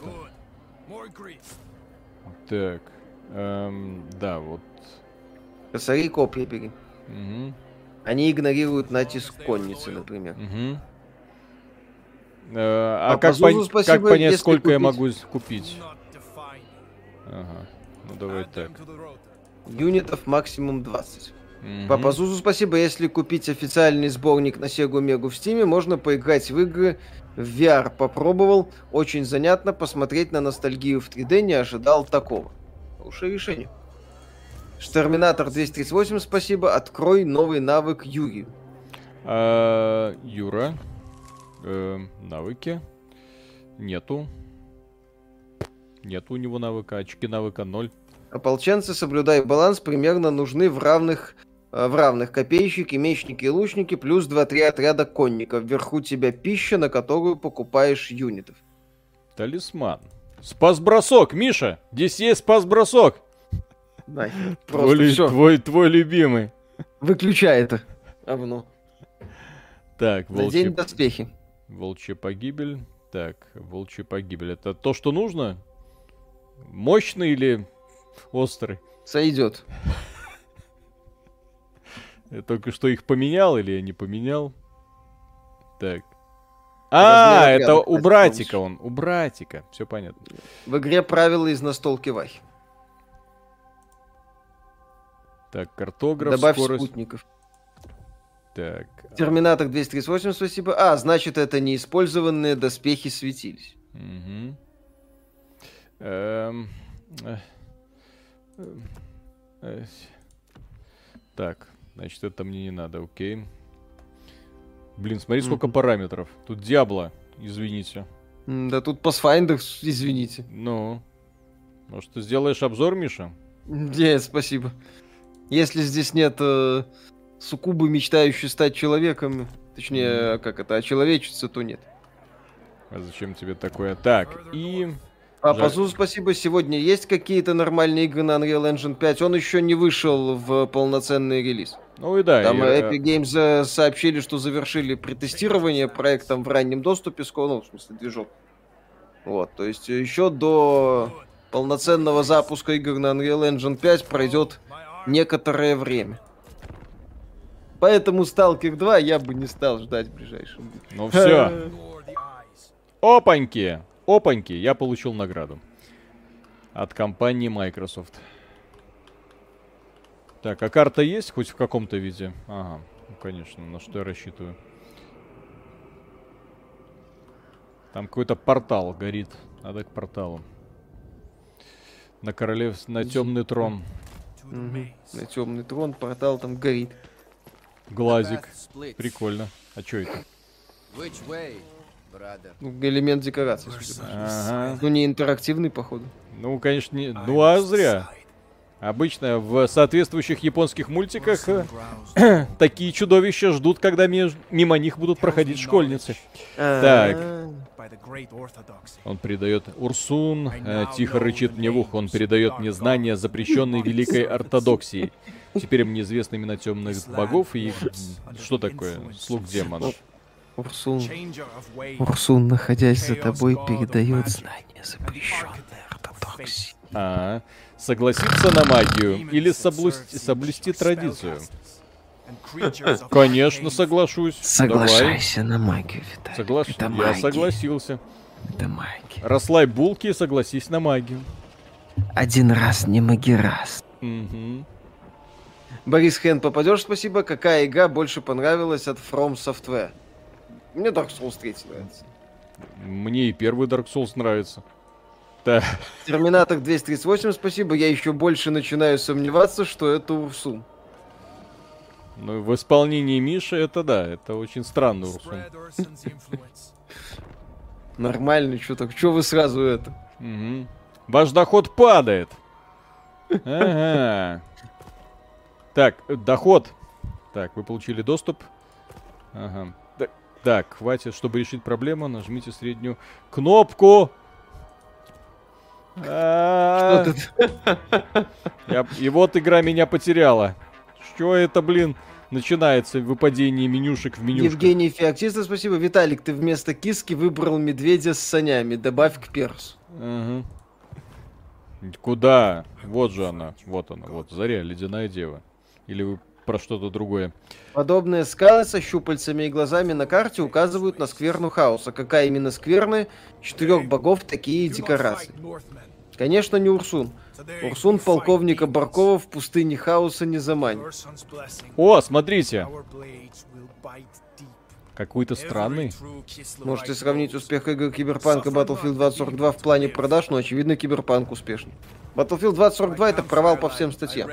Так. Эм, да, вот. Косари копья бери. Угу. Они игнорируют натиск конницы, например. Угу. Э, а, а как, пон- спасибо, как понять, сколько купить? я могу купить? Ага. Ну давай так. Юнитов максимум 20. Угу. По Пазузу спасибо. Если купить официальный сборник на Sega Mega в Steam, можно поиграть в игры в VR. Попробовал. Очень занятно посмотреть на ностальгию в 3D. Не ожидал такого. Хорошее решение. Терминатор 238, спасибо. Открой новый навык Юрию. А, Юра. Э, навыки. Нету. Нету у него навыка. Очки навыка 0. Ополченцы, соблюдай баланс, примерно нужны в равных э, в равных копейщики, мечники и лучники, плюс 2-3 отряда конников. Вверху тебя пища, на которую покупаешь юнитов. Талисман. Спас-бросок, Миша! Здесь есть спас-бросок! *laughs* твой, твой, твой любимый. Выключай это. Говно. Так, волчья... Надень доспехи. Волчья погибель. Так, волчья погибель. Это то, что нужно? Мощный или острый? Сойдет. Я только что их поменял или я не поменял? Так. А, это у братика он. У братика. Все понятно. В игре правила из настолки Вахи. Так, картограф, Добавь скорость. спутников. Так. Терминатор 238, спасибо. А, значит, это неиспользованные доспехи светились. Угу. Эм... Так, значит, это мне не надо, окей. Блин, смотри, сколько параметров. Тут Диабло, извините. Да тут Pathfinder, извините. Ну, может, ты сделаешь обзор, Миша? Нет, спасибо. Если здесь нет э, суккубы, мечтающей стать человеком, точнее, как это, человечица, то нет. А зачем тебе такое? Так, и... А по Зу спасибо. Сегодня есть какие-то нормальные игры на Unreal Engine 5? Он еще не вышел в полноценный релиз. Ну и да. Там я... Epic Games э, сообщили, что завершили претестирование проектом в раннем доступе, ну, в смысле, движок. Вот, то есть еще до полноценного запуска игр на Unreal Engine 5 пройдет некоторое время. Поэтому Сталкер 2 я бы не стал ждать в ближайшем Ну все. *laughs* Опаньки! Опаньки! Я получил награду. От компании Microsoft. Так, а карта есть хоть в каком-то виде? Ага, ну, конечно, на что я рассчитываю. Там какой-то портал горит. Надо к порталу. На королев... На темный трон. Угу. На темный трон, портал там горит. Глазик. Прикольно. А что это? Ну, элемент декорации, ага. Ну, не интерактивный, походу. Ну, конечно, не... Ну, а зря. Обычно в соответствующих японских мультиках э, *clears throat* такие чудовища ждут, когда мимо них будут проходить школьницы. Так. Он передает Урсун, э, тихо рычит мне в ухо, он передает мне знания, запрещенные великой ортодоксией. *laughs* Теперь мне известны имена темных богов и что такое? Слуг демонов. Урсун, Урсун, находясь за тобой, передает знания, запрещенные ортодоксией. А, согласиться на магию или соблюсти, соблюсти традицию? *laughs* Конечно, соглашусь. Соглашайся Давай. на магию, Виталий. Соглаш... Это Я согласился. Это магия. Расслай булки и согласись на магию. Один раз не магирас. Угу. Борис Хен, попадешь, спасибо. Какая игра больше понравилась от From Software? Мне Dark Souls 3 нравится. Мне и первый Dark Souls нравится. Да. Терминатор 238, спасибо. Я еще больше начинаю сомневаться, что это Урсун. Ну, в исполнении Миши это да, это очень странный Урсун. Нормально, что так? Что вы сразу это? Угу. Ваш доход падает. Ага. Так, доход. Так, вы получили доступ. Ага. Так, хватит, чтобы решить проблему, нажмите среднюю кнопку. Что тут? И вот игра меня потеряла. Что это, блин? начинается выпадение менюшек в менюшках. Евгений Феоктистов, спасибо. Виталик, ты вместо киски выбрал медведя с санями. Добавь к персу. Угу. Куда? Вот же она. Вот она. Вот Заря, ледяная дева. Или вы про что-то другое. Подобные скалы со щупальцами и глазами на карте указывают на скверну хаоса. Какая именно скверны? Четырех богов такие декорации. Конечно, не Урсун. Урсун полковника Баркова в пустыне хаоса не заманит. О, смотрите! Какой-то странный. Можете сравнить успех игр Киберпанка Battlefield 2042 в плане продаж, но очевидно Киберпанк успешный. Battlefield 2042 это провал по всем статьям.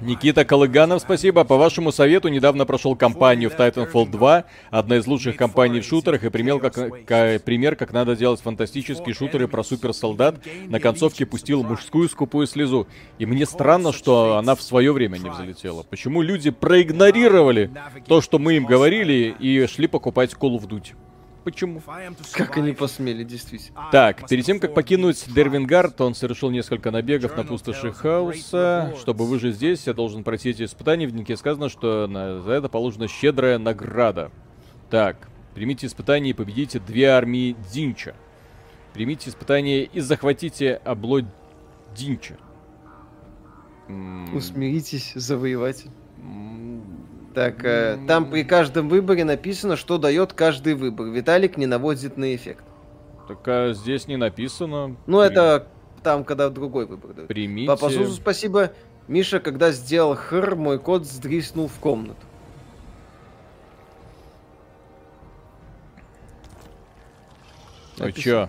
Никита Колыганов, спасибо. По вашему совету недавно прошел кампанию в Titanfall 2, одна из лучших компаний в шутерах, и пример как, как, пример, как надо делать фантастические шутеры про суперсолдат. На концовке пустил мужскую скупую слезу. И мне странно, что она в свое время не взлетела. Почему люди проигнорировали то, что мы им говорили, и шли покупать Call of Duty? Почему? Как они посмели, действительно. Так, перед тем, как покинуть Дервингард, он совершил несколько набегов на пустоши хаоса. Чтобы выжить здесь, я должен пройти эти испытания. В дневнике сказано, что на, за это положена щедрая награда. Так, примите испытание и победите две армии Динча. Примите испытание и захватите обло Динча. Усмиритесь, завоеватель. Так, э, там при каждом выборе написано, что дает каждый выбор. Виталик не наводит на эффект. Так а здесь не написано. Ну, При... это там, когда другой выбор дают. Примите. Папа Сузу, спасибо. Миша, когда сделал хр, мой кот сдриснул в комнату. Ну чё?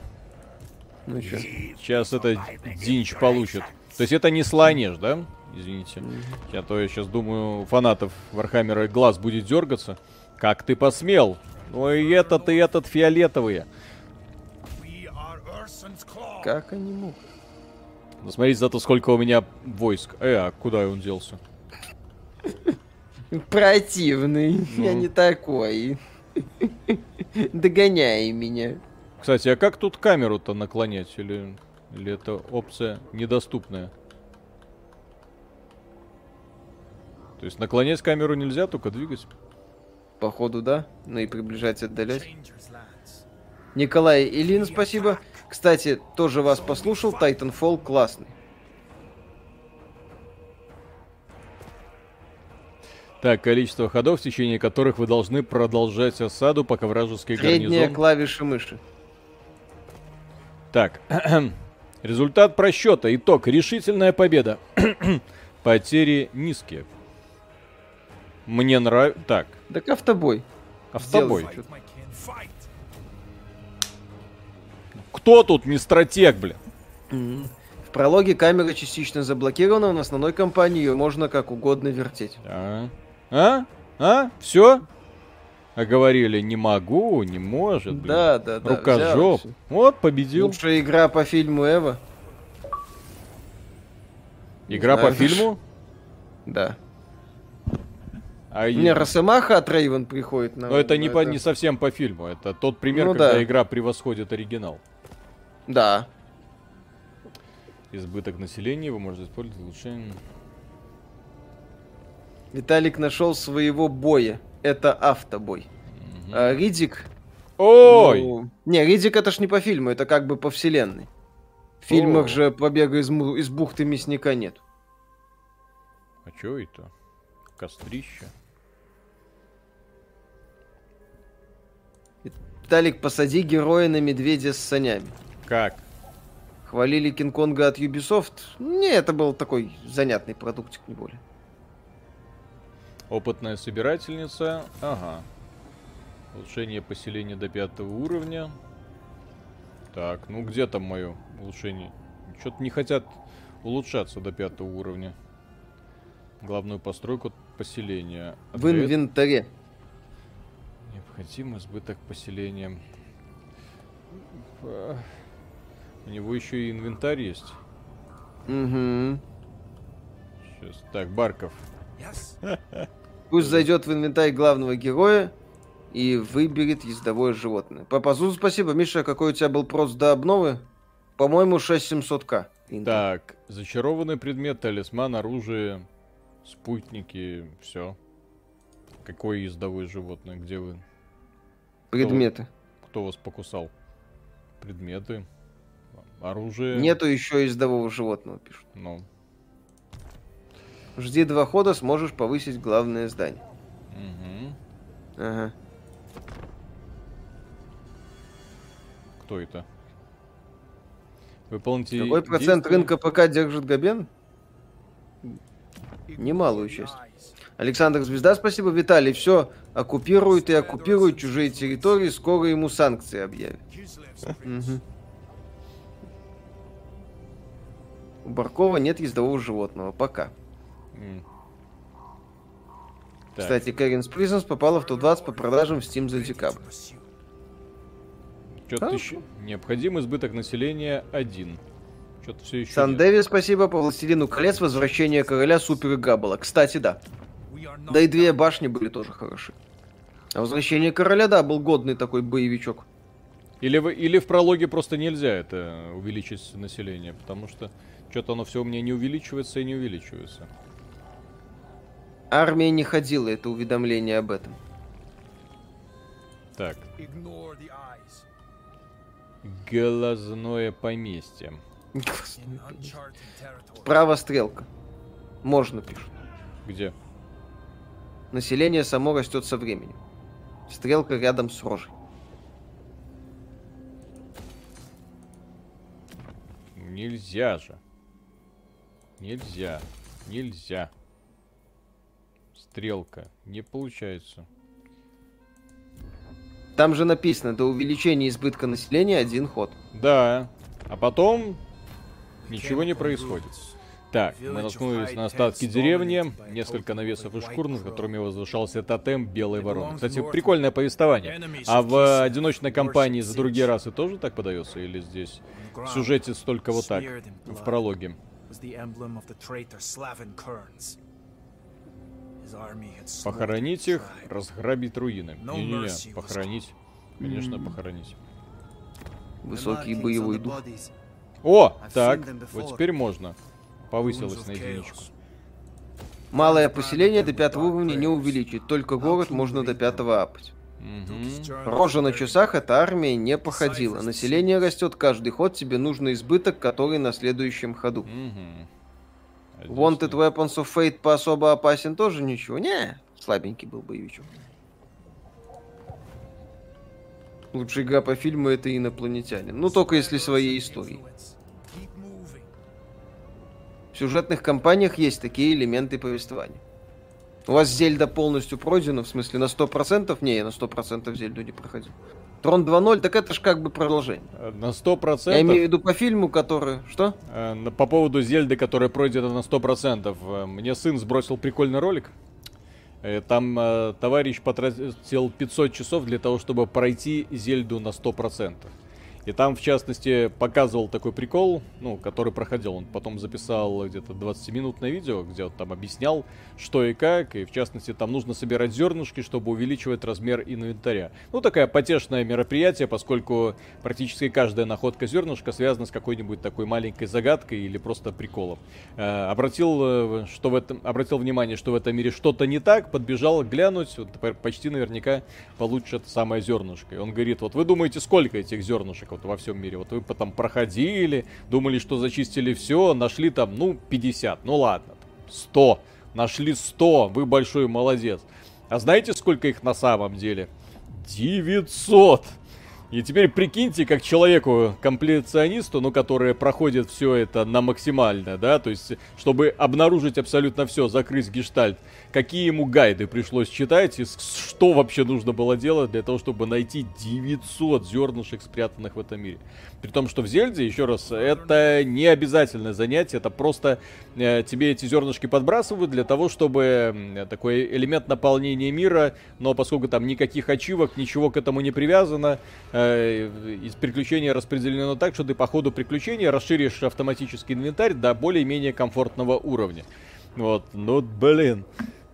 Ну чё? Сейчас это Тзинч получит. То есть это не Слаанеш, да? Извините. Я то я сейчас думаю, фанатов Вархаммера глаз будет дергаться. Как ты посмел? Ну и этот, и этот фиолетовые. Как они могут? Ну смотрите зато сколько у меня войск. Э, а куда он делся? *laughs* Противный. Ну. Я не такой. *laughs* Догоняй меня. Кстати, а как тут камеру-то наклонять? Или, или это опция недоступная? То есть наклонять камеру нельзя, только двигать. Походу, да. Ну и приближать, отдалять. Николай Илин, спасибо. Кстати, тоже вас послушал. Titanfall классный. Так, количество ходов, в течение которых вы должны продолжать осаду, пока вражеский Средняя гарнизон... клавиша мыши. Так, *clears throat* результат просчета. Итог. Решительная победа. *clears throat* Потери низкие. Мне нравится... Так. Так автобой. Автобой. Кто тут не стратег, бля? В прологе камера частично заблокирована, в основной кампании ее можно как угодно вертеть. А? А? А? Все? А говорили, не могу, не может. Блин. Да, да, да. Рукожоп. Вот, победил. Лучшая игра по фильму Эва. Игра по фильму? Да. А не, Росомаха от Рейвен приходит на... Но это не, это... По, не совсем по фильму, это тот пример, ну, когда да. игра превосходит оригинал. Да. Избыток населения вы можете использовать улучшение. Виталик нашел своего боя. Это автобой. Угу. А, Ридик. Ой! Ну, не, Ридик это ж не по фильму, это как бы по вселенной. В фильмах О. же побега из, из бухты мясника нет. А чё это? Кострище. Виталик, посади героя на медведя с санями. Как? Хвалили Кинг-Конга от Ubisoft. Не, это был такой занятный продуктик, не более. Опытная собирательница. Ага. Улучшение поселения до пятого уровня. Так, ну где там мое улучшение? Что-то не хотят улучшаться до пятого уровня. Главную постройку поселения. В инвентаре. Необходим избыток поселения. У него еще и инвентарь есть. Угу. Сейчас. Так, Барков. *laughs* Пусть зайдет в инвентарь главного героя и выберет ездовое животное. По пазу спасибо. Миша, какой у тебя был прост до обновы? По-моему, 6700к. Так, зачарованный предмет, талисман, оружие. спутники, все. Какое ездовое животное? Где вы? Предметы. Кто, кто вас покусал? Предметы. Оружие. Нету еще ездового животного, пишут. Ну. Жди два хода, сможешь повысить главное здание. Угу. Ага. Кто это? Выполните Какой процент действия? рынка ПК держит Габен? Немалую часть. Александр Звезда, спасибо. Виталий, все оккупируют и оккупируют чужие территории, скоро ему санкции объявят. У Баркова нет ездового животного. Пока. Кстати, Кэринс Prisons попала в топ-20 по продажам в Steam за декабрь. Что-то еще. Необходим избыток населения один. Что-то все еще. Сан Дэви, спасибо. По Властелину колец возвращение короля супер игра была. Кстати, да. Да и две башни были тоже хороши. А возвращение короля, да, был годный такой боевичок. Или, в, или в прологе просто нельзя это увеличить население, потому что что-то оно все у меня не увеличивается и не увеличивается. Армия не ходила, это уведомление об этом. Так. Глазное поместье. Право стрелка. Можно пишут. Где? Население само растет со временем. Стрелка рядом с рожей. Нельзя же. Нельзя. Нельзя. Стрелка. Не получается. Там же написано, до увеличения избытка населения один ход. Да. А потом ничего не происходит. Так, мы наткнулись на остатки деревни, несколько навесов и шкур, над которыми возвышался тотем белой вороны. Кстати, прикольное повествование. А в одиночной кампании за другие расы тоже так подается? Или здесь в сюжете столько вот так, в прологе? Похоронить их, разграбить руины. Не-не-не, похоронить. Конечно, похоронить. Высокий боевой дух. О, так, вот теперь можно. Повысилось на единичку. Малое поселение до пятого уровня не увеличить, только город можно до пятого апать. Угу. Рожа на часах эта армия не походила. Население растет каждый ход, тебе нужно избыток, который на следующем ходу. Угу. Wanted Weapons of Fate по особо опасен тоже ничего. Не, слабенький был боевичок. Лучшая игра по фильму это инопланетянин. Ну, только если своей истории. В сюжетных кампаниях есть такие элементы повествования. У вас Зельда полностью пройдена, в смысле на 100%? Не, я на 100% Зельду не проходил. Трон 2.0, так это ж как бы продолжение. Э, на 100%? Я имею в виду по фильму, который... Что? Э, по поводу Зельды, которая пройдена на 100%. Э, мне сын сбросил прикольный ролик. Там товарищ потратил 500 часов для того, чтобы пройти Зельду на 100%. И там, в частности, показывал такой прикол, ну, который проходил. Он потом записал где-то 20-минутное видео, где он там объяснял, что и как. И, в частности, там нужно собирать зернышки, чтобы увеличивать размер инвентаря. Ну, такое потешное мероприятие, поскольку практически каждая находка зернышка связана с какой-нибудь такой маленькой загадкой или просто приколом. Э, обратил, э, что в этом, обратил внимание, что в этом мире что-то не так, подбежал глянуть, вот, почти наверняка получит самое зернышко. И он говорит, вот вы думаете, сколько этих зернышек? Вот во всем мире. Вот вы потом проходили, думали, что зачистили все, нашли там, ну, 50, ну ладно, 100, нашли 100, вы большой молодец. А знаете, сколько их на самом деле? 900! И теперь прикиньте, как человеку, комплекционисту, ну, который проходит все это на максимально, да, то есть, чтобы обнаружить абсолютно все, закрыть гештальт, какие ему гайды пришлось читать и что вообще нужно было делать для того, чтобы найти 900 зернышек, спрятанных в этом мире. При том, что в Зельде, еще раз, это не обязательное занятие, это просто э, тебе эти зернышки подбрасывают для того, чтобы э, такой элемент наполнения мира, но поскольку там никаких ачивок, ничего к этому не привязано, э, из приключения распределено так, что ты по ходу приключения расширишь автоматический инвентарь до более-менее комфортного уровня. Вот, ну блин.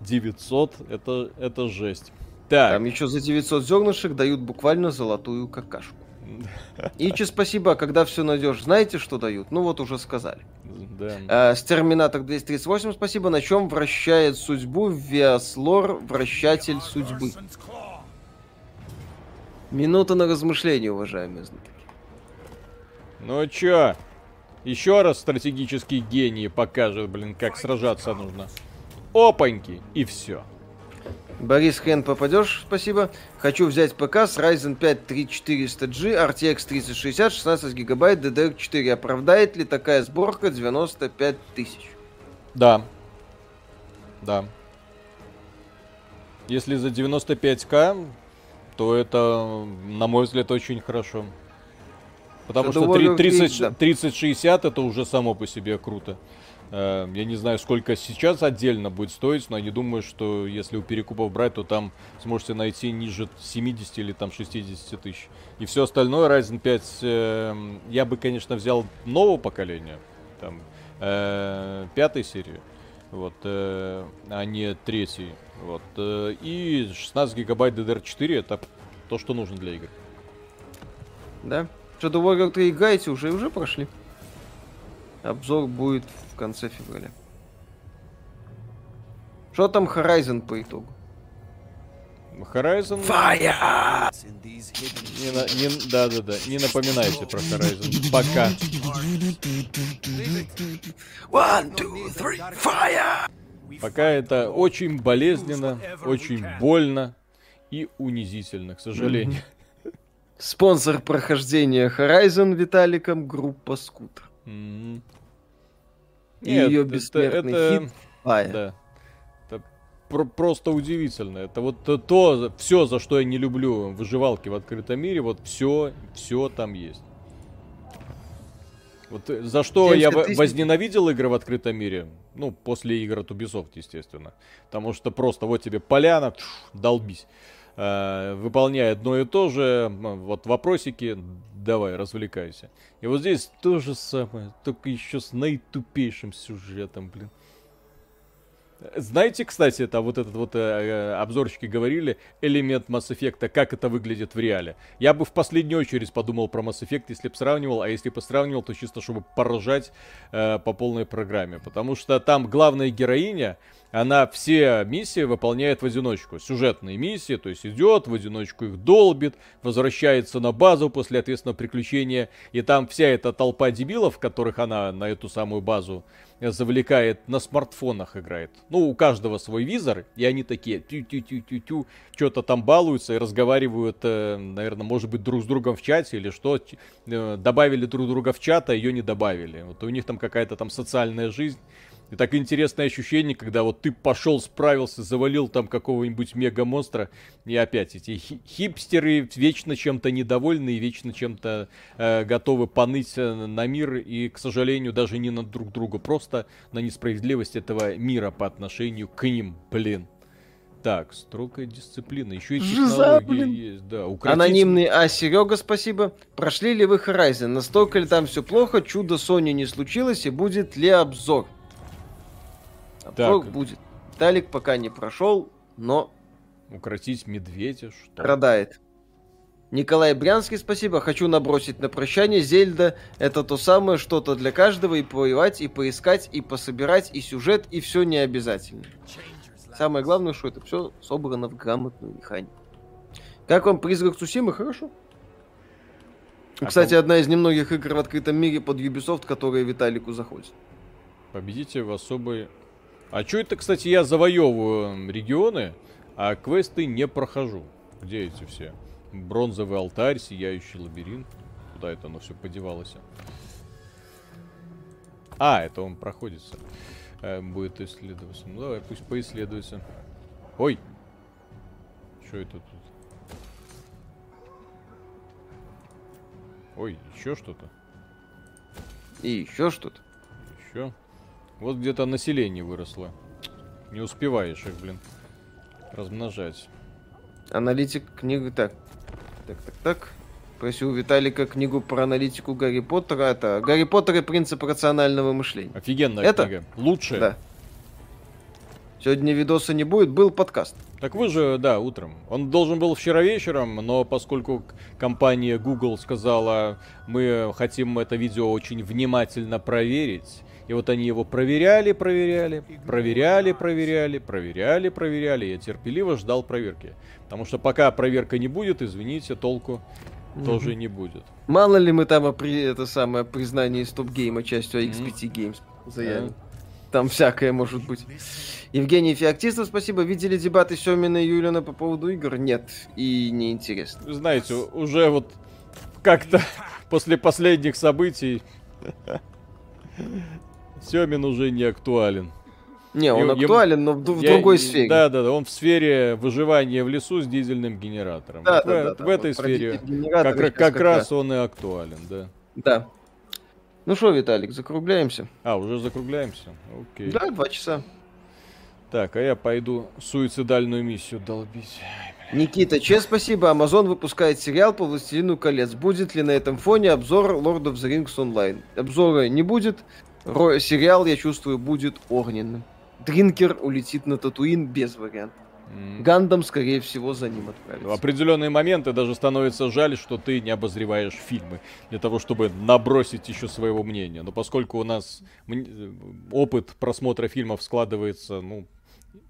900, это, это жесть. Так. Там еще за 900 зернышек дают буквально золотую какашку. *laughs* Ичи, спасибо, а когда все найдешь, знаете, что дают? Ну вот уже сказали. Да. А, с Терминатор 238 спасибо. На чем вращает судьбу Виаслор, вращатель судьбы? Минута на размышление, уважаемые знатоки. Ну чё? Еще раз стратегический гений покажет, блин, как сражаться нужно. Опаньки, и все. Борис Хен, попадешь, спасибо. Хочу взять ПК с Ryzen 5 3400G, RTX 3060, 16 гигабайт, DDR4. Оправдает ли такая сборка 95 тысяч? Да. Да. Если за 95к, то это, на мой взгляд, очень хорошо. Потому это что 30, 3060 это уже само по себе круто. Э, я не знаю, сколько сейчас отдельно будет стоить, но я думаю, что если у перекупов брать, то там сможете найти ниже 70 или там 60 тысяч. И все остальное Ryzen 5 э, я бы, конечно, взял нового поколения, там, э, пятой серии, вот, э, а не третьей. Вот, э, и 16 гигабайт DDR4 это то, что нужно для игр. Да? Что-то Warrior 3 играете уже, уже прошли. Обзор будет в конце февраля. Что там Horizon по итогу? Horizon... Fire! Не, на, не, да, да, да. Не напоминайте про Horizon. Пока. One, two, three, fire! Пока это очень болезненно, очень больно и унизительно, к сожалению. Спонсор прохождения Horizon Виталиком группа Скутер. И Нет, ее бессмертный это, хит. А, да. Это про- просто удивительно. Это вот то, то, все, за что я не люблю выживалки в открытом мире, вот все, все там есть. Вот э, за что я тысяч... возненавидел игры в открытом мире, ну, после игр от Ubisoft, естественно. Потому что просто вот тебе поляна, тш, долбись. Э, выполняй одно и то же, вот вопросики, давай, развлекайся. И вот здесь то же самое, только еще с наитупейшим сюжетом, блин. Знаете, кстати, это вот этот вот э, э, обзорщики говорили, элемент Mass Effect, как это выглядит в реале. Я бы в последнюю очередь подумал про Mass Effect, если бы сравнивал, а если бы сравнивал, то чисто чтобы поражать э, по полной программе. Потому что там главная героиня, она все миссии выполняет в одиночку. Сюжетные миссии, то есть идет, в одиночку их долбит, возвращается на базу после ответственного приключения, и там вся эта толпа дебилов, которых она на эту самую базу завлекает, на смартфонах играет. Ну, у каждого свой визор, и они такие тю-тю-тю-тю-тю, что-то там балуются и разговаривают, э, наверное, может быть, друг с другом в чате или что. Э, добавили друг друга в чат, а ее не добавили. Вот у них там какая-то там социальная жизнь. И так интересное ощущение, когда вот ты пошел, справился, завалил там какого-нибудь мега-монстра, и опять эти хипстеры вечно чем-то недовольны и вечно чем-то э, готовы поныть э, на мир, и, к сожалению, даже не на друг друга, просто на несправедливость этого мира по отношению к ним, блин. Так, строгая дисциплина. Еще и технологии блин. есть. Да, укротить... Анонимный А. Серега, спасибо. Прошли ли вы Horizon? Настолько ли там все плохо? Чудо Sony не случилось и будет ли обзор? Обзор так. будет. Талик пока не прошел, но... Укротить медведя, что? Страдает. Николай Брянский, спасибо. Хочу набросить на прощание. Зельда — это то самое что-то для каждого. И повоевать, и поискать, и пособирать, и сюжет, и все не обязательно. Самое главное, что это все собрано в грамотную механику. Как вам призрак Сусимы? Хорошо. А Кстати, одна из немногих игр в открытом мире под Ubisoft, которая Виталику заходит. Победите в особой а что это, кстати, я завоевываю регионы, а квесты не прохожу? Где эти все? Бронзовый алтарь, сияющий лабиринт. Куда это оно все подевалось? А, это он проходится. Э, будет исследоваться. Ну давай, пусть поисследуется. Ой! Что это тут? Ой, еще что-то. И еще что-то. Еще. Вот где-то население выросло. Не успеваешь их, блин, размножать. Аналитик книги... Так, так, так, так. Просил Виталика книгу про аналитику Гарри Поттера. Это Гарри Поттер и принцип рационального мышления. Офигенная Это? книга. Лучшая. Да. Сегодня видоса не будет, был подкаст. Так вы же, да, утром. Он должен был вчера вечером, но поскольку компания Google сказала, мы хотим это видео очень внимательно проверить, и вот они его проверяли, проверяли, проверяли, проверяли, проверяли, проверяли. Я терпеливо ждал проверки. Потому что пока проверка не будет, извините, толку mm-hmm. тоже не будет. Мало ли мы там при, это самое признание стоп-гейма частью XPT mm-hmm. Games заявим. Yeah. Там всякое может быть. Евгений Феоктистов, спасибо. Видели дебаты Семина и Юлина по поводу игр? Нет. И неинтересно. Вы знаете, уже вот как-то *laughs* после последних событий Семин уже не актуален. Не, он и, актуален, ему... но в, я, другой сфере. Да, да, да, он в сфере выживания в лесу с дизельным генератором. Да, вот да, в, да, в да, этой сфере как, как раз он и актуален, да. Да. Ну что, Виталик, закругляемся? А, уже закругляемся? Окей. Да, два часа. Так, а я пойду суицидальную миссию долбить. Никита, че, спасибо. Amazon выпускает сериал по «Властелину колец». Будет ли на этом фоне обзор Lord of the Rings Online? Обзора не будет. Сериал, я чувствую, будет огненным. Дринкер улетит на Татуин без вариантов. Mm. Гандам, скорее всего, за ним отправится. В определенные моменты даже становится жаль, что ты не обозреваешь фильмы для того, чтобы набросить еще своего мнения. Но поскольку у нас опыт просмотра фильмов складывается, ну,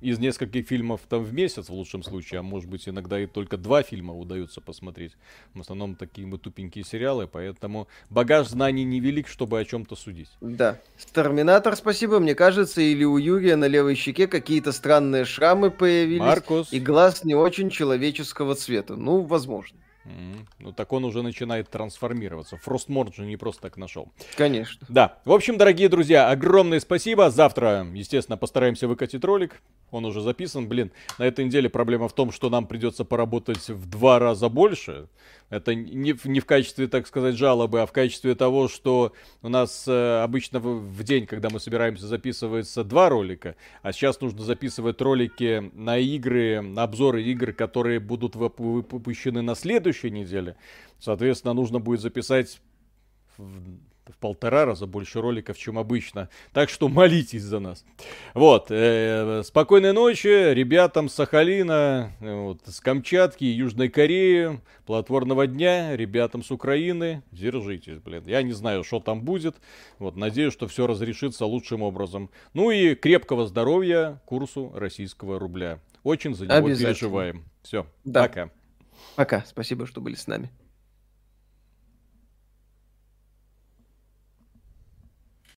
из нескольких фильмов там в месяц, в лучшем случае, а может быть иногда и только два фильма удается посмотреть. В основном такие мы тупенькие сериалы, поэтому багаж знаний невелик, чтобы о чем-то судить. Да. Терминатор, спасибо. Мне кажется, или у Юрия на левой щеке какие-то странные шрамы появились. Маркус. И глаз не очень человеческого цвета. Ну, возможно. Mm-hmm. Ну так он уже начинает трансформироваться. Фростморд же не просто так нашел. Конечно. Да. В общем, дорогие друзья, огромное спасибо. Завтра, естественно, постараемся выкатить ролик. Он уже записан. Блин, на этой неделе проблема в том, что нам придется поработать в два раза больше. Это не, не в качестве, так сказать, жалобы, а в качестве того, что у нас э, обычно в, в день, когда мы собираемся, записывается два ролика, а сейчас нужно записывать ролики на игры, на обзоры игр, которые будут выпущены на следующей неделе. Соответственно, нужно будет записать в полтора раза больше роликов, чем обычно. Так что молитесь за нас. Вот. Э, спокойной ночи ребятам с Сахалина, вот, с Камчатки, Южной Кореи, плодотворного дня ребятам с Украины. Держитесь, блин. Я не знаю, что там будет. Вот, надеюсь, что все разрешится лучшим образом. Ну и крепкого здоровья курсу российского рубля. Очень за него переживаем. Все, да. пока. Пока. Спасибо, что были с нами.